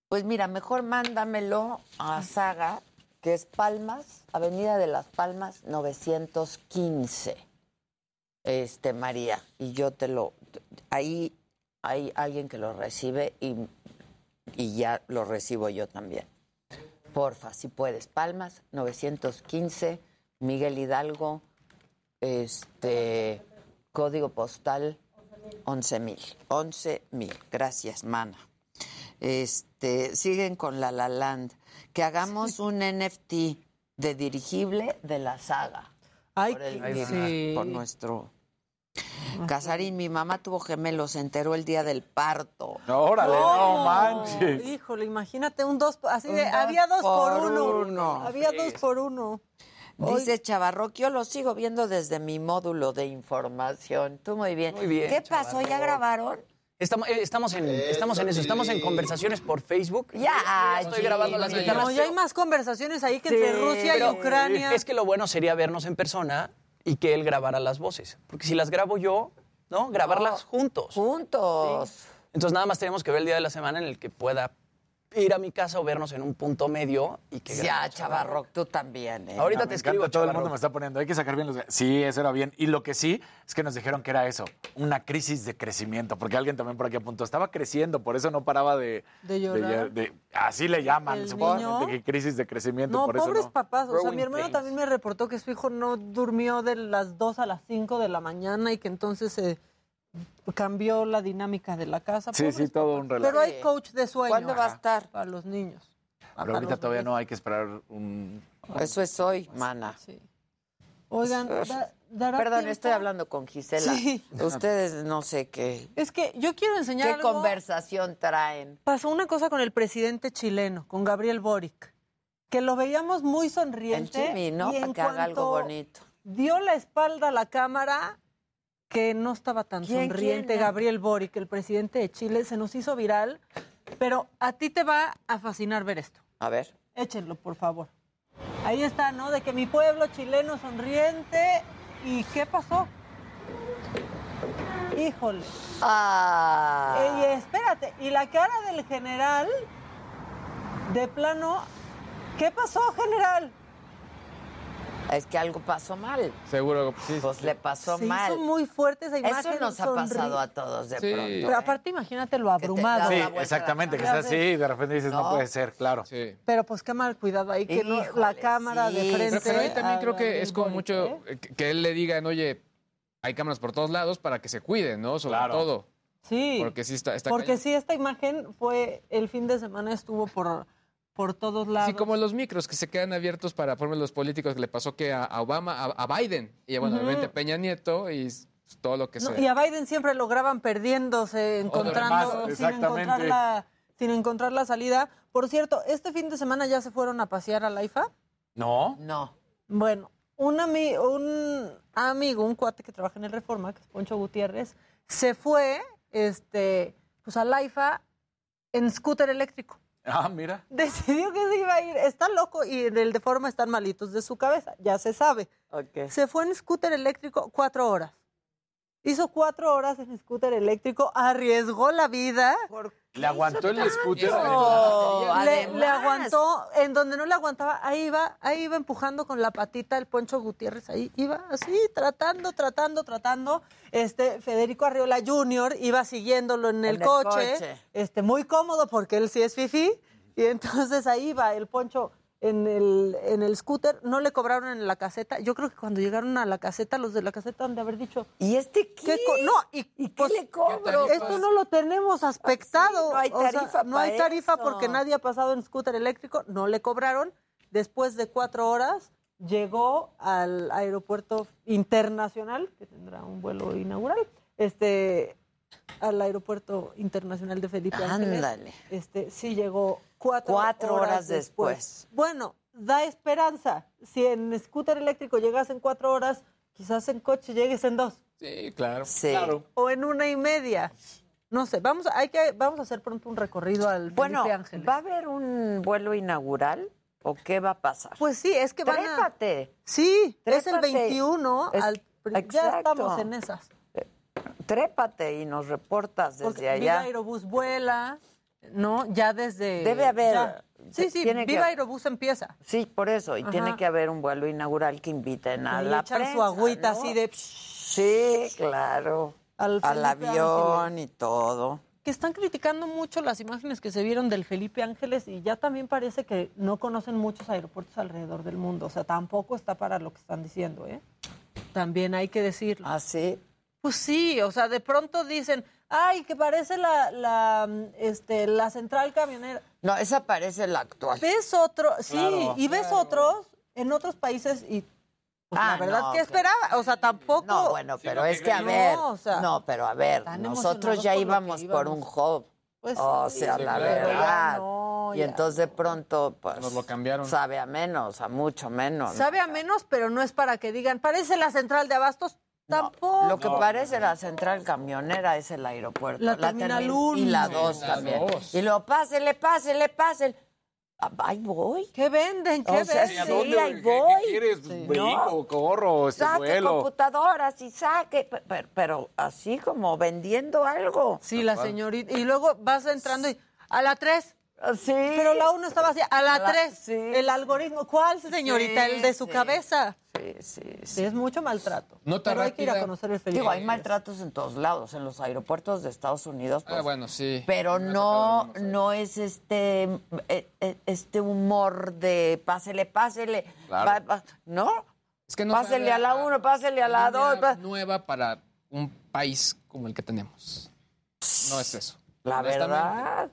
Pues mira, mejor mándamelo a Saga, que es Palmas, Avenida de las Palmas 915. Este, María, y yo te lo ahí hay alguien que lo recibe y, y ya lo recibo yo también. Porfa, si puedes. Palmas 915, Miguel Hidalgo, este código postal 11 mil. 11 mil. Gracias, mana. Este, siguen con La La Land. Que hagamos un NFT de dirigible de la saga. Ay, por, el sí. por nuestro. Casarín, mi mamá tuvo gemelos, se enteró el día del parto. Órale, no ¿Cómo? manches. Híjole, imagínate un dos, así Un de, dos había dos por, por uno. uno. Había Sí. dos por uno. Dice Chavarro, yo lo sigo viendo desde mi módulo de información. Tú muy bien. Muy bien, ¿Qué pasó? ¿Ya grabaron? Estamos, eh, estamos, en, estamos en eso, estamos en conversaciones por Facebook. Ya, estoy grabando las Jimmy. guitarras. No, ya hay más conversaciones ahí que Sí, entre Rusia y Ucrania. Es que lo bueno sería vernos en persona y que él grabara las voces. Porque si las grabo yo, ¿no? Grabarlas juntos. Juntos. Entonces nada más tenemos que ver el día de la semana en el que pueda ir a mi casa o vernos en un punto medio y que Ya, grabemos. Chavarro, tú también. ¿eh? Ahorita No, te escribo, encanta, todo el mundo me está poniendo, hay que sacar bien los... Sí, eso era bien. Y lo que sí es que nos dijeron que era eso, una crisis de crecimiento, porque alguien también por aquí apuntó, estaba creciendo, por eso no paraba de... De llorar. de- así le llaman, ¿El supuestamente, niño? que crisis de crecimiento, No, por eso pobres no. papás. O sea, Growing mi hermano pains. también me reportó que su hijo no durmió de las 2 a las 5 de la mañana y que entonces se cambió la dinámica de la casa. Sí, Pobres sí, todo un relajo. Pero hay coach de sueño. ¿Cuándo va a estar? Para los niños. Pero ahorita todavía no hay que esperar un... Eso es hoy, mana. Oigan, da- dará Perdón, tiempo? estoy hablando con Gisela. Sí. Ustedes no sé qué. Es que yo quiero enseñar ¿Qué algo. conversación traen? Pasó una cosa con el presidente chileno, con Gabriel Boric, que lo veíamos muy El sonriente. Jimmy, ¿no? y en Para que haga algo bonito. Dio la espalda a la cámara que no estaba tan ¿Quién, sonriente. quién? Gabriel Boric, el presidente de Chile, se nos hizo viral. Pero a ti te va a fascinar ver esto. A ver. Échenlo, por favor. Ahí está, ¿no? De que mi pueblo chileno sonriente. ¿Y qué pasó? Híjole. Ah. Ey, espérate, y la cara del general, de plano, ¿qué pasó, general? Es que algo pasó mal. Seguro, sí. Pues le pasó Se mal. hizo muy fuerte esa imagen. Eso nos ha pasado a todos de Sí. pronto. Pero ¿eh? aparte, imagínate lo abrumado. Sí, exactamente, que está así y de repente dices, no, No. puede ser, claro. Sí. Pero pues qué mal cuidado ahí, que no- la cámara de frente. Pero, pero ahí también creo que Gabriel es como mucho ¿eh? que, que él le digan, oye, hay cámaras por todos lados para que se cuiden, ¿no? Sobre Claro. todo. Sí. Porque sí está, está Porque cañón. sí, esta imagen fue, el fin de semana estuvo por, por todos lados. Sí, como los micros que se quedan abiertos para, por ejemplo, los políticos que le pasó que a, a Obama, a, a Biden, y bueno, obviamente Peña Nieto y todo lo que No, sea. y a Biden siempre lo graban perdiéndose, encontrando, más, sin encontrar, la, sin encontrar la salida. Por cierto, este fin de semana ya se fueron a pasear a la IFA. ¿No? No. Bueno, un, ami- un amigo, un cuate que trabaja en el Reforma, que es Poncho Gutiérrez, se fue este, pues a la IFA en scooter eléctrico. Ah, mira. Decidió que se iba a ir. Está loco y en el de forma están malitos de su cabeza, ya se sabe. Ok. Se fue en scooter eléctrico cuatro horas. Hizo cuatro horas en scooter eléctrico, arriesgó la vida. Le aguantó el scooter. No, Le, aguantó, en donde no le aguantaba, ahí iba, ahí iba empujando con la patita el Poncho Gutiérrez, ahí iba así, tratando, tratando, tratando. Este, Federico Arriola Jr. iba siguiéndolo en el, En el coche, coche. este, muy cómodo porque él sí es fifi, y entonces ahí iba el Poncho en el, en el scooter, no le cobraron en la caseta. Yo creo que cuando llegaron a la caseta, los de la caseta han de haber dicho, ¿Y este qué? ¿qué no, y, pues, le cobro? Esto no lo tenemos aspectado. Sí, no hay O sea, tarifa no hay tarifa eso. porque nadie ha pasado en scooter eléctrico. No le cobraron. Después de cuatro horas llegó al aeropuerto internacional, que tendrá un vuelo inaugural, este, al aeropuerto internacional de Felipe Ángeles. Ándale. Este, sí llegó cuatro, Cuatro horas después. Bueno, da esperanza. Si en scooter eléctrico llegas en cuatro horas, quizás en coche llegues en dos Sí, claro. Sí. Claro. o en una y media. No sé, vamos, a- hay que, vamos a hacer pronto un recorrido al Bueno, Felipe Ángeles. ¿va a haber un vuelo inaugural o qué va a pasar? Pues sí, es que van a... Trépate. Sí, es el Trépate. 21. Es- al- ya estamos en esas. Trépate y nos reportas Porque desde Viva allá. Aerobús vuela, ¿no? Ya desde... Debe haber- ya. Sí, sí, tiene que- Viva Aerobús empieza. Sí, por eso. Y Ajá. tiene que haber un vuelo inaugural que inviten a Y la echan prensa, su agüita ¿no? así de... Sí, claro. Al avión Ángeles. y todo. que están criticando mucho las imágenes que se vieron del Felipe Ángeles y ya también parece que no conocen muchos aeropuertos alrededor del mundo. O sea, tampoco está para lo que están diciendo, ¿eh? También hay que decirlo. ¿Ah, sí? Pues sí, o sea, de pronto dicen, ay, que parece la, la, mm, este, la central camionera. No, esa parece la actual. ¿Ves otro? Sí, Claro. y ves otros en otros países y Pues Ah, la verdad no, que esperaba, o sea, tampoco. No, bueno, pero es que a No, ver, o sea, no, pero a ver, nosotros ya íbamos por un hub. Pues o sí, sea, sí, la verdad. no, y ya. entonces de pronto, pues, Nos lo cambiaron. sabe a menos, a mucho menos. Sabe a menos, pero no es para que digan, parece la central de abastos, tampoco. Lo que parece la central camionera es el aeropuerto. La Terminal termin- uno. Y la Sí, 2 la también. dos. Y luego, pásele, pásele, pásele. Ah, Ahí voy. ¿Qué venden? ¿Qué venden? Sí, ahí voy. quieres? ¿Brinco, corro, este saque vuelo? computadoras y saque, pe- pe- pero, así como vendiendo algo. Sí, la señorita. Y luego vas entrando y a la 3. Sí. Pero la 1 estaba así, a la A la- 3. sí. El algoritmo. ¿Cuál, señorita? Sí, el de su sí. cabeza. Sí, sí, Sí, es mucho maltrato. Nota pero hay que ir a conocer el feliz. Digo, hay maltratos en todos lados, en los aeropuertos de Estados Unidos. Ah, pues, bueno, sí. Pero no, no es este, eh, eh, este humor de pásele, pásele. Claro. va- va- ¿No? Es que no pásele a la uno, pásele a la línea dos. pa- nueva para un país como el que tenemos. No es eso. La. Ah, verdad.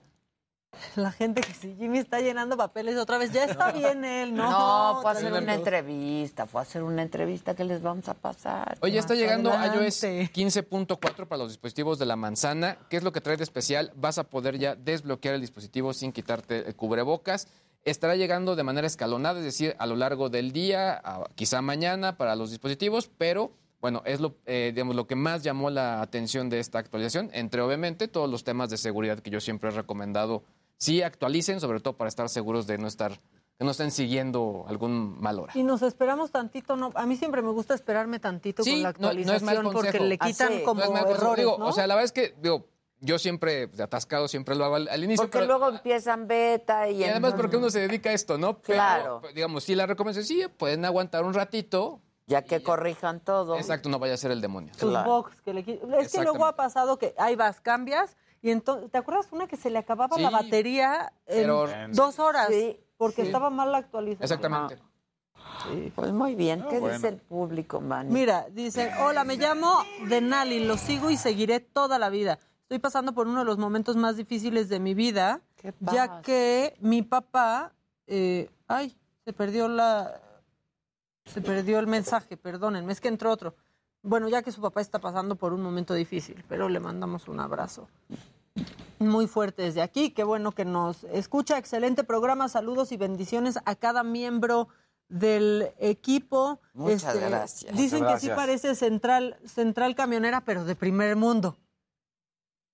La gente que sí, Jimmy está llenando papeles otra vez. Ya está bien él, ¿no? No, fue a hacer una entrevista, fue a hacer una entrevista que les vamos a pasar. Oye, está llegando adelante. iOS 15.4 para los dispositivos de la manzana. ¿Qué es lo que trae de especial? Vas a poder ya desbloquear el dispositivo sin quitarte el cubrebocas. Estará llegando de manera escalonada, es decir, a lo largo del día, a- quizá mañana para los dispositivos, pero bueno, es lo, eh, digamos, lo que más llamó la atención de esta actualización, entre obviamente todos los temas de seguridad que yo siempre he recomendado. Sí actualicen, sobre todo para estar seguros de no estar, que no estén siguiendo algún mal hora. Y nos esperamos tantito, no, a mí siempre me gusta esperarme tantito Sí, con la no- no es actualización mal porque le quitan Ah, sí. como No es mal consejo. errores, Digo, ¿no? O sea, la verdad es que, digo, yo siempre, de atascado, siempre lo hago al, al inicio. Porque pero- luego empiezan beta y, y además porque uno se dedica a esto, ¿no? Pero, Claro. digamos, sí la recomendación, sí, pueden aguantar un ratito. Ya que corrijan todo. Exacto, no vaya a ser el demonio. sus box que le Es que luego ha pasado que ahí vas, cambias y entonces, ¿te acuerdas una que se le acababa la batería en pero- dos horas? Sí, porque sí. estaba mal la actualización. Exactamente. Sí, pues muy bien. ¿Qué bueno. dice el público, Manny? Mira, dice, hola, me llamo Denali, lo sigo y seguiré toda la vida. Estoy pasando por uno de los momentos más difíciles de mi vida, ¿Qué ya que mi papá, eh, ay, se perdió la, se perdió el mensaje, perdónenme, es que entró otro. Bueno, ya que su papá está pasando por un momento difícil, pero le mandamos un abrazo muy fuerte desde aquí. Qué bueno que nos escucha. Excelente programa. Saludos y bendiciones a cada miembro del equipo. Este, Muchas gracias. Dicen Muchas que sí parece central, central camionera, pero de primer mundo.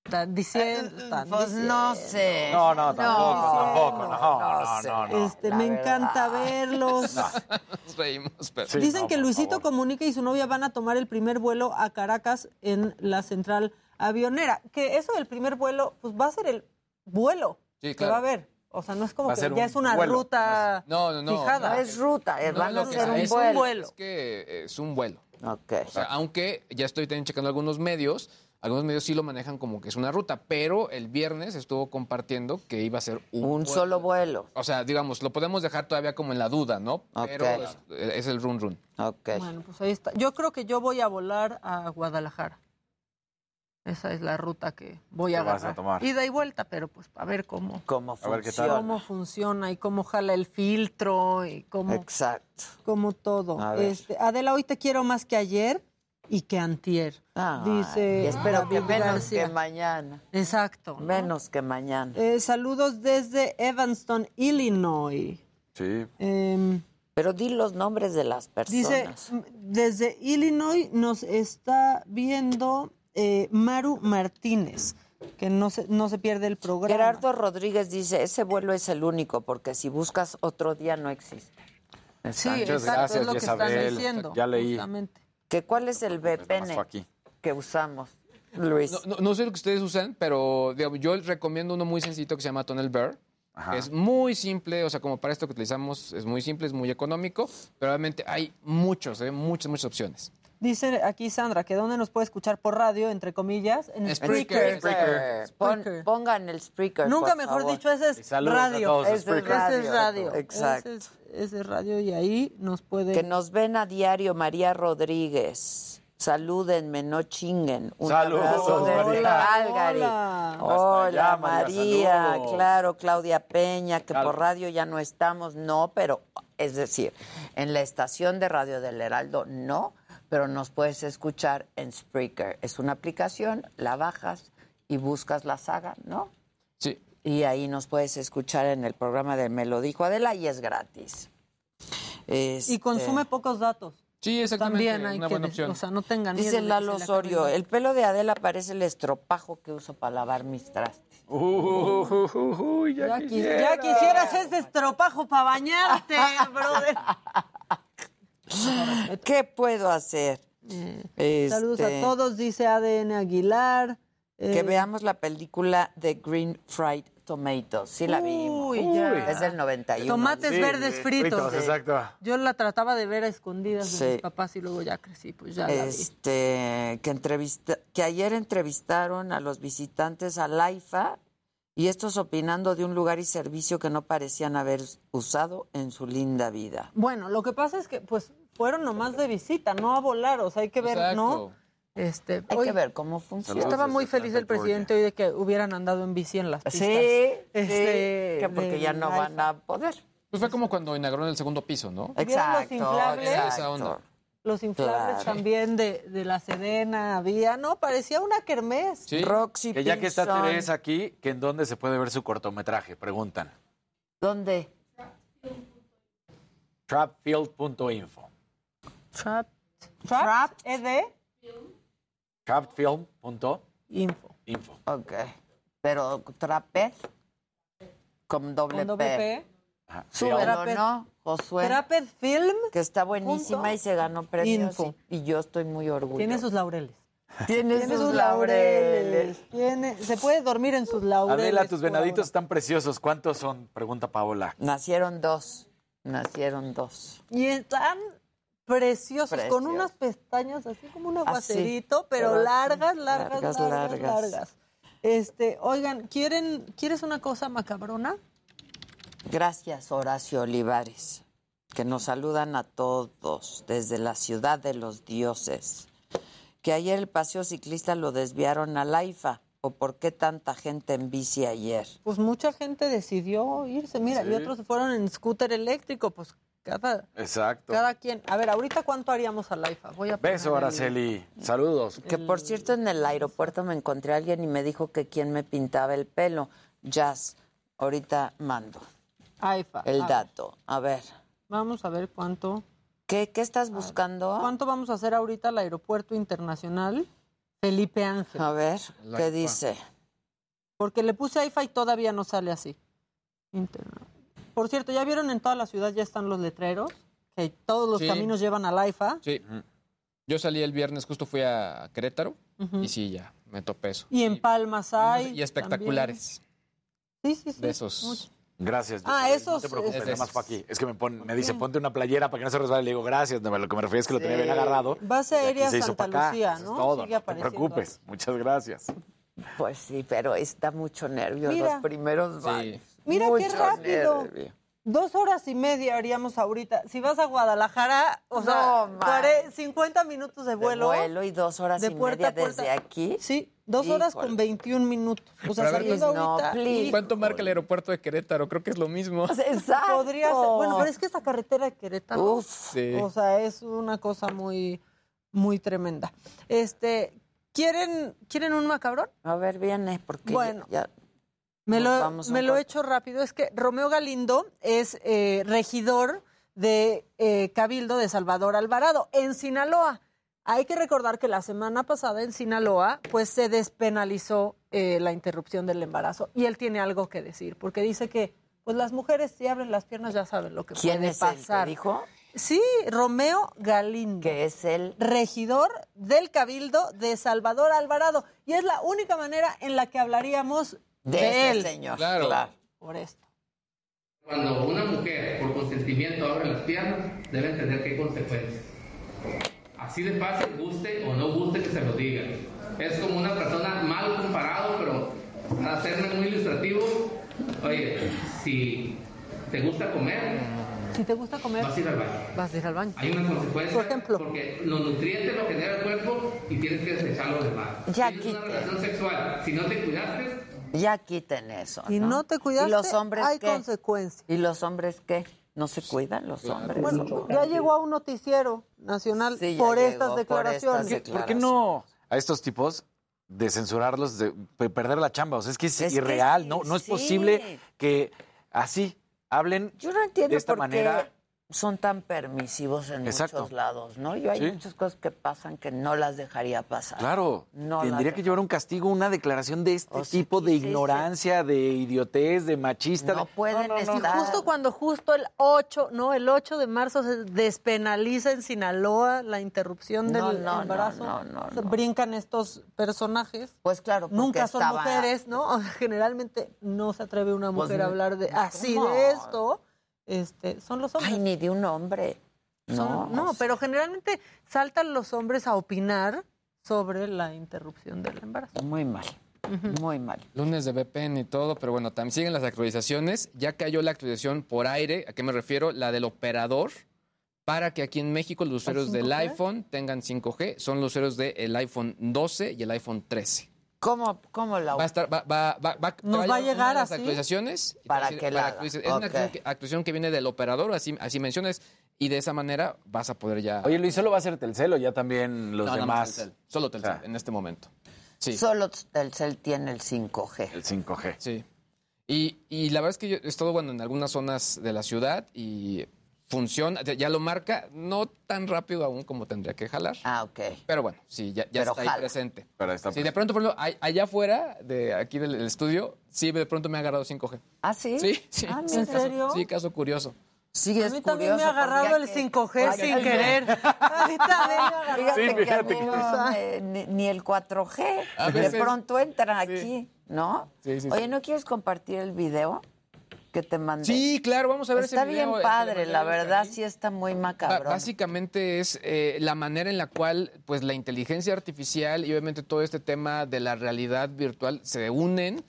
Están diciendo, están Pues no sé. No, no, tampoco, No, tampoco, no, no no, sé. no. Este, me verdad. encanta verlos. Nos reímos, pero... Sí, Dicen no, que Luisito favor. Comunica y su novia van a tomar el primer vuelo a Caracas en la central avionera. Que eso del primer vuelo, pues va a ser el vuelo Sí, que va a haber. O sea, no es como Va a que ser ya un es una vuelo. ruta No, no, no. fijada. No es ruta, No, van a sea, un es vuelo. vuelo. Es que es un vuelo. Ok. O sea, aunque ya estoy también checando algunos medios, algunos medios sí lo manejan como que es una ruta, pero el viernes estuvo compartiendo que iba a ser un, Un vuelo. solo vuelo. O sea, digamos, lo podemos dejar todavía como en la duda, ¿no? Pero Ok. es, es el run run. Ok. Bueno, pues ahí está. Yo creo que yo voy a volar a Guadalajara. Esa es la ruta que voy a vas a agarrar. tomar. Ida y vuelta, pero pues a ver cómo, ¿Cómo A ver qué tal. funciona? cómo funciona y cómo jala el filtro y cómo, Exacto. cómo todo. Este, Adela, hoy te quiero más que ayer y que antier. Ay, Dice y espero que menos García. que mañana. Exacto. ¿no? Menos que mañana. Eh, saludos desde Evanston, Illinois. Sí. Em, Pero di los nombres de las Dice, personas. m- desde Illinois nos está viendo eh, Maru Martínez, que no se, no se pierde el programa. Gerardo Rodríguez dice, ese vuelo es el único, porque si buscas otro día no existe. Sí, Muchas exacto, gracias, es lo que están diciendo. Ya leí. justamente. ¿Que ¿Cuál es el Pues VPN aquí. que usamos, Luis? No, no- no sé lo que ustedes usan, pero digamos, yo les recomiendo uno muy sencillo que se llama Tunnel Bear. Ajá. Es muy simple, o sea, como para esto que utilizamos, es muy simple, es muy económico, pero realmente hay muchos, ¿eh? muchas, muchas opciones. Dice aquí Sandra que dónde nos puede escuchar por radio, entre comillas, en Spreaker. Spreaker. Spreaker. Pon- Spreaker. pongan el Spreaker, Nunca por mejor favor. dicho, ese es radio. Ese es radio. Ese es radio. Exacto. Ese es, ese es radio y ahí nos puede... Que nos ven a diario María Rodríguez. Salúdenme, no chinguen. Un Saludos, abrazo desde María. Calgary. Hola. Hola, Hasta allá, María, saludos. Claro, Claudia Peña, que por radio ya no estamos, no, pero es decir, en la estación de radio del Heraldo, no, pero nos puedes escuchar en Spreaker. Es una aplicación, la bajas y buscas la saga, ¿no? Sí. Y ahí nos puedes escuchar en el programa de Me lo dijo Adela y es gratis. Y Este, consume pocos datos. Sí, exactamente. También hay una que, buena opción. o sea, no tengan miedo. Dice Lalo Osorio, el- el pelo de Adela parece el estropajo que uso para lavar mis trastes. Uy, Ya, quis- ya quisieras ese estropajo para bañarte, brother. ¿Qué puedo hacer? Saludos Este, a todos, dice ADN Aguilar. Que Eh, veamos la película de Green Fried Tomatoes. Sí la vimos. Uy, ya. Es del 91. Tomates Sí, verdes fritos. exacto. Yo la trataba de ver a escondidas de Sí. mis papás y luego ya crecí, pues ya la vi. este, que, entrevista, que ayer entrevistaron a los visitantes a Laifa y estos opinando de un lugar y servicio que no parecían haber usado en su linda vida. Bueno, lo que pasa es que pues fueron nomás de visita, no a volar, o sea, hay que ver, ¿no? Este, Hay hoy- que ver cómo funciona. Estaba muy feliz el presidente hoy de que hubieran andado en bici en las Sí, pistas. sí, Este, que porque ya no van a poder. Pues fue como cuando inauguraron el segundo piso, ¿no? ¿Vieron los Exacto, inflables? Esa onda. Los inflables Claro. también de, de la Sedena había, no, parecía una kermés. Roxy Que ya que está. Teresa aquí, que en dónde se puede ver su cortometraje, preguntan. ¿Dónde? Trapfield.info. Trap, trap, ED, Trapfield.info. info. Ok. Pero Trapez con doble, Con doble P. P. Ajá. Súbelo, Trapez- ¿no, Josué? Trapez Film Que está buenísima Punto y se ganó premios. info. Y, y yo estoy muy orgullosa. tiene sus laureles. Tiene Tiene sus sus laureles. Tiene, se puede dormir en sus laureles. Adela, tus venaditos están preciosos. ¿Cuántos son? Pregunta Paola. Nacieron dos. Nacieron dos. Y están preciosos, con unas pestañas así como un Así, aguacerito, pero largas, largas, largas, largas, largas. largas, Este, oigan, ¿quieren, ¿quieres una cosa macabrona? Gracias, Horacio Olivares, que nos saludan a todos desde la ciudad de los dioses. Que ayer el paseo ciclista lo desviaron a Laifa. ¿O por qué tanta gente en bici ayer? Pues mucha gente decidió irse, mira, y otros se fueron en scooter eléctrico, pues cada, Exacto. cada quien. A ver, ahorita cuánto haríamos al IFA. Voy a Beso, el- Araceli. Saludos. Que por cierto en el aeropuerto me encontré a alguien y me dijo que quién me pintaba el pelo. Jazz, ahorita mando AIFA. el A ver, dato. A ver, Vamos a ver cuánto. ¿qué, qué estás buscando? ¿Cuánto vamos a hacer ahorita al aeropuerto internacional Felipe Ángel? A ver, ¿qué IFA. dice? Porque le puse AIFA y todavía no sale así. Interna- Por cierto, ¿ya vieron en toda la ciudad ya están los letreros? Que todos los Sí. caminos llevan al AIFA. Sí. Yo salí el viernes, justo fui a Querétaro y sí, ya, me topé eso. Y en Palmas hay. Y espectaculares también. Sí, sí, sí. de esos. mucho. Gracias. Ah, José. esos, No te preocupes, nada más fue aquí. Es que me, pon- me dice, ponte una playera para que no se resbale. Le digo, gracias. No, lo que me refiero es que lo tenía Sí. bien agarrado. Base aérea Santa. Lucía, es ¿no? todo, Sigue no te preocupes. Muchas gracias. Pues sí, pero está mucho nervio Mira. los primeros Sí. Mira qué rápido. nervio. Dos horas y media haríamos ahorita. Si vas a Guadalajara, o sea, No, cuare- 50 minutos de De vuelo. vuelo y dos horas de y puerta media a puerta. desde aquí. Sí, dos horas con 21 minutos. O sea, ver, saliendo no, ahorita. please. ¿Cuánto marca el aeropuerto de Querétaro? Creo que es lo mismo. Exacto. Podría ser. Bueno, pero es que esa carretera de Querétaro. Uf. Sí. O sea, es una cosa muy, muy tremenda. Este, ¿quieren, ¿quieren un macabrón? A ver, viene, porque Bueno. ya, Me lo, me he hecho rápido. Es que Romeo Galindo es eh, regidor de eh, Cabildo de Salvador Alvarado en Sinaloa. Hay que recordar que la semana pasada en Sinaloa, pues se despenalizó eh, la interrupción del embarazo y él tiene algo que decir, porque dice que, pues las mujeres si abren las piernas ya saben lo que ¿quién puede es él? ¿Te pasar. dijo? Sí, Romeo Galindo Que es el regidor del Cabildo de Salvador Alvarado. Y es la única manera en la que hablaríamos de, de ese él. señor. Claro. Por esto. Cuando una mujer por consentimiento abre las piernas, debe entender que hay consecuencias. Así de fácil, guste o no guste que se lo diga. Es como una persona mal comparado, pero para hacerme muy ilustrativo, oye, si te gusta comer, Si te gusta comer, vas a ir al baño. vas a ir al baño. Hay una consecuencia. Por ejemplo. Porque los nutrientes lo genera el cuerpo y tienes que desechar los demás. Ya Tienes una quiten. relación sexual. Si no te cuidaste, Ya quiten eso. Si no te cuidaste, ¿Y los hombres hay qué? consecuencias. ¿Y los hombres qué? ¿No se cuidan los hombres? Bueno, ya llegó a un noticiero nacional Sí, por llegó, estas por declaraciones. ¿Por qué no a estos tipos de censurarlos, de de perder la chamba? O sea, es que es, irreal, no, no es sí. posible que así hablen Yo no entiendo de esta por manera. qué son tan permisivos en Exacto. muchos lados, ¿no? Yo hay Sí. muchas cosas que pasan que no las dejaría pasar. Claro, No tendría que llevar un castigo, una declaración de este tipo de ignorancia, de idiotez, de machista. No de- pueden no, no, Y estar. justo cuando justo el 8, no, el 8 de marzo se despenaliza en Sinaloa la interrupción del no, no, embarazo. no, no, se Brincan estos personajes. Pues claro, porque Nunca son estaba- mujeres, ¿no? Generalmente no se atreve una Pues mujer a hablar de así ¿cómo? de esto. Este, son los hombres. Ay, ni de un hombre. No, Son- no, pero generalmente saltan los hombres a opinar sobre la interrupción del embarazo. Muy mal, muy mal. Lunes de VPN y todo, pero bueno, también siguen las actualizaciones. Ya cayó la actualización por aire, ¿a qué me refiero? La del operador, para que aquí en México los usuarios del 5G? iPhone tengan 5G. Son los usuarios del iPhone 12 y el iPhone 13. ¿Cómo, cómo la Va a estar, va, va, va, va- Nos va a llegar de las así. actualizaciones. Para a decir- que la haga. actualice- Es una actualización que, viene del operador, así, así mencionas, y de esa manera vas a poder ya... Oye, Luis, ¿solo va a ser Telcel o ya también los No, demás? más Telcel. Solo Telcel, en este momento. Sí. Solo Telcel tiene el 5G. El 5G. Sí. Y, y la verdad es que yo he estado bueno, en algunas zonas de la ciudad y funciona, ya lo marca, no tan rápido aún como tendría que jalar. Ah, ok. Pero bueno, sí, ya, está ahí presente. Pero está Sí, de pronto, por ejemplo, allá afuera, de aquí del del estudio, sí, de pronto me ha agarrado 5G. ¿Ah, sí? Sí, sí. Ah, sí, ¿en caso- serio? Sí, caso curioso. Sí, a mí también me ha agarrado el ya 5G Oye, sin querer. A mí también me ha agarrado. Ni, ni el 4G. A de pronto entran aquí, ¿no? Sí, sí, Oye, sí. ¿no quieres compartir el video que te mandé? Sí, claro, vamos a ver Está ese video. bien que le padre, la verdad sí está muy macabrón. Básicamente es eh, la manera en la cual pues la inteligencia artificial y obviamente todo este tema de la realidad virtual se unen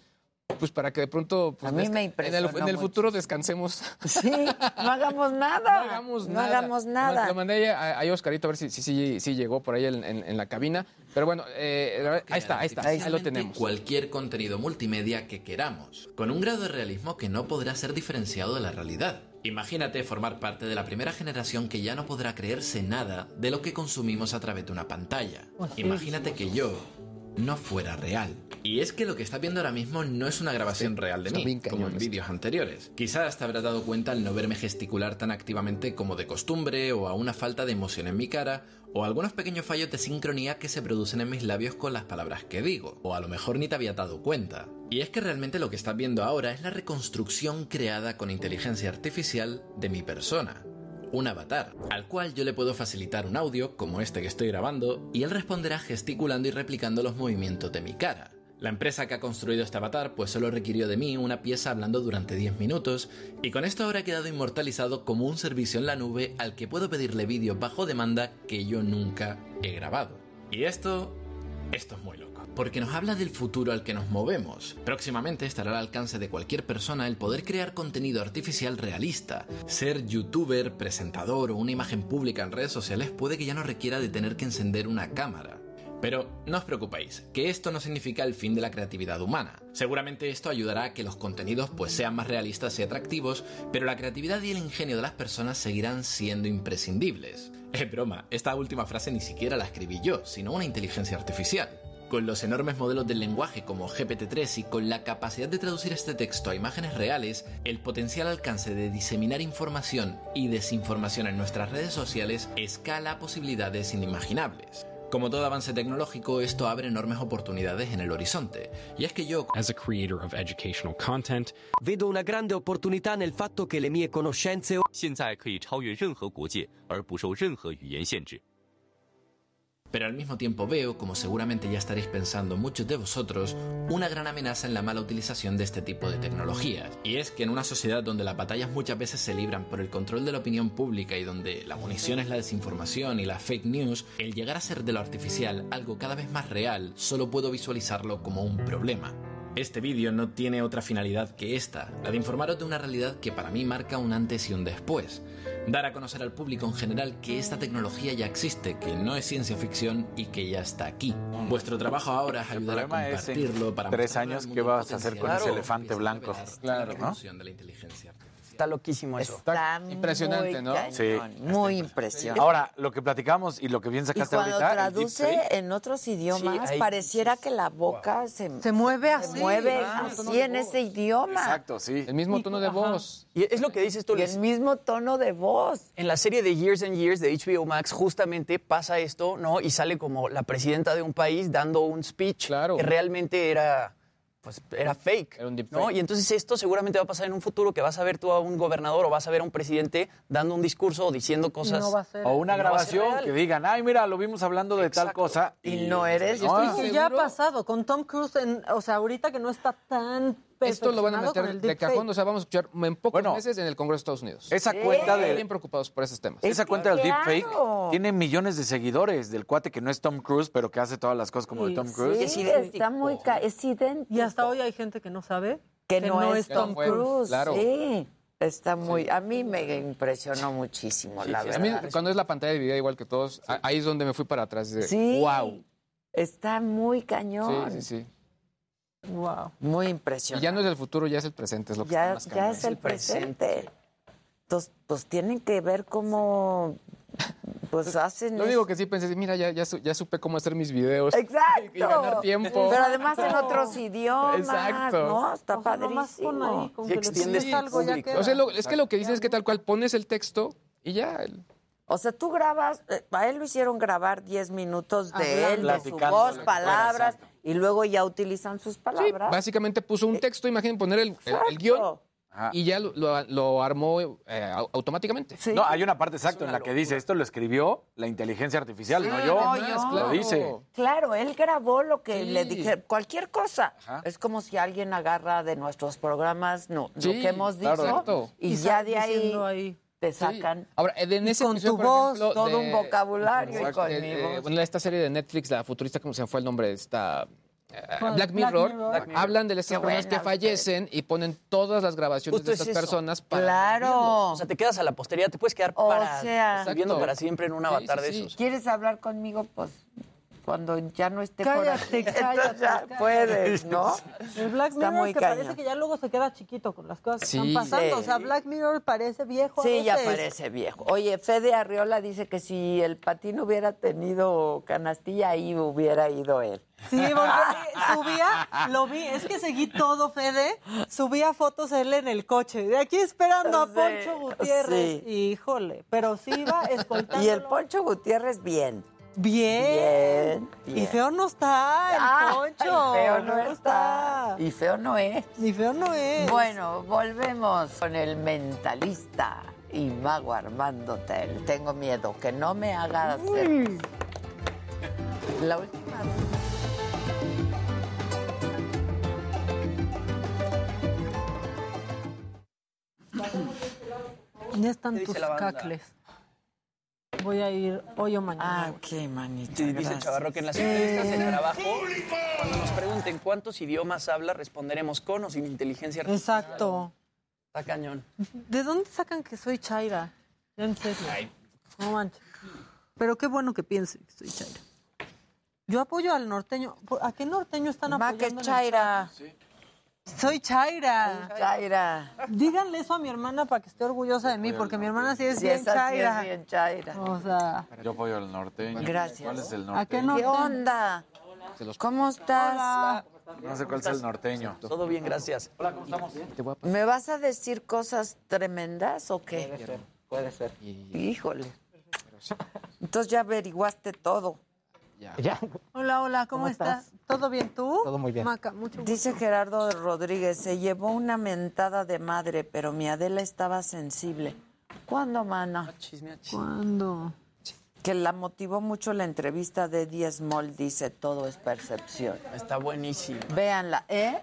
pues para que de pronto pues, A mí me en el, en el mucho. futuro descansemos. Sí, no hagamos nada. No hagamos No nada. hagamos Lo- nada. Lo mandé a, a Oscarito a ver si, si, si- si llegó por ahí en, en- en la cabina. Pero bueno, eh, ahí está, ahí está, ahí lo tenemos. Cualquier contenido multimedia que queramos, con un grado de realismo que no podrá ser diferenciado de la realidad. Imagínate formar parte de la primera generación que ya no podrá creerse nada de lo que consumimos a través de una pantalla. Imagínate que yo no fuera real. Y es que lo que estás viendo ahora mismo no es una grabación real de está mí, como en vídeos anteriores. Quizás te habrás dado cuenta al no verme gesticular tan activamente como de costumbre, o a una falta de emoción en mi cara, o a algunos pequeños fallos de sincronía que se producen en mis labios con las palabras que digo, o a lo mejor ni te había dado cuenta. Y es que realmente lo que estás viendo ahora es la reconstrucción creada con inteligencia artificial de mi persona un avatar, al cual yo le puedo facilitar un audio, como este que estoy grabando, y él responderá gesticulando y replicando los movimientos de mi cara. La empresa que ha construido este avatar pues solo requirió de mí una pieza hablando durante 10 minutos y con esto habrá quedado inmortalizado como un servicio en la nube al que puedo pedirle vídeos bajo demanda que yo nunca he grabado. Y esto... esto es muy loco. Porque nos habla del futuro al que nos movemos. Próximamente estará al alcance de cualquier persona el poder crear contenido artificial realista. Ser youtuber, presentador o una imagen pública en redes sociales puede que ya no requiera de tener que encender una cámara. Pero no os preocupéis, que esto no significa el fin de la creatividad humana. Seguramente esto ayudará a que los contenidos pues sean más realistas y atractivos, pero la creatividad y el ingenio de las personas seguirán siendo imprescindibles. Es broma, esta última frase ni siquiera la escribí yo, sino una inteligencia artificial Con los enormes modelos del lenguaje como GPT-3 y con la capacidad de traducir este texto a imágenes reales, el potencial alcance de diseminar información y desinformación en nuestras redes sociales escala a posibilidades inimaginables. Como todo avance tecnológico, esto abre enormes oportunidades en el horizonte. Y es que yo, As a creator of educational content, vedo una grande opportunità nel fatto che le mie conoscenze 现在可以超越任何国界，而不受任何语言限制。 Pero al mismo tiempo veo, como seguramente ya estaréis pensando muchos de vosotros, una gran amenaza en la mala utilización de este tipo de tecnologías. Y es que en una sociedad donde las batallas muchas veces se libran por el control de la opinión pública y donde la munición es la desinformación y la fake news, el llegar a ser de lo artificial algo cada vez más real, solo puedo visualizarlo como un problema. Este vídeo no tiene otra finalidad que esta, la de informaros de una realidad que para mí marca un antes y un después. Dar a conocer al público en general que esta tecnología ya existe, que no es ciencia ficción y que ya está aquí. Vuestro trabajo ahora es ayudar a compartirlo para tres años qué vas a hacer con ese elefante blanco. la ¿no? revolución de la inteligencia artificial. Está loquísimo eso. Está impresionante, muy ¿no? cañón, Sí. Muy impresionante. Ahora, lo que platicamos y lo que bien y sacaste cuando ahorita. traduce en otros idiomas, pareciera que la boca se, Se mueve se así. mueve Ah, así en ese idioma. Exacto, sí. El mismo tono de voz. Y es lo que dices tú. Y el mismo tono de voz. En la serie de Years and Years de HBO Max justamente pasa esto, ¿no? Y sale como la presidenta de un país dando un speech que realmente era pues era fake, ¿no? Y entonces esto seguramente va a pasar en un futuro que vas a ver tú a un gobernador o vas a ver a un presidente dando un discurso o diciendo cosas no va a ser- O una no grabación que digan, ay, mira, lo vimos hablando de tal cosa. Y no eres No, Y ya ha pasado con Tom Cruise, en, o sea, ahorita que no está tan Esto lo van a meter de deepfake. cajón, o sea, vamos a escuchar en pocos meses en el Congreso de Estados Unidos. Esa cuenta de- Bien preocupados por esos temas. Esa cuenta del claro. deepfake tiene millones de seguidores del cuate que no es Tom Cruise, pero que hace todas las cosas como de Tom Cruise. Sí, está muy ca- es idéntico. Y hasta hoy hay gente que no sabe que, no, es Tom fue, Cruise. claro. Sí, está muy. A mí me impresionó muchísimo, la A verdad. mí, cuando es la pantalla de video igual que todos, a- ahí es donde me fui para atrás. De, Sí. ¡Wow! Está muy cañón. Sí, sí, sí. Wow. Muy Y impresionante. ya no es el futuro, ya es el presente. Es lo que está ya, más ya es el presente. Entonces, pues tienen que ver cómo pues hacen Lo único que sí pensé, mira, ya, ya, su- ya supe cómo hacer mis videos. Exacto. Y ganar tiempo. Pero además en otros idiomas, Exacto. ¿no? Está O sea, padrísimo. ahí, con que le extiendes algo ya queda. O sea, lo- es que lo que dices es que tal cual pones el texto y ya. el- O sea, tú grabas, eh, a él lo hicieron grabar 10 minutos de Hablando. él, de su voz, palabras, y luego ya utilizan sus Sí, palabras. básicamente puso un texto, imaginen poner el, el- el guion y ya lo, lo- lo armó eh, au- automáticamente. No, hay una parte exacta en la que dice, esto lo escribió la inteligencia artificial, no yo. no yo. Lo dice. Claro, él grabó lo que Sí. le dije, cualquier cosa. Ajá. Es como si alguien agarra de nuestros programas no, lo que hemos dicho claro. Exacto. y, Y ya de ahí. Te sacan Ahora, en ese con episodio, tu voz, ejemplo, todo de- un vocabulario y con Eh, mi eh, voz. bueno, esta serie de Netflix, la futurista, ¿cómo se fue el nombre? Esta, eh, ¿Cuál? Black Black Mirror. Mirror. Black Mirror. Hablan de estas Qué personas que fallecen y ponen todas las grabaciones Justo de es estas personas para... Claro. O sea, te quedas a la posteridad, te puedes quedar O para, sea- viviendo para siempre en un avatar de esos. ¿Quieres hablar conmigo? Pues cuando ya no esté por aquí. cállate, ya cállate. puedes, ¿no? El Black Está Mirror muy que cañón. parece que ya luego se queda chiquito con las cosas que Sí. están pasando. Sí. O sea, Black Mirror parece viejo. a Sí, ya parece viejo. Oye, Fede Arriola dice que si el patín hubiera tenido canastilla, ahí hubiera ido él. Sí, porque subía, lo vi, es que seguí todo, Fede, subía fotos él en el coche, de aquí esperando a Sí, Poncho Gutiérrez. sí. Híjole, pero sí iba escoltando. Y el Poncho Gutiérrez, bien. Bien. Bien, Y feo no está el Ah, Poncho. y feo no está. Y feo no es. Ni feo no es. Bueno, volvemos con el mentalista y mago Armando Tel. Tengo miedo que no me haga hacer. La última. Ya están ¿Qué dice tus cacles. Voy a ir hoy o mañana. Ah, ok, manita. Sí, dice. Chavarro que en las entrevistas de trabajo, cuando nos pregunten cuántos idiomas habla, responderemos con o sin inteligencia artificial. Exacto. Está cañón. ¿De dónde sacan que soy Chaira? Ya en serio. No manches. Pero qué bueno que piensen que soy Chaira. Yo apoyo al norteño. ¿A qué norteño están Ma, apoyando? que en el Chaira. Soy Chaira. Chaira. Díganle eso a mi hermana para que esté orgullosa de mí, porque mi hermana sí es Sí, bien esa sí Chaira. es bien Chaira. O sea, Yo apoyo al norteño. Gracias. ¿Cuál es el ¿a qué norteño? ¿Qué onda? ¿Cómo estás? No sé cuál es el norteño. Todo bien, gracias. Hola, ¿cómo estamos? ¿Me vas a decir cosas tremendas o qué? Puede ser. Híjole. Entonces ya averiguaste todo. Ya. hola, hola, ¿cómo, ¿Cómo estás? estás? ¿Todo bien tú? Todo muy bien. Maca, mucho gusto. Dice Gerardo Rodríguez, se llevó una mentada de madre, pero mi Adela estaba sensible. ¿Cuándo, mana? Chisme, chisme. ¿Cuándo? Que la motivó mucho la entrevista de Eddie Small, dice, todo es percepción. Está buenísimo. Véanla, ¿eh?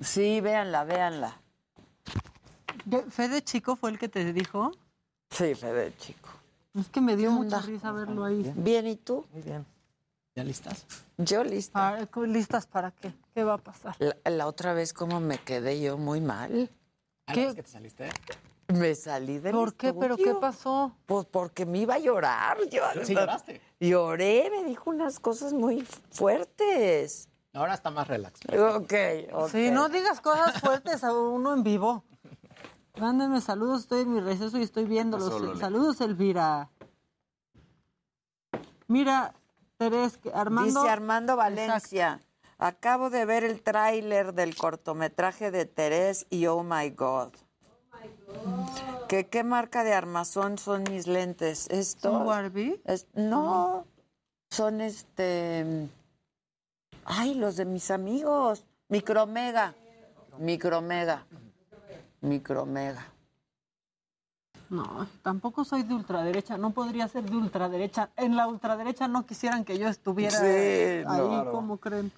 Sí, véanla, véanla. ¿De- ¿Fede Chico fue el que te dijo? Sí, Fede, chico. Es que me dio ¿Qué mucha risa verlo ahí. Bien, ¿y tú? Muy bien. ¿Ya listas? Yo lista. Ah, ¿Listas para qué? ¿Qué va a pasar? La, la otra vez como me quedé yo muy mal. ¿Qué? que te saliste? Me salí del ¿Por qué? ¿Pero qué pasó? Pues porque me iba a llorar. Yo, ¿Sí lloraste? Lloré, me dijo unas cosas muy fuertes. Ahora está más relax. Ok, ok. Sí, no digas cosas fuertes a uno en vivo. Mándenme saludos, estoy en mi receso y estoy viéndolos. Loli. Saludos, Elvira. Mira, Teres, que Armando. Dice Armando Valencia. Acabo de ver el tráiler del cortometraje de Terés y Oh My God. ¿Qué, ¿Qué marca de armazón son mis lentes? ¿Estos? ¿Son Warby? Es- no, son este... Ay, los de mis amigos. Micromega. Micromega. Micromega. No, tampoco soy de ultraderecha. No podría ser de ultraderecha. En la ultraderecha no quisieran que yo estuviera Sí, ahí, claro. ¿cómo creen?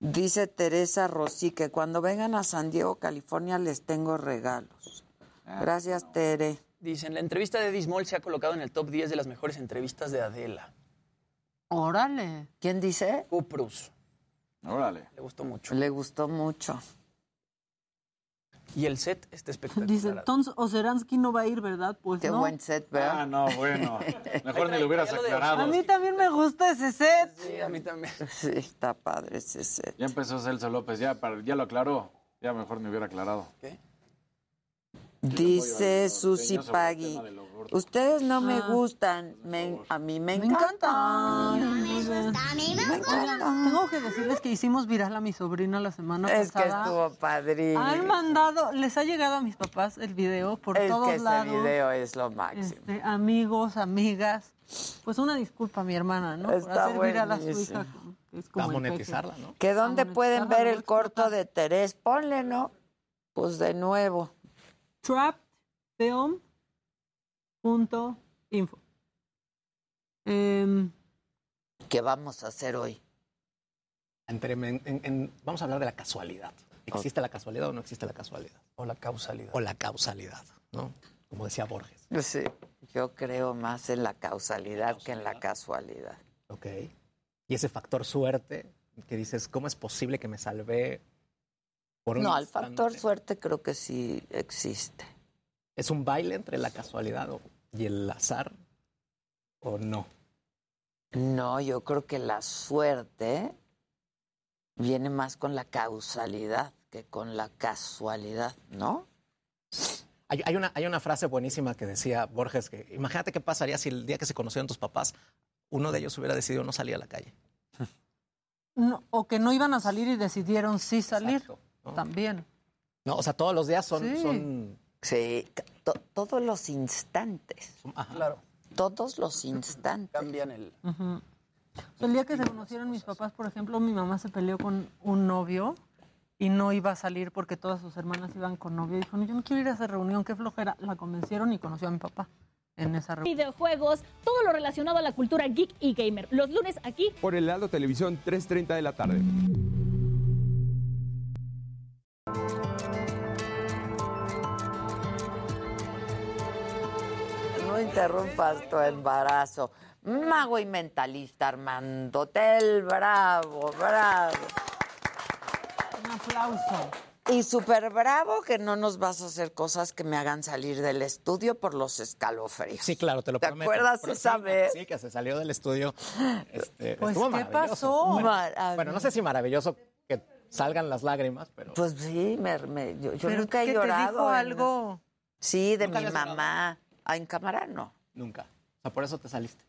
Dice Teresa Rossi que cuando vengan a San Diego, California, les tengo regalos. Gracias, Tere. Dicen, la entrevista de Dismol se ha colocado en el top 10 de las mejores entrevistas de Adela. Órale. ¿Quién dice? Cuprus. Órale. Le gustó mucho. Le gustó mucho. Y el set está espectacular. Dice, entonces Oseransky no va a ir, ¿verdad? Pues Qué no. buen set, ¿verdad? Ah, no, bueno. Mejor ni lo hubieras aclarado. A mí también me gusta ese set. Sí, a mí también. Sí, está padre ese set. Ya empezó Celso López, ya, ya lo aclaró. Ya mejor ni hubiera aclarado. ¿Qué? Dice Susi Susi Pagui. Ustedes no me Ah. gustan, me- a mí me, Me encantan. encanta. Oigan, tengo que decirles que hicimos viral a mi sobrina la semana Es que pasada. estuvo padrísimo. Han mandado, les ha llegado a mis papás el video por Es todos que ese lados. video es lo máximo. Este, amigos, amigas. Pues una disculpa a mi hermana, ¿no? Por Está hacer viral a su hija. que es como A monetizarla, ¿no? ¿Que dónde pueden ver el corto de Terés? Ponle, ¿no? Pues de nuevo. Trappedfilm.info. Em, ¿Qué vamos a hacer hoy? Entre- en- en- en- vamos a hablar de la casualidad. ¿Existe la casualidad o no existe la casualidad? O la causalidad. O la causalidad, ¿no? Como decía Borges. Sí, yo creo más en la causalidad que en la casualidad. Ok. Y ese factor suerte, que dices, ¿cómo es posible que me salvé por un No, el factor suerte creo que sí existe. ¿Es un baile entre la casualidad y el azar? ¿O no? No, yo creo que la suerte viene más con la causalidad que con la casualidad, ¿no? Hay, hay una, hay una frase buenísima que decía Borges, que imagínate qué pasaría si el día que se conocieron tus papás, uno de ellos hubiera decidido no salir a la calle. no, o que no iban a salir y decidieron sí salir. También. No, o sea, todos los días son... Sí. son Sí, to- todos los instantes. Claro. Todos los instantes. Cambian el... Ujú. O sea, el día que se conocieron mis papás, por ejemplo, mi mamá se peleó con un novio y no iba a salir porque todas sus hermanas iban con novio. Dijo, no, yo no quiero ir a esa reunión, qué flojera. La convencieron y conoció a mi papá en esa reunión. videojuegos, todo lo relacionado a la cultura geek y gamer. Los lunes aquí Por el Heraldo Televisión, 3.30 de la tarde. No interrumpas tu embarazo. Mago y mentalista Armando Tel, bravo, bravo. Un aplauso. Y súper bravo que no nos vas a hacer cosas que me hagan salir del estudio por los escalofríos. Sí, claro, te lo ¿Te prometo. acuerdas Pero esa sí, vez? Sí, que se salió del estudio. Este, Pues, estuvo ¿qué pasó? Bueno, bueno, no sé si maravilloso que salgan las lágrimas, pero... Pues sí, me, me- yo, yo ¿Pero nunca he qué te llorado. dijo en- algo? Sí, de ¿Nunca mi llorado? Mamá. Ah, en cámara no. Nunca. O sea, por eso te saliste.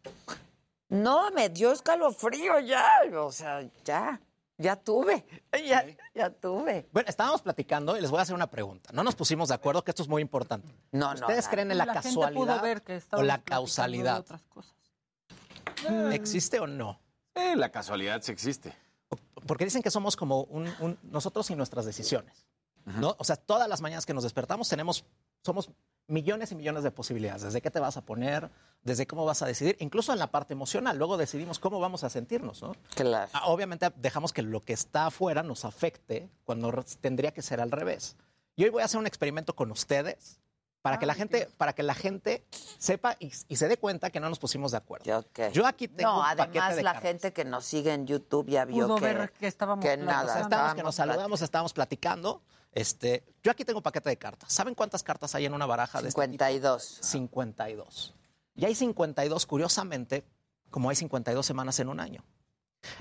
No, me dio escalofrío ya. O sea, ya. Ya tuve. Ya, ya tuve. Bueno, estábamos platicando y les voy a hacer una pregunta. No nos pusimos de acuerdo, que esto es muy importante. No, no. ¿Ustedes creen en la, La gente casualidad pudo ver que o la de causalidad? otras cosas. ¿Existe o no? Eh, la casualidad sí existe. Porque dicen que somos como un, un- nosotros y nuestras decisiones. ¿no? O sea, todas las mañanas que nos despertamos tenemos, somos millones y millones de posibilidades. Desde qué te vas a poner, desde cómo vas a decidir, incluso en la parte emocional. Luego decidimos cómo vamos a sentirnos, ¿no? Claro. Ah, Obviamente dejamos que lo que está afuera nos afecte cuando tendría que ser al revés. Y hoy voy a hacer un experimento con ustedes Para que la gente, para que la gente sepa y, y se dé cuenta que no nos pusimos de acuerdo. Yo aquí tengo No, un paquete además de la cartas. gente que nos sigue en YouTube ya vio Pudo que, ver que estábamos que nada. Estábamos que nos estábamos saludamos, estábamos platicando. Este, yo aquí tengo un paquete de cartas. ¿Saben cuántas cartas hay en una baraja de 52. 52. Y hay 52, curiosamente, como hay 52 semanas en un año.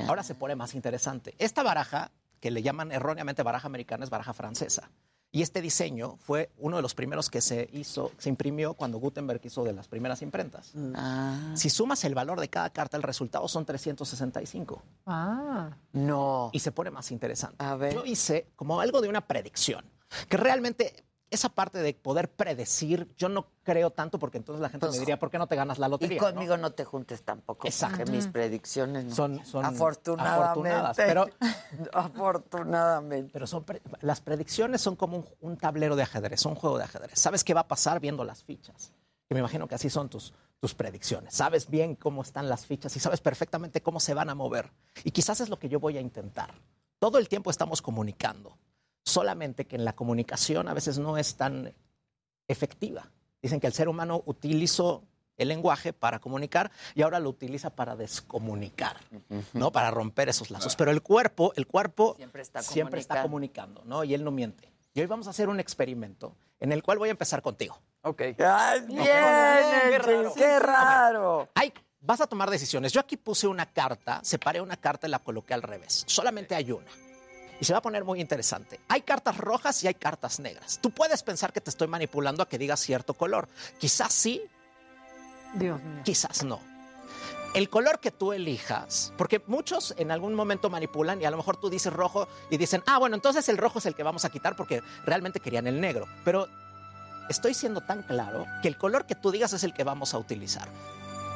Ahora se pone más interesante. Esta baraja, que le llaman erróneamente baraja americana, es baraja francesa. Y este diseño fue uno de los primeros que se hizo, se imprimió cuando Gutenberg hizo de las primeras imprentas. Ah. Si sumas el valor de cada carta, el resultado son 365. Ah. No. Y se pone más interesante. A ver. Yo hice como algo de una predicción, que realmente esa parte de poder predecir, yo no creo tanto porque entonces la gente Pues, me diría, ¿por qué no te ganas la lotería? Y conmigo no, te juntes tampoco, Exacto. porque mis predicciones no. Son- son afortunadamente. afortunadas, pero- afortunadamente. Pero son pre- las predicciones son como un, un tablero de ajedrez, un juego de ajedrez. Sabes qué va a pasar viendo las fichas. Y me imagino que así son tus, tus predicciones. Sabes bien cómo están las fichas y sabes perfectamente cómo se van a mover. Y quizás es lo que yo voy a intentar. Todo el tiempo estamos comunicando. Solamente que en la comunicación a veces no es tan efectiva. Dicen que el ser humano utilizó el lenguaje para comunicar y ahora lo utiliza para descomunicar, ¿no? Para romper esos lazos. Pero el cuerpo, el cuerpo Siempre está siempre está comunicando, ¿no? Y él no miente. Y hoy vamos a hacer un experimento en el cual voy a empezar contigo. Ok. ¡Ay, bien! ¡Qué raro! Ay, vas a tomar decisiones. Yo aquí puse una carta, separé una carta y la coloqué al revés. Solamente hay una. Y se va a poner muy interesante. Hay cartas rojas y hay cartas negras. Tú puedes pensar que te estoy manipulando a que digas cierto color. Quizás sí, Dios mío. quizás no. El color que tú elijas, porque muchos en algún momento manipulan y a lo mejor tú dices rojo y dicen, ah, bueno, entonces el rojo es el que vamos a quitar porque realmente querían el negro. Pero estoy siendo tan claro que el color que tú digas es el que vamos a utilizar.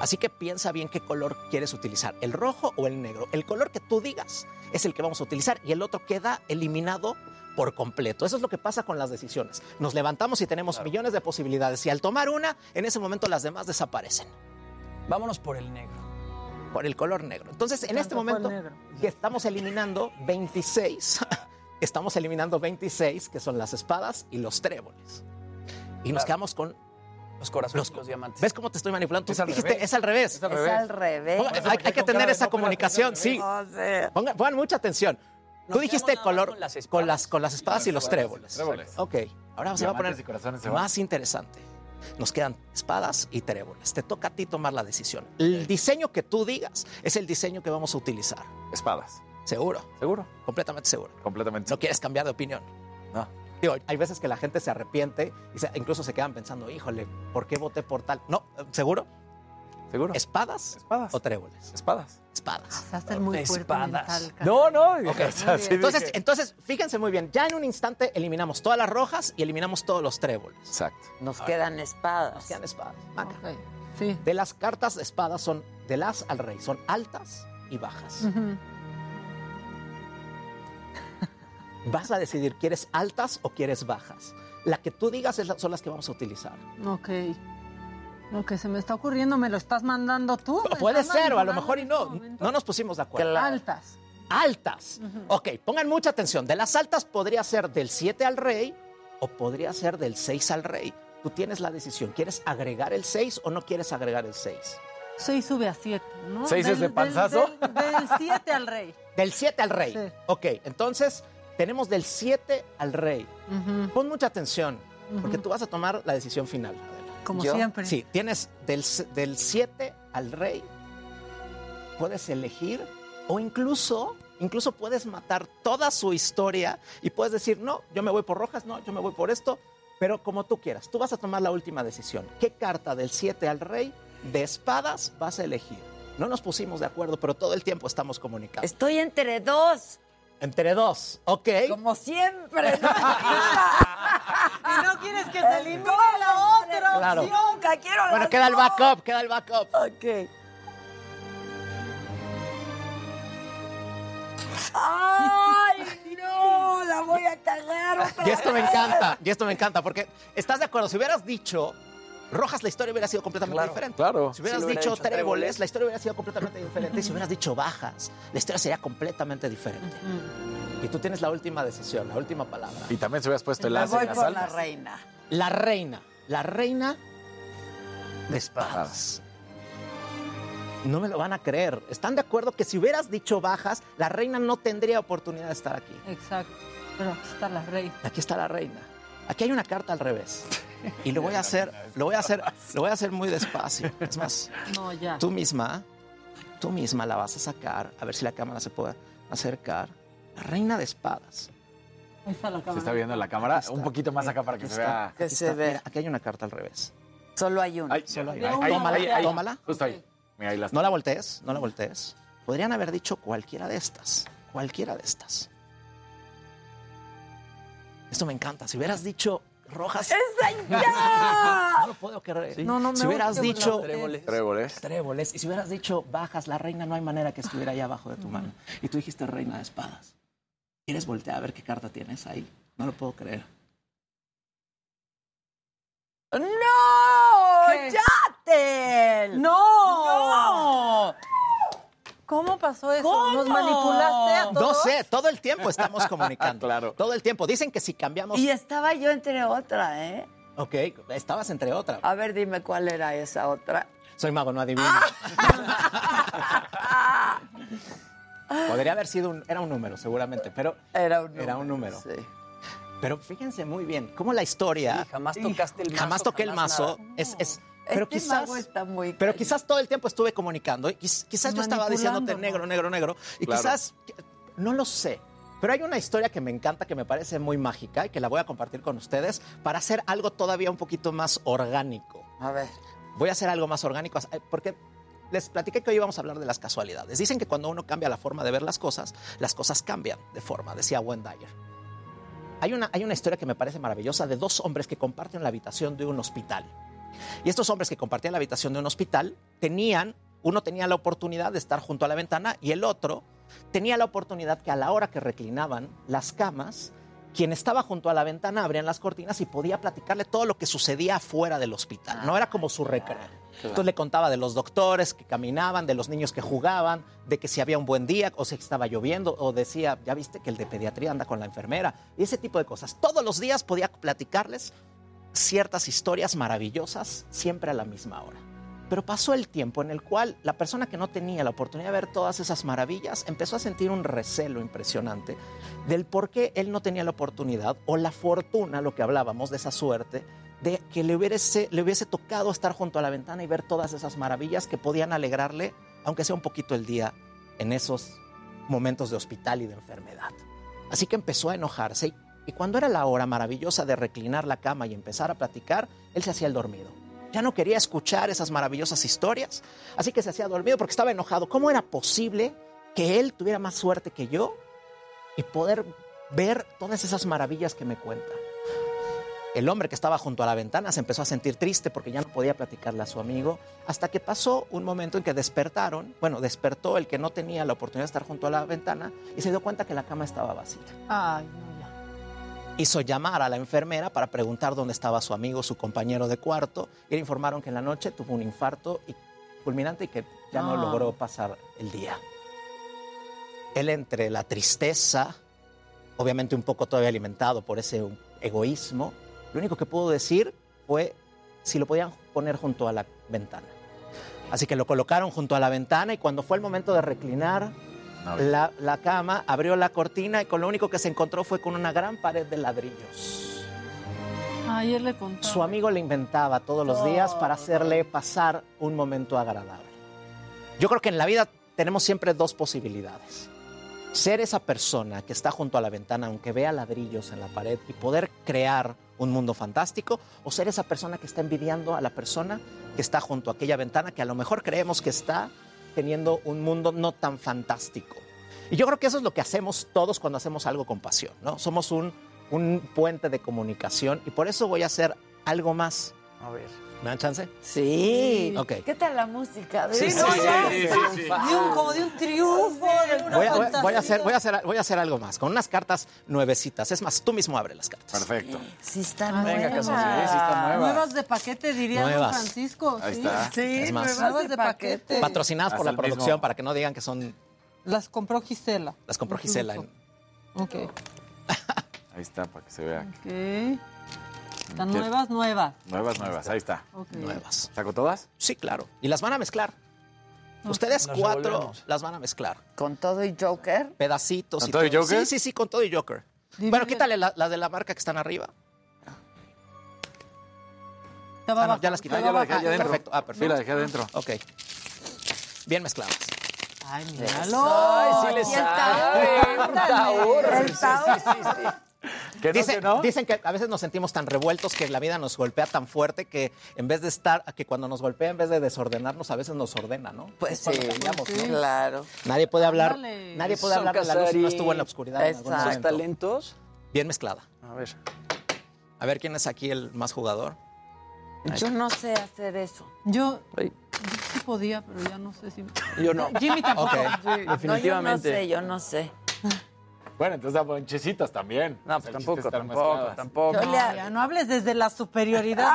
Así que piensa bien qué color quieres utilizar, el rojo o el negro. El color que tú digas es el que vamos a utilizar y el otro queda eliminado por completo. Eso es lo que pasa con las decisiones. Nos levantamos y tenemos millones de posibilidades y al tomar una, en ese momento las demás desaparecen. Vámonos por el negro. Por el color negro. Entonces, en este momento negro. que estamos eliminando 26, estamos eliminando 26, que son las espadas y los tréboles. Y nos quedamos con Los corazones los diamantes. ¿Ves cómo te estoy manipulando? Tú Es al dijiste, revés. es al revés. Es al Es al revés. Ponga- hay, hay que tener esa comunicación, sí. O sea, Pongan, pongan mucha atención. Tú dijiste color con las espadas. con las, con las espadas y los Tréboles, tréboles. tréboles. Ok, ahora se va a poner corazones más interesante. Nos quedan espadas y tréboles. Te toca a ti tomar la decisión. El diseño que tú digas es el diseño que vamos a utilizar. Espadas. ¿Seguro? ¿Seguro? Completamente seguro. Completamente. No quieres cambiar de opinión. No. Digo, hay veces que la gente se arrepiente y se- incluso se quedan pensando, híjole, ¿por qué voté por tal? No, ¿seguro? ¿Seguro? ¿Espadas, Espadas. o tréboles? Espadas. Espadas. Vas a ser muy Espadas. mental. No, no. Ok, o sea, sí Entonces, entonces, fíjense muy bien, ya en un instante eliminamos todas las rojas y eliminamos todos los tréboles. Exacto. nos quedan espadas. Nos quedan espadas. Maca. Ok, Sí. De las cartas de espadas son de las al rey, son altas y bajas. Vas a decidir, ¿quieres altas o quieres bajas? La que tú digas es la- son las que vamos a utilizar. Ok. Lo que se me está ocurriendo, ¿me lo estás mandando tú? ¿Me Puede ser, o a lo mejor y no. este momento? No nos pusimos de acuerdo. Altas. Altas. Ok, pongan mucha atención. De las altas podría ser del 7 al rey o podría ser del 6 al rey. Tú tienes la decisión. ¿Quieres agregar el 6 o no quieres agregar el 6? 6 sube a 7, ¿no? ¿Seis es de panzazo? Del, del 7 al rey. Del 7 al rey. Sí. Ok, entonces tenemos del 7 al rey. Ujú, Pon mucha atención, porque Ujú. tú vas a tomar la decisión final. Como ¿Yo? siempre. Sí, tienes del, del 7 al rey. Puedes elegir o incluso, incluso puedes matar toda su historia y puedes decir, no, yo me voy por rojas, no, yo me voy por esto, pero como tú quieras. Tú vas a tomar la última decisión. ¿Qué carta del 7 al rey de espadas vas a elegir? No nos pusimos de acuerdo, pero todo el tiempo estamos comunicando. Estoy entre dos, Entre dos, ¿ok? como siempre. ¿no? Y no quieres que se elimine la otra Claro. opción. Nunca quiero Bueno, queda el backup, queda el backup. Ok. ¡Ay, no! La voy a cagar otra Y esto me vez. encanta, y esto me encanta, porque estás de acuerdo, si hubieras dicho rojas, la historia hubiera sido completamente Claro, diferente. claro. Si hubieras Si hubiera dicho dicho tréboles, tréboles. la historia hubiera sido completamente diferente. Y si hubieras dicho bajas, la historia sería completamente diferente. Y tú tienes la última decisión, la última palabra. Y también se hubieras puesto el as voy por la almas. reina. La reina. la reina de espadas. No me lo van a creer. ¿Están de acuerdo que si hubieras dicho bajas, la reina no tendría oportunidad de estar aquí? Exacto. Pero aquí está la reina. Aquí está la reina. Aquí hay una carta al revés. Y lo voy a hacer, lo voy a hacer, lo voy a hacer muy despacio. Es más, No, ya. tú misma, tú misma la vas a sacar, a ver si la cámara se puede acercar. La reina de espadas. Ahí está la ¿Se está viendo la cámara? Un poquito más acá para que se vea. aquí está. Mira, aquí hay una carta al revés. Solo hay una. Ay, Solo hay ahí, una. ahí, Tómala, ahí, ahí. tómala. Justo ahí. Mira, ahí la está. No la voltees, no la voltees. Podrían haber dicho cualquiera de estas. Cualquiera de estas. Esto me encanta. Si hubieras dicho rojas. ¡Esa ya! No lo puedo creer. No, no, si me hubieras dicho. Tréboles. Tréboles. Tréboles. Y si hubieras dicho bajas, la reina, no hay manera que estuviera ahí abajo de tu mano. Y tú dijiste reina de espadas. ¿Quieres voltear a ver qué carta tienes ahí? No lo puedo creer. ¡No! ¿Qué? ¡Yatel! ¡No! ¡No! ¿Cómo pasó eso? ¿Cómo? ¿Nos manipulaste a No todos? sé, todo el tiempo estamos comunicando. Claro. Todo el tiempo. Dicen que si cambiamos. Y estaba yo entre otra, ¿eh? Ok, estabas entre otras. A ver, dime cuál era esa otra. Soy mago, no adivino. Podría haber sido un, era un número, seguramente, pero Era un número. era un número. Sí. Pero fíjense muy bien cómo la historia. Sí, jamás tocaste el mazo. jamás toqué el mazo. nada. Es, es- pero este quizás. mago está muy Pero quizás todo el tiempo estuve comunicando. y quiz- Quizás yo estaba diciéndote negro, negro, negro. Y Claro. quizás. No lo sé. Pero hay una historia que me encanta, que me parece muy mágica y que la voy a compartir con ustedes para hacer algo todavía un poquito más orgánico. A ver. Voy a hacer algo más orgánico eh, porque les platiqué que hoy íbamos a hablar de las casualidades. Dicen que cuando uno cambia la forma de ver las cosas, las cosas cambian de forma, decía Wendayer. Hay una, hay una historia que me parece maravillosa de dos hombres que comparten la habitación de un hospital. Y estos hombres que compartían la habitación de un hospital tenían, uno tenía la oportunidad de estar junto a la ventana y el otro tenía la oportunidad que a la hora que reclinaban las camas, quien estaba junto a la ventana abrían las cortinas y podía platicarle todo lo que sucedía afuera del hospital. No era como su recreo. Entonces le contaba de los doctores que caminaban, de los niños que jugaban, de que si había un buen día o si estaba lloviendo, o decía, ya viste que el de pediatría anda con la enfermera, y ese tipo de cosas. Todos los días podía platicarles ciertas historias maravillosas, siempre a la misma hora. Pero pasó el tiempo en el cual la persona que no tenía la oportunidad de ver todas esas maravillas empezó a sentir un recelo impresionante del por qué él no tenía la oportunidad o la fortuna, lo que hablábamos de esa suerte, de que le hubiese, le hubiese tocado estar junto a la ventana y ver todas esas maravillas que podían alegrarle, aunque sea un poquito el día, en esos momentos de hospital y de enfermedad. Así que empezó a enojarse y, y cuando era la hora maravillosa de reclinar la cama y empezar a platicar, él se hacía el dormido. Ya no quería escuchar esas maravillosas historias, así que se hacía dormido porque estaba enojado. ¿Cómo era posible que él tuviera más suerte que yo y poder ver todas esas maravillas que me cuenta? El hombre que estaba junto a la ventana se empezó a sentir triste porque ya no podía platicarle a su amigo, hasta que pasó un momento en que despertaron, bueno, despertó el que no tenía la oportunidad de estar junto a la ventana y se dio cuenta que la cama estaba vacía. Ay, no. Hizo llamar a la enfermera para preguntar dónde estaba su amigo, su compañero de cuarto, y le informaron que en la noche tuvo un infarto y- fulminante y que ya no Ah. logró pasar el día. Él entre la tristeza, obviamente un poco todavía alimentado por ese egoísmo, lo único que pudo decir fue si lo podían poner junto a la ventana. Así que lo colocaron junto a la ventana y cuando fue el momento de reclinar la, la cama, abrió la cortina y con lo único que se encontró fue con una gran pared de ladrillos. Ay, él le contó. Su amigo le inventaba todos los días para hacerle pasar un momento agradable. Yo creo que en la vida tenemos siempre dos posibilidades. Ser esa persona que está junto a la ventana, aunque vea ladrillos en la pared, y poder crear un mundo fantástico, o ser esa persona que está envidiando a la persona que está junto a aquella ventana, que a lo mejor creemos que está teniendo un mundo no tan fantástico. Y yo creo que eso es lo que hacemos todos cuando hacemos algo con pasión, ¿no? Somos un, un puente de comunicación y por eso voy a hacer algo más. A ver. ¿Me dan chance? Sí. Ok. ¿Qué tal la música? De Sí, no, sí, ya. sí, sí, sí. De un- como de un triunfo, de una Voy a, hacer, voy, a hacer, voy a hacer algo más, con unas cartas nuevecitas. Es más, tú mismo abre las cartas. Perfecto. Sí está Ah, nueva. Venga, Casimiro, sí, sí está nueva. Nuevas de paquete, diría Nuevas. don Francisco. Ahí sí. está. Sí, Es más. nuevas Nuevas de paquete. Patrocinadas por la producción mismo- para que no digan que son. Las compró Gisela. Las compró Gisela. Ok. Ahí está, para que se vea. Ok. ¿Están nuevas, nuevas? Nuevas, nuevas, ahí está. Ok. Nuevas. ¿Saco todas? Sí, claro. Y las van a mezclar. Ustedes Las cuatro revolvemos. las van a mezclar. ¿Con todo y Joker? Pedacitos ¿Con y todo y Joker? Sí, sí, sí, con todo y Joker. Bueno, quítale la, la de la marca que están arriba. Ah, no, ya las quité. Ah, ya la dejé Ah, adentro. perfecto. Ah, Sí, perfecto. la dejé adentro. Ok. Bien mezcladas. Ay, míralo. Ay, sí le sabe. taur. El Sí, taur. sí, sí, sí. ¿Que no, Dicen, que no? dicen que a veces nos sentimos tan revueltos que la vida nos golpea tan fuerte que en vez de estar, que cuando nos golpea, en vez de desordenarnos, a veces nos ordena, ¿no? Pues sí, cambiamos, ¿no? claro. Nadie puede hablar, nadie puede Son hablar de la luz si no estuvo en la oscuridad. en algún momento. talentos. Bien mezclada. A ver. A ver quién es aquí el más jugador. Yo no sé hacer eso. Yo, yo sí podía, pero ya no sé si... Yo no. Jimmy tampoco. Sí, No, yo no definitivamente. sé, yo no sé. Bueno, entonces a bonchecitas también. No, pues el tampoco, tampoco, tampoco. Yo No, le- ya no hables desde la superioridad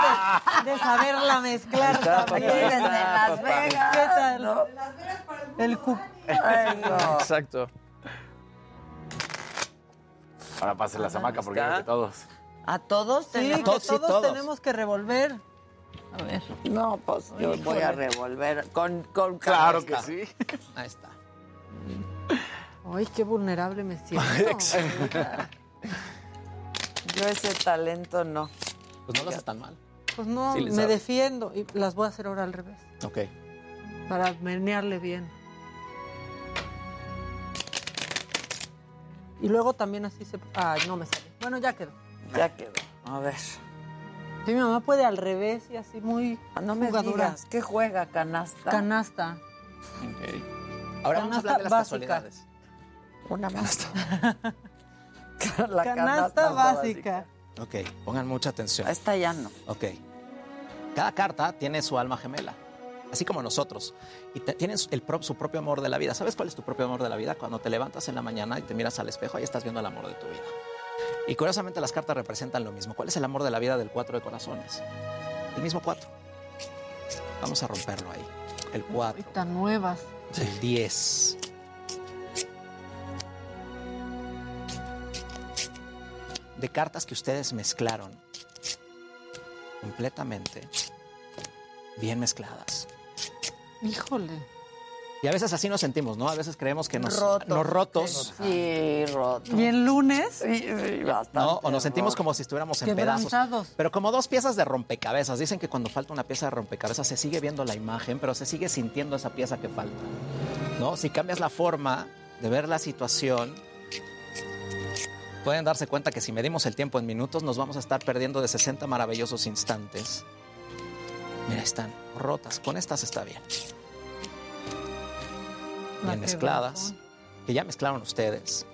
de, de saberla mezclar Está, también. papá, Desde está, Las papá. Vegas. ¿Qué tal? ¿no? El cu- Ay, no. Exacto. Ahora pase la zamaca porque está. creo que todos. A todos Sí, que todos, sí, todos, todos. tenemos que revolver. A ver. No, pues yo voy a revolver con, con Claro que sí. Ahí está. Ay, qué vulnerable me siento. Yo ese talento no. Pues no lo haces tan mal. Pues no, Sí me sabe. defiendo y las voy a hacer ahora al revés. Ok. Para menearle bien. Y luego también así se... Ay, no me sale. Bueno, ya quedó. Ya quedó. A ver. Sí, mi mamá puede al revés y así muy Ah, No me jugadora. digas. ¿Qué juega canasta? Canasta. Ahora vamos a hablar de las Canasta casualidades. Una más. La Canasta, básica. Ok, pongan mucha atención. Esta ya no. Ok. Cada carta tiene su alma gemela, así como nosotros. Y te- tienen su- el pro- su propio amor de la vida. ¿Sabes cuál es tu propio amor de la vida? Cuando te levantas en la mañana y te miras al espejo, ahí estás viendo el amor de tu vida. Y curiosamente las cartas representan lo mismo. ¿Cuál es el amor de la vida del cuatro de corazones? El mismo cuatro. Vamos a romperlo ahí. El cuatro. Y tan nuevas. El 10. De cartas que ustedes mezclaron completamente bien mezcladas. Híjole. Y a veces así nos sentimos, ¿no? A veces creemos que nos, Rotos. nos rotos, Sí, roto. Y el lunes, Sí, sí, bastante ¿no? O nos sentimos roto. como si estuviéramos en pedazos. quebrantados. Pero como dos piezas de rompecabezas. Dicen que cuando falta una pieza de rompecabezas se sigue viendo la imagen, pero se sigue sintiendo esa pieza que falta. ¿No? Si cambias la forma de ver la situación, pueden darse cuenta que si medimos el tiempo en minutos, nos vamos a estar perdiendo de 60 maravillosos instantes. Mira, están rotas. Con estas está bien. La Bien mezcladas. Que ya mezclaron ustedes.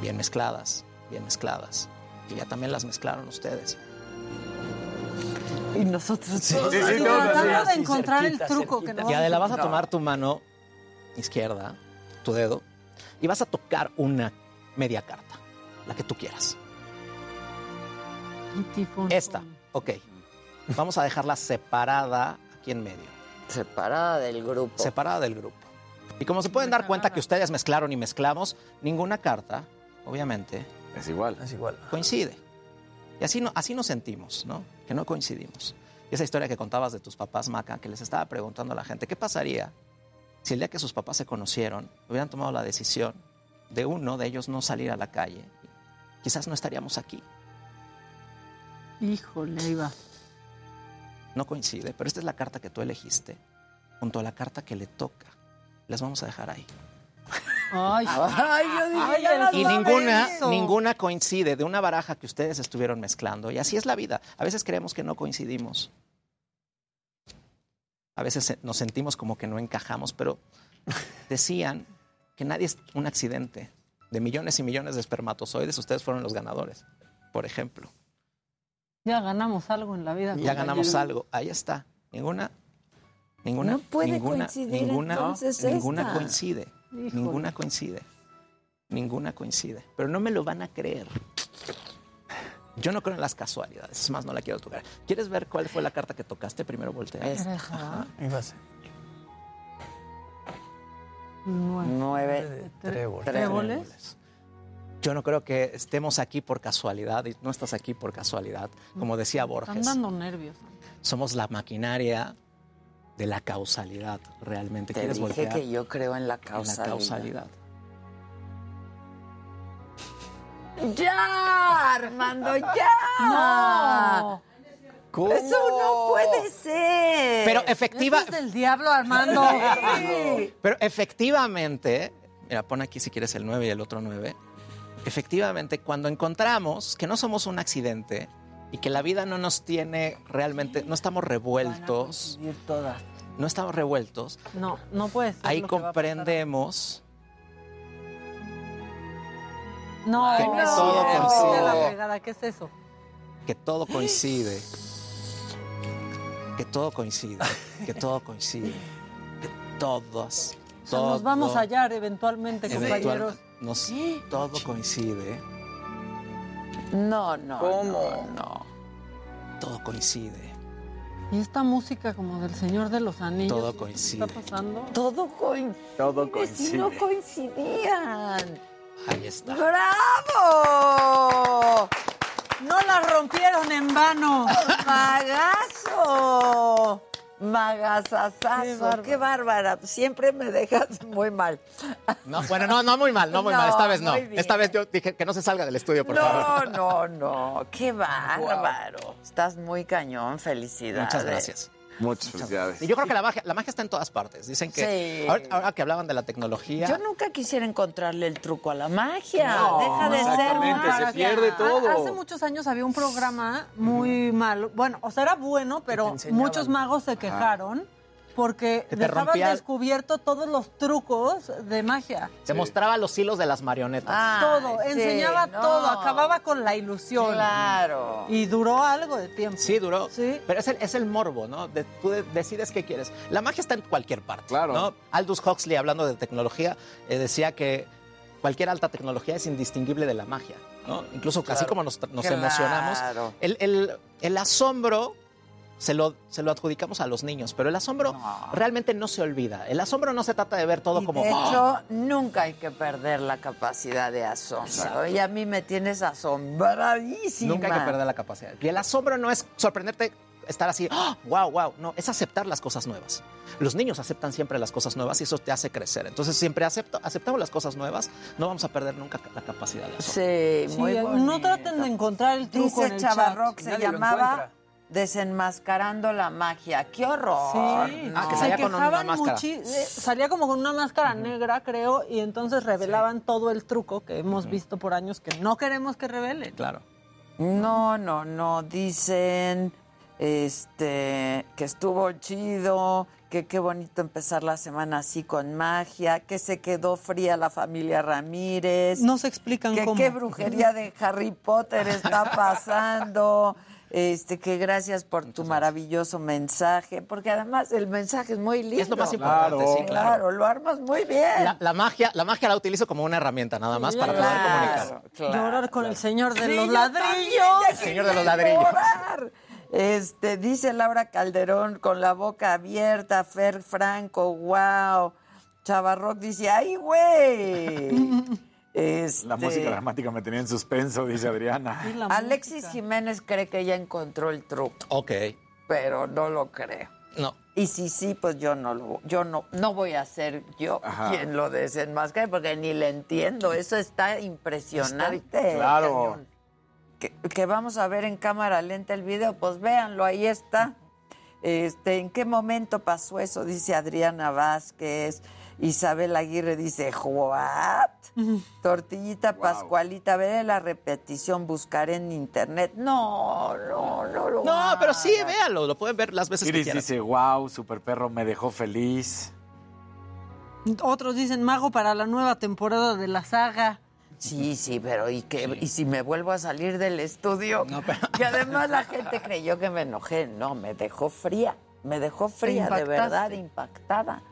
Bien mezcladas, bien mezcladas. Que ya también las mezclaron ustedes. Y nosotros Sí, todos sí, todos tratando de sí, encontrar cerquita, el truco cerquita. que no Y Adela, vas a tomar tu mano izquierda, tu dedo, y vas a tocar una media carta, la que tú quieras. Esta, ok. Vamos a dejarla separada aquí en medio. Separada del grupo. Separada del grupo. Y como se pueden dar cuenta que ustedes mezclaron y mezclamos, ninguna carta, obviamente, Es igual. Es igual. coincide. Y así, no, así nos sentimos, ¿no? Que no coincidimos. Y esa historia que contabas de tus papás, Maca, que les estaba preguntando a la gente, ¿qué pasaría si el día que sus papás se conocieron hubieran tomado la decisión de uno de ellos no salir a la calle? Quizás no estaríamos aquí. Híjole, ahí va. No coincide, pero esta es la carta que tú elegiste, junto a la carta que le toca. Las vamos a dejar ahí. Ay, Ay, yo dije, Ay, ya Y ninguna, ninguna coincide de una baraja que ustedes estuvieron mezclando. Y así es la vida. A veces creemos que no coincidimos. A veces se- nos sentimos como que no encajamos, pero decían que nadie es un accidente. De millones y millones de espermatozoides, ustedes fueron los ganadores, por ejemplo. ya ganamos algo en la vida. Ya ganamos algo. Ahí está. Ninguna, ninguna, No puede ninguna, coincidir, ninguna, entonces, ninguna esta. coincide. Híjole. Ninguna coincide. Ninguna coincide. Pero no me lo van a creer. Yo no creo en las casualidades. Es más, no la quiero tocar. ¿Quieres ver cuál fue la carta que tocaste? Primero voltea. Ajá. Ahí vas. Nueve. Nueve Trébol. tréboles. Yo no creo que estemos aquí por casualidad y no estás aquí por casualidad. Como decía Están Borges, dando nervios. somos la maquinaria de la causalidad realmente. Te ¿Quieres dije voltear? que yo creo en la En causalidad. la causalidad. ¡Ya, Armando, ya! No. ¿Cómo? Eso no puede ser. Pero efectiva, Eso es del diablo, Armando. Pero efectivamente, mira, pon aquí si quieres el 9 y el otro 9. Efectivamente, cuando encontramos que no somos un accidente y que la vida no nos tiene realmente, no estamos revueltos, Ir todas. no estamos revueltos, No, no puede ser. ahí lo que va a pasar. comprendemos No, Que no, todo a coincide. la ¿Qué es eso? que todo coincide, que todo coincide, que todo coincide, que todos, O sea, nos vamos a hallar eventualmente, eventual- compañeros. nos- todo coincide. No, no. ¿Cómo? No. Todo coincide. Y esta música como del Señor de los Anillos. Todo ¿qué coincide. está pasando? Todo coincide. Todo Si no coincidían. Ahí está. ¡Bravo! No la rompieron en vano. ¡Magazo! Qué Magazazazo. bárbaro. Qué bárbara. Siempre me dejas muy mal. No, bueno, no, no muy mal, no muy No, mal. Esta vez no. Esta vez yo dije que no se salga del estudio, por favor. No, no, no. Qué bárbaro. Estás muy cañón. Felicidades. Muchas gracias. Muchas felicidades. Y yo creo que la magia, la magia está en todas partes. Dicen que Sí. ahora, ahora que hablaban de la tecnología, Yo nunca quisiera encontrarle el truco a la magia. No, Deja de ser exactamente, se magia. pierde todo. Ha- Hace muchos años había un programa muy malo. Bueno, o sea, era bueno, pero muchos magos se quejaron porque Que te dejaban rompía- descubierto todos los trucos de magia. se mostraba los hilos de las marionetas. Ay, todo, sí, enseñaba no. todo, acababa con la ilusión. Claro. Y duró algo de tiempo. Sí, duró. Sí. Pero es el, es el morbo, ¿no? De- tú de- decides qué quieres. La magia está en cualquier parte. Claro. ¿no? Aldous Huxley, hablando de tecnología, eh, decía que cualquier alta tecnología es indistinguible de la magia. ¿no? Incluso así como nos, nos Claro. emocionamos. El, el- el asombro se lo, se lo adjudicamos a los niños, pero el asombro realmente no se olvida. El asombro no se trata de ver todo Y como... de hecho, nunca hay que perder la capacidad de asombro. Y a mí me tienes asombradísima. Nunca hay que perder la capacidad. Y el asombro no es sorprenderte, estar así, wow, wow. No, es aceptar las cosas nuevas. Los niños aceptan siempre las cosas nuevas y eso te hace crecer. Entonces, siempre acepto, aceptamos las cosas nuevas, no vamos a perder nunca la capacidad de asombro. Sí, Sí, muy bonito. no traten de encontrar el truco Dice en el Chavarroc, chat. se Nadie llamaba. Desenmascarando la magia. ¡Qué horror! Sí, Ah, que se salía con una quejaban máscara. eh, salía como con una máscara negra, creo, y entonces revelaban todo el truco que hemos visto por años que no queremos que revelen. Claro. No, no, no. Dicen este que estuvo chido, que qué bonito empezar la semana así con magia, que se quedó fría la familia Ramírez. No se explican que cómo. qué brujería de Harry Potter está pasando. Este, que gracias por tu maravilloso mensaje, porque además el mensaje es muy lindo. Es lo más importante, Claro. sí, claro. lo armas muy bien. La, la magia, la magia la utilizo como una herramienta nada más para poder comunicar. claro. Llorar con el señor de Sí, los ladrillos. ya Señor de los ladrillos. llorar. Este, dice Laura Calderón con la boca abierta, Fer Franco, wow. Chavarroc dice, ¡ay, güey! Este, La música dramática me tenía en suspenso, dice Adriana. Alexis música. Jiménez cree que ya encontró el truco, Ok. pero no lo creo. No. Y si sí, pues yo no lo, yo no, no voy a ser yo Ajá. quien lo desenmascare porque ni le entiendo. Eso está impresionante. Claro. Que, que vamos a ver en cámara lenta el video, pues véanlo, ahí está. Este, ¿en qué momento pasó eso? Dice Adriana Vázquez. Isabel Aguirre dice, ¿what? Tortillita Pascualita, veré la repetición, buscaré en internet. No, no, no lo No, pero sí, véanlo, lo pueden ver las veces que Iris quieran. dice, wow, super perro, me dejó feliz. Otros dicen mago para la nueva temporada de la saga. Sí, sí, pero ¿y qué? ¿Y si me vuelvo a salir del estudio? Que además la gente creyó que me enojé. No, me dejó fría. Me dejó fría, de verdad, impactada.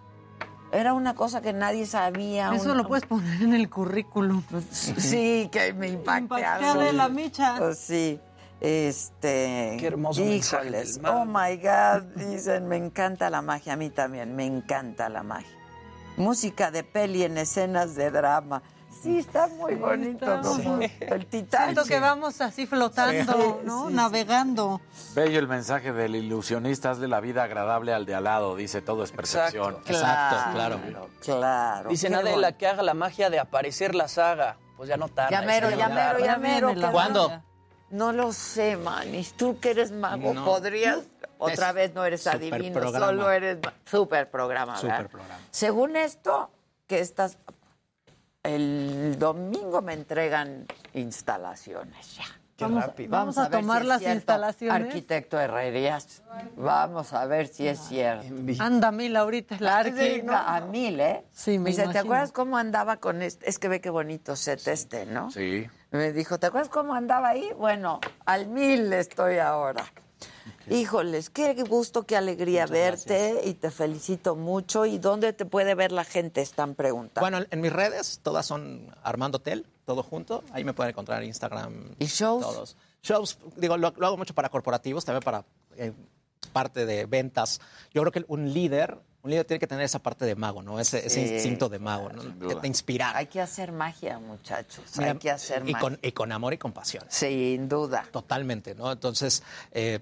Era una cosa que nadie sabía. Eso lo puedes poner en el currículum. Sí, que me impacté. Impacté de la micha. Pues sí. Este. Qué hermoso mensaje Híjoles. mal. Oh my God. Dicen, me encanta la magia. A mí también, me encanta la magia. Música de peli en escenas de drama. Sí, está muy bonito. como El Titanic. Siento que vamos así flotando, Sí, ¿no? sí, sí. Navegando. Bello el mensaje del ilusionista, hazle la vida agradable al de al lado, dice todo es percepción. Exacto, claro. Claro. Dicen qué Adela bonito. que haga la magia de aparecer la saga. Pues ya no tarda. Ya mero, ya ya no mero, tarda. ya mero. viene la ¿qué ¿Cuándo? No lo sé, Manis. Tú que eres mago, No. podrías. Otra Es vez no eres adivino, programa. solo eres super programa, ¿verdad? Super programa. Según esto, que estás. El domingo me entregan instalaciones ya. Qué Vamos- rápido. vamos a tomar si las cierto. instalaciones. Arquitecto Herrerías. Vamos a ver si es cierto. Anda mil ahorita es la Sí, arqui, ¿no? A mil, ¿eh? Sí, me Dice, ¿te acuerdas cómo andaba con este? Es que ve qué bonito set este, ¿no? Sí. Me dijo, ¿te acuerdas cómo andaba ahí? Bueno, al mil estoy ahora. Híjoles, qué gusto, qué alegría verte y te felicito mucho. ¿Y dónde te puede ver la gente? Están preguntando. Bueno, en mis redes todas son Armando Tel, todo junto. Ahí me pueden encontrar en Instagram. ¿Y shows? Todos. Shows, digo, lo, lo hago mucho para corporativos, también para eh, parte de ventas. Yo creo que un líder, un líder tiene que tener esa parte de mago, ¿no? Ese, instinto de mago, ¿no? Que te inspirar. Hay que hacer magia, muchachos. Mira, Hay que hacer y magia. con, y con amor y compasión. Sin duda. Totalmente, ¿no? Entonces, eh,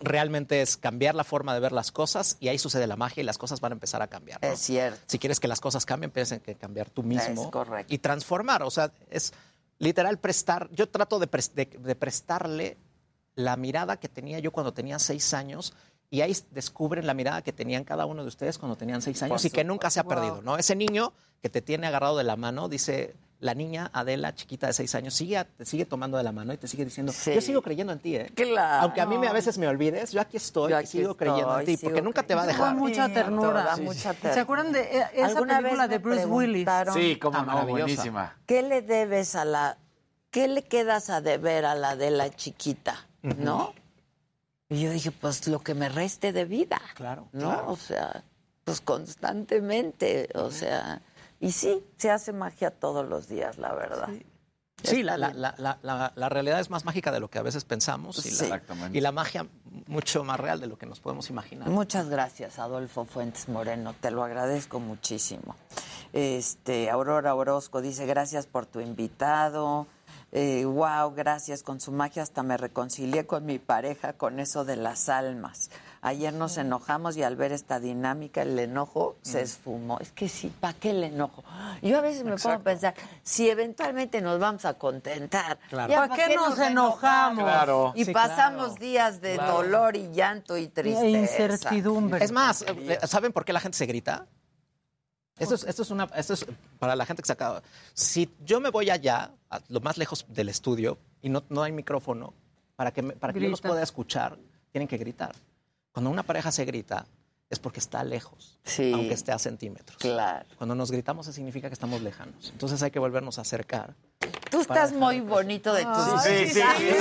realmente es cambiar la forma de ver las cosas y ahí sucede la magia y las cosas van a empezar a cambiar. ¿no? Es cierto. Si quieres que las cosas cambien, tienes que cambiar tú mismo. Es correcto. Y transformar, o sea, es literal prestar. Yo trato de, pres- de- de prestarle la mirada que tenía yo cuando tenía seis años y ahí descubren la mirada que tenían cada uno de ustedes cuando tenían seis años y que nunca se ha perdido, ¿no? Ese niño que te tiene agarrado de la mano, dice la niña Adela, chiquita de seis años, sigue, te sigue tomando de la mano y te sigue diciendo, Sí. yo sigo creyendo en ti, ¿eh? Claro. Aunque a mí me, a veces me olvides, yo aquí estoy Yo y sigo creyendo en ti, porque nunca te va a dejar. Da mucha ternura. Da mucha ¿Se ternura. acuerdan de eh, esa ¿Alguna película de Bruce Willis? Sí, cómo Ah, no, buenísima. ¿Qué le debes a la... ¿Qué le quedas a deber a la de la chiquita? ¿No? Y yo dije, pues lo que me reste de vida. Claro, ¿No? claro. O sea, pues constantemente. O sea, y sí, se hace magia todos los días, la verdad. Sí, la, la, la, la- la- la realidad es más mágica de lo que a veces pensamos y, Sí. y la magia mucho más real de lo que nos podemos imaginar. Muchas gracias, Adolfo Fuentes Moreno. Te lo agradezco muchísimo. Este, Aurora Orozco dice, gracias por tu invitado. Eh, wow, gracias. Con su magia hasta me reconcilié con mi pareja con eso de las almas. Ayer nos enojamos y al ver esta dinámica el enojo se esfumó. Es que sí, ¿para qué el enojo? Yo a veces me pongo a pensar, si eventualmente nos vamos a contentar, Claro. ¿ya ¿Para qué nos enojamos? Claro. Y Sí, pasamos claro. días de Claro. dolor y llanto y tristeza. E incertidumbre. Es más, eh, ¿saben por qué la gente se grita? Esto es, esto es una, esto es para la gente que se acaba. Si yo me voy allá, a lo más lejos del estudio, y no, no hay micrófono, para que, me- para que yo los pueda escuchar, tienen que gritar. Cuando una pareja se grita, es porque está lejos, Sí. aunque esté a centímetros. Claro. Cuando nos gritamos, eso significa que estamos lejanos. Entonces hay que volvernos a acercar. Tú estás muy bonito de tu Sí, sí, sí, magia.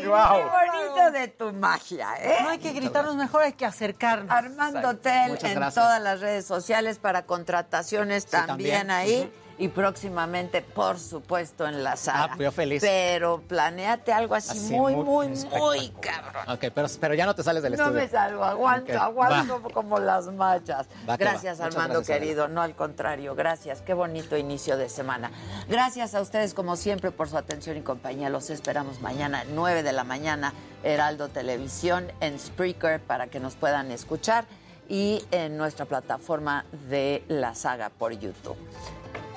¿eh? Guau. Muy bonito de tu magia, ¿eh? No hay que gritarnos mejor, hay que acercarnos. Armando Tel Muchas en gracias. todas las redes sociales para contrataciones también, también. ahí. Y próximamente, por supuesto, en la sala. Ah, yo feliz. Pero planeate algo así, Así, muy, muy muy, cabrón. Ok, pero, pero ya no te sales del No estudio. me salgo, aguanto, aguanto como las machas. Va que va. Gracias, Armando gracias, querido. No, al contrario, gracias. Qué bonito inicio de semana. Gracias a ustedes, como siempre, por su atención y compañía. Los esperamos mañana, 9 de la mañana, Heraldo Televisión, en Spreaker, para que nos puedan escuchar y en nuestra plataforma de la saga por YouTube.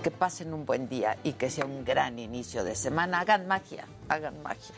Que pasen un buen día y que sea un gran inicio de semana. Hagan magia, hagan magia.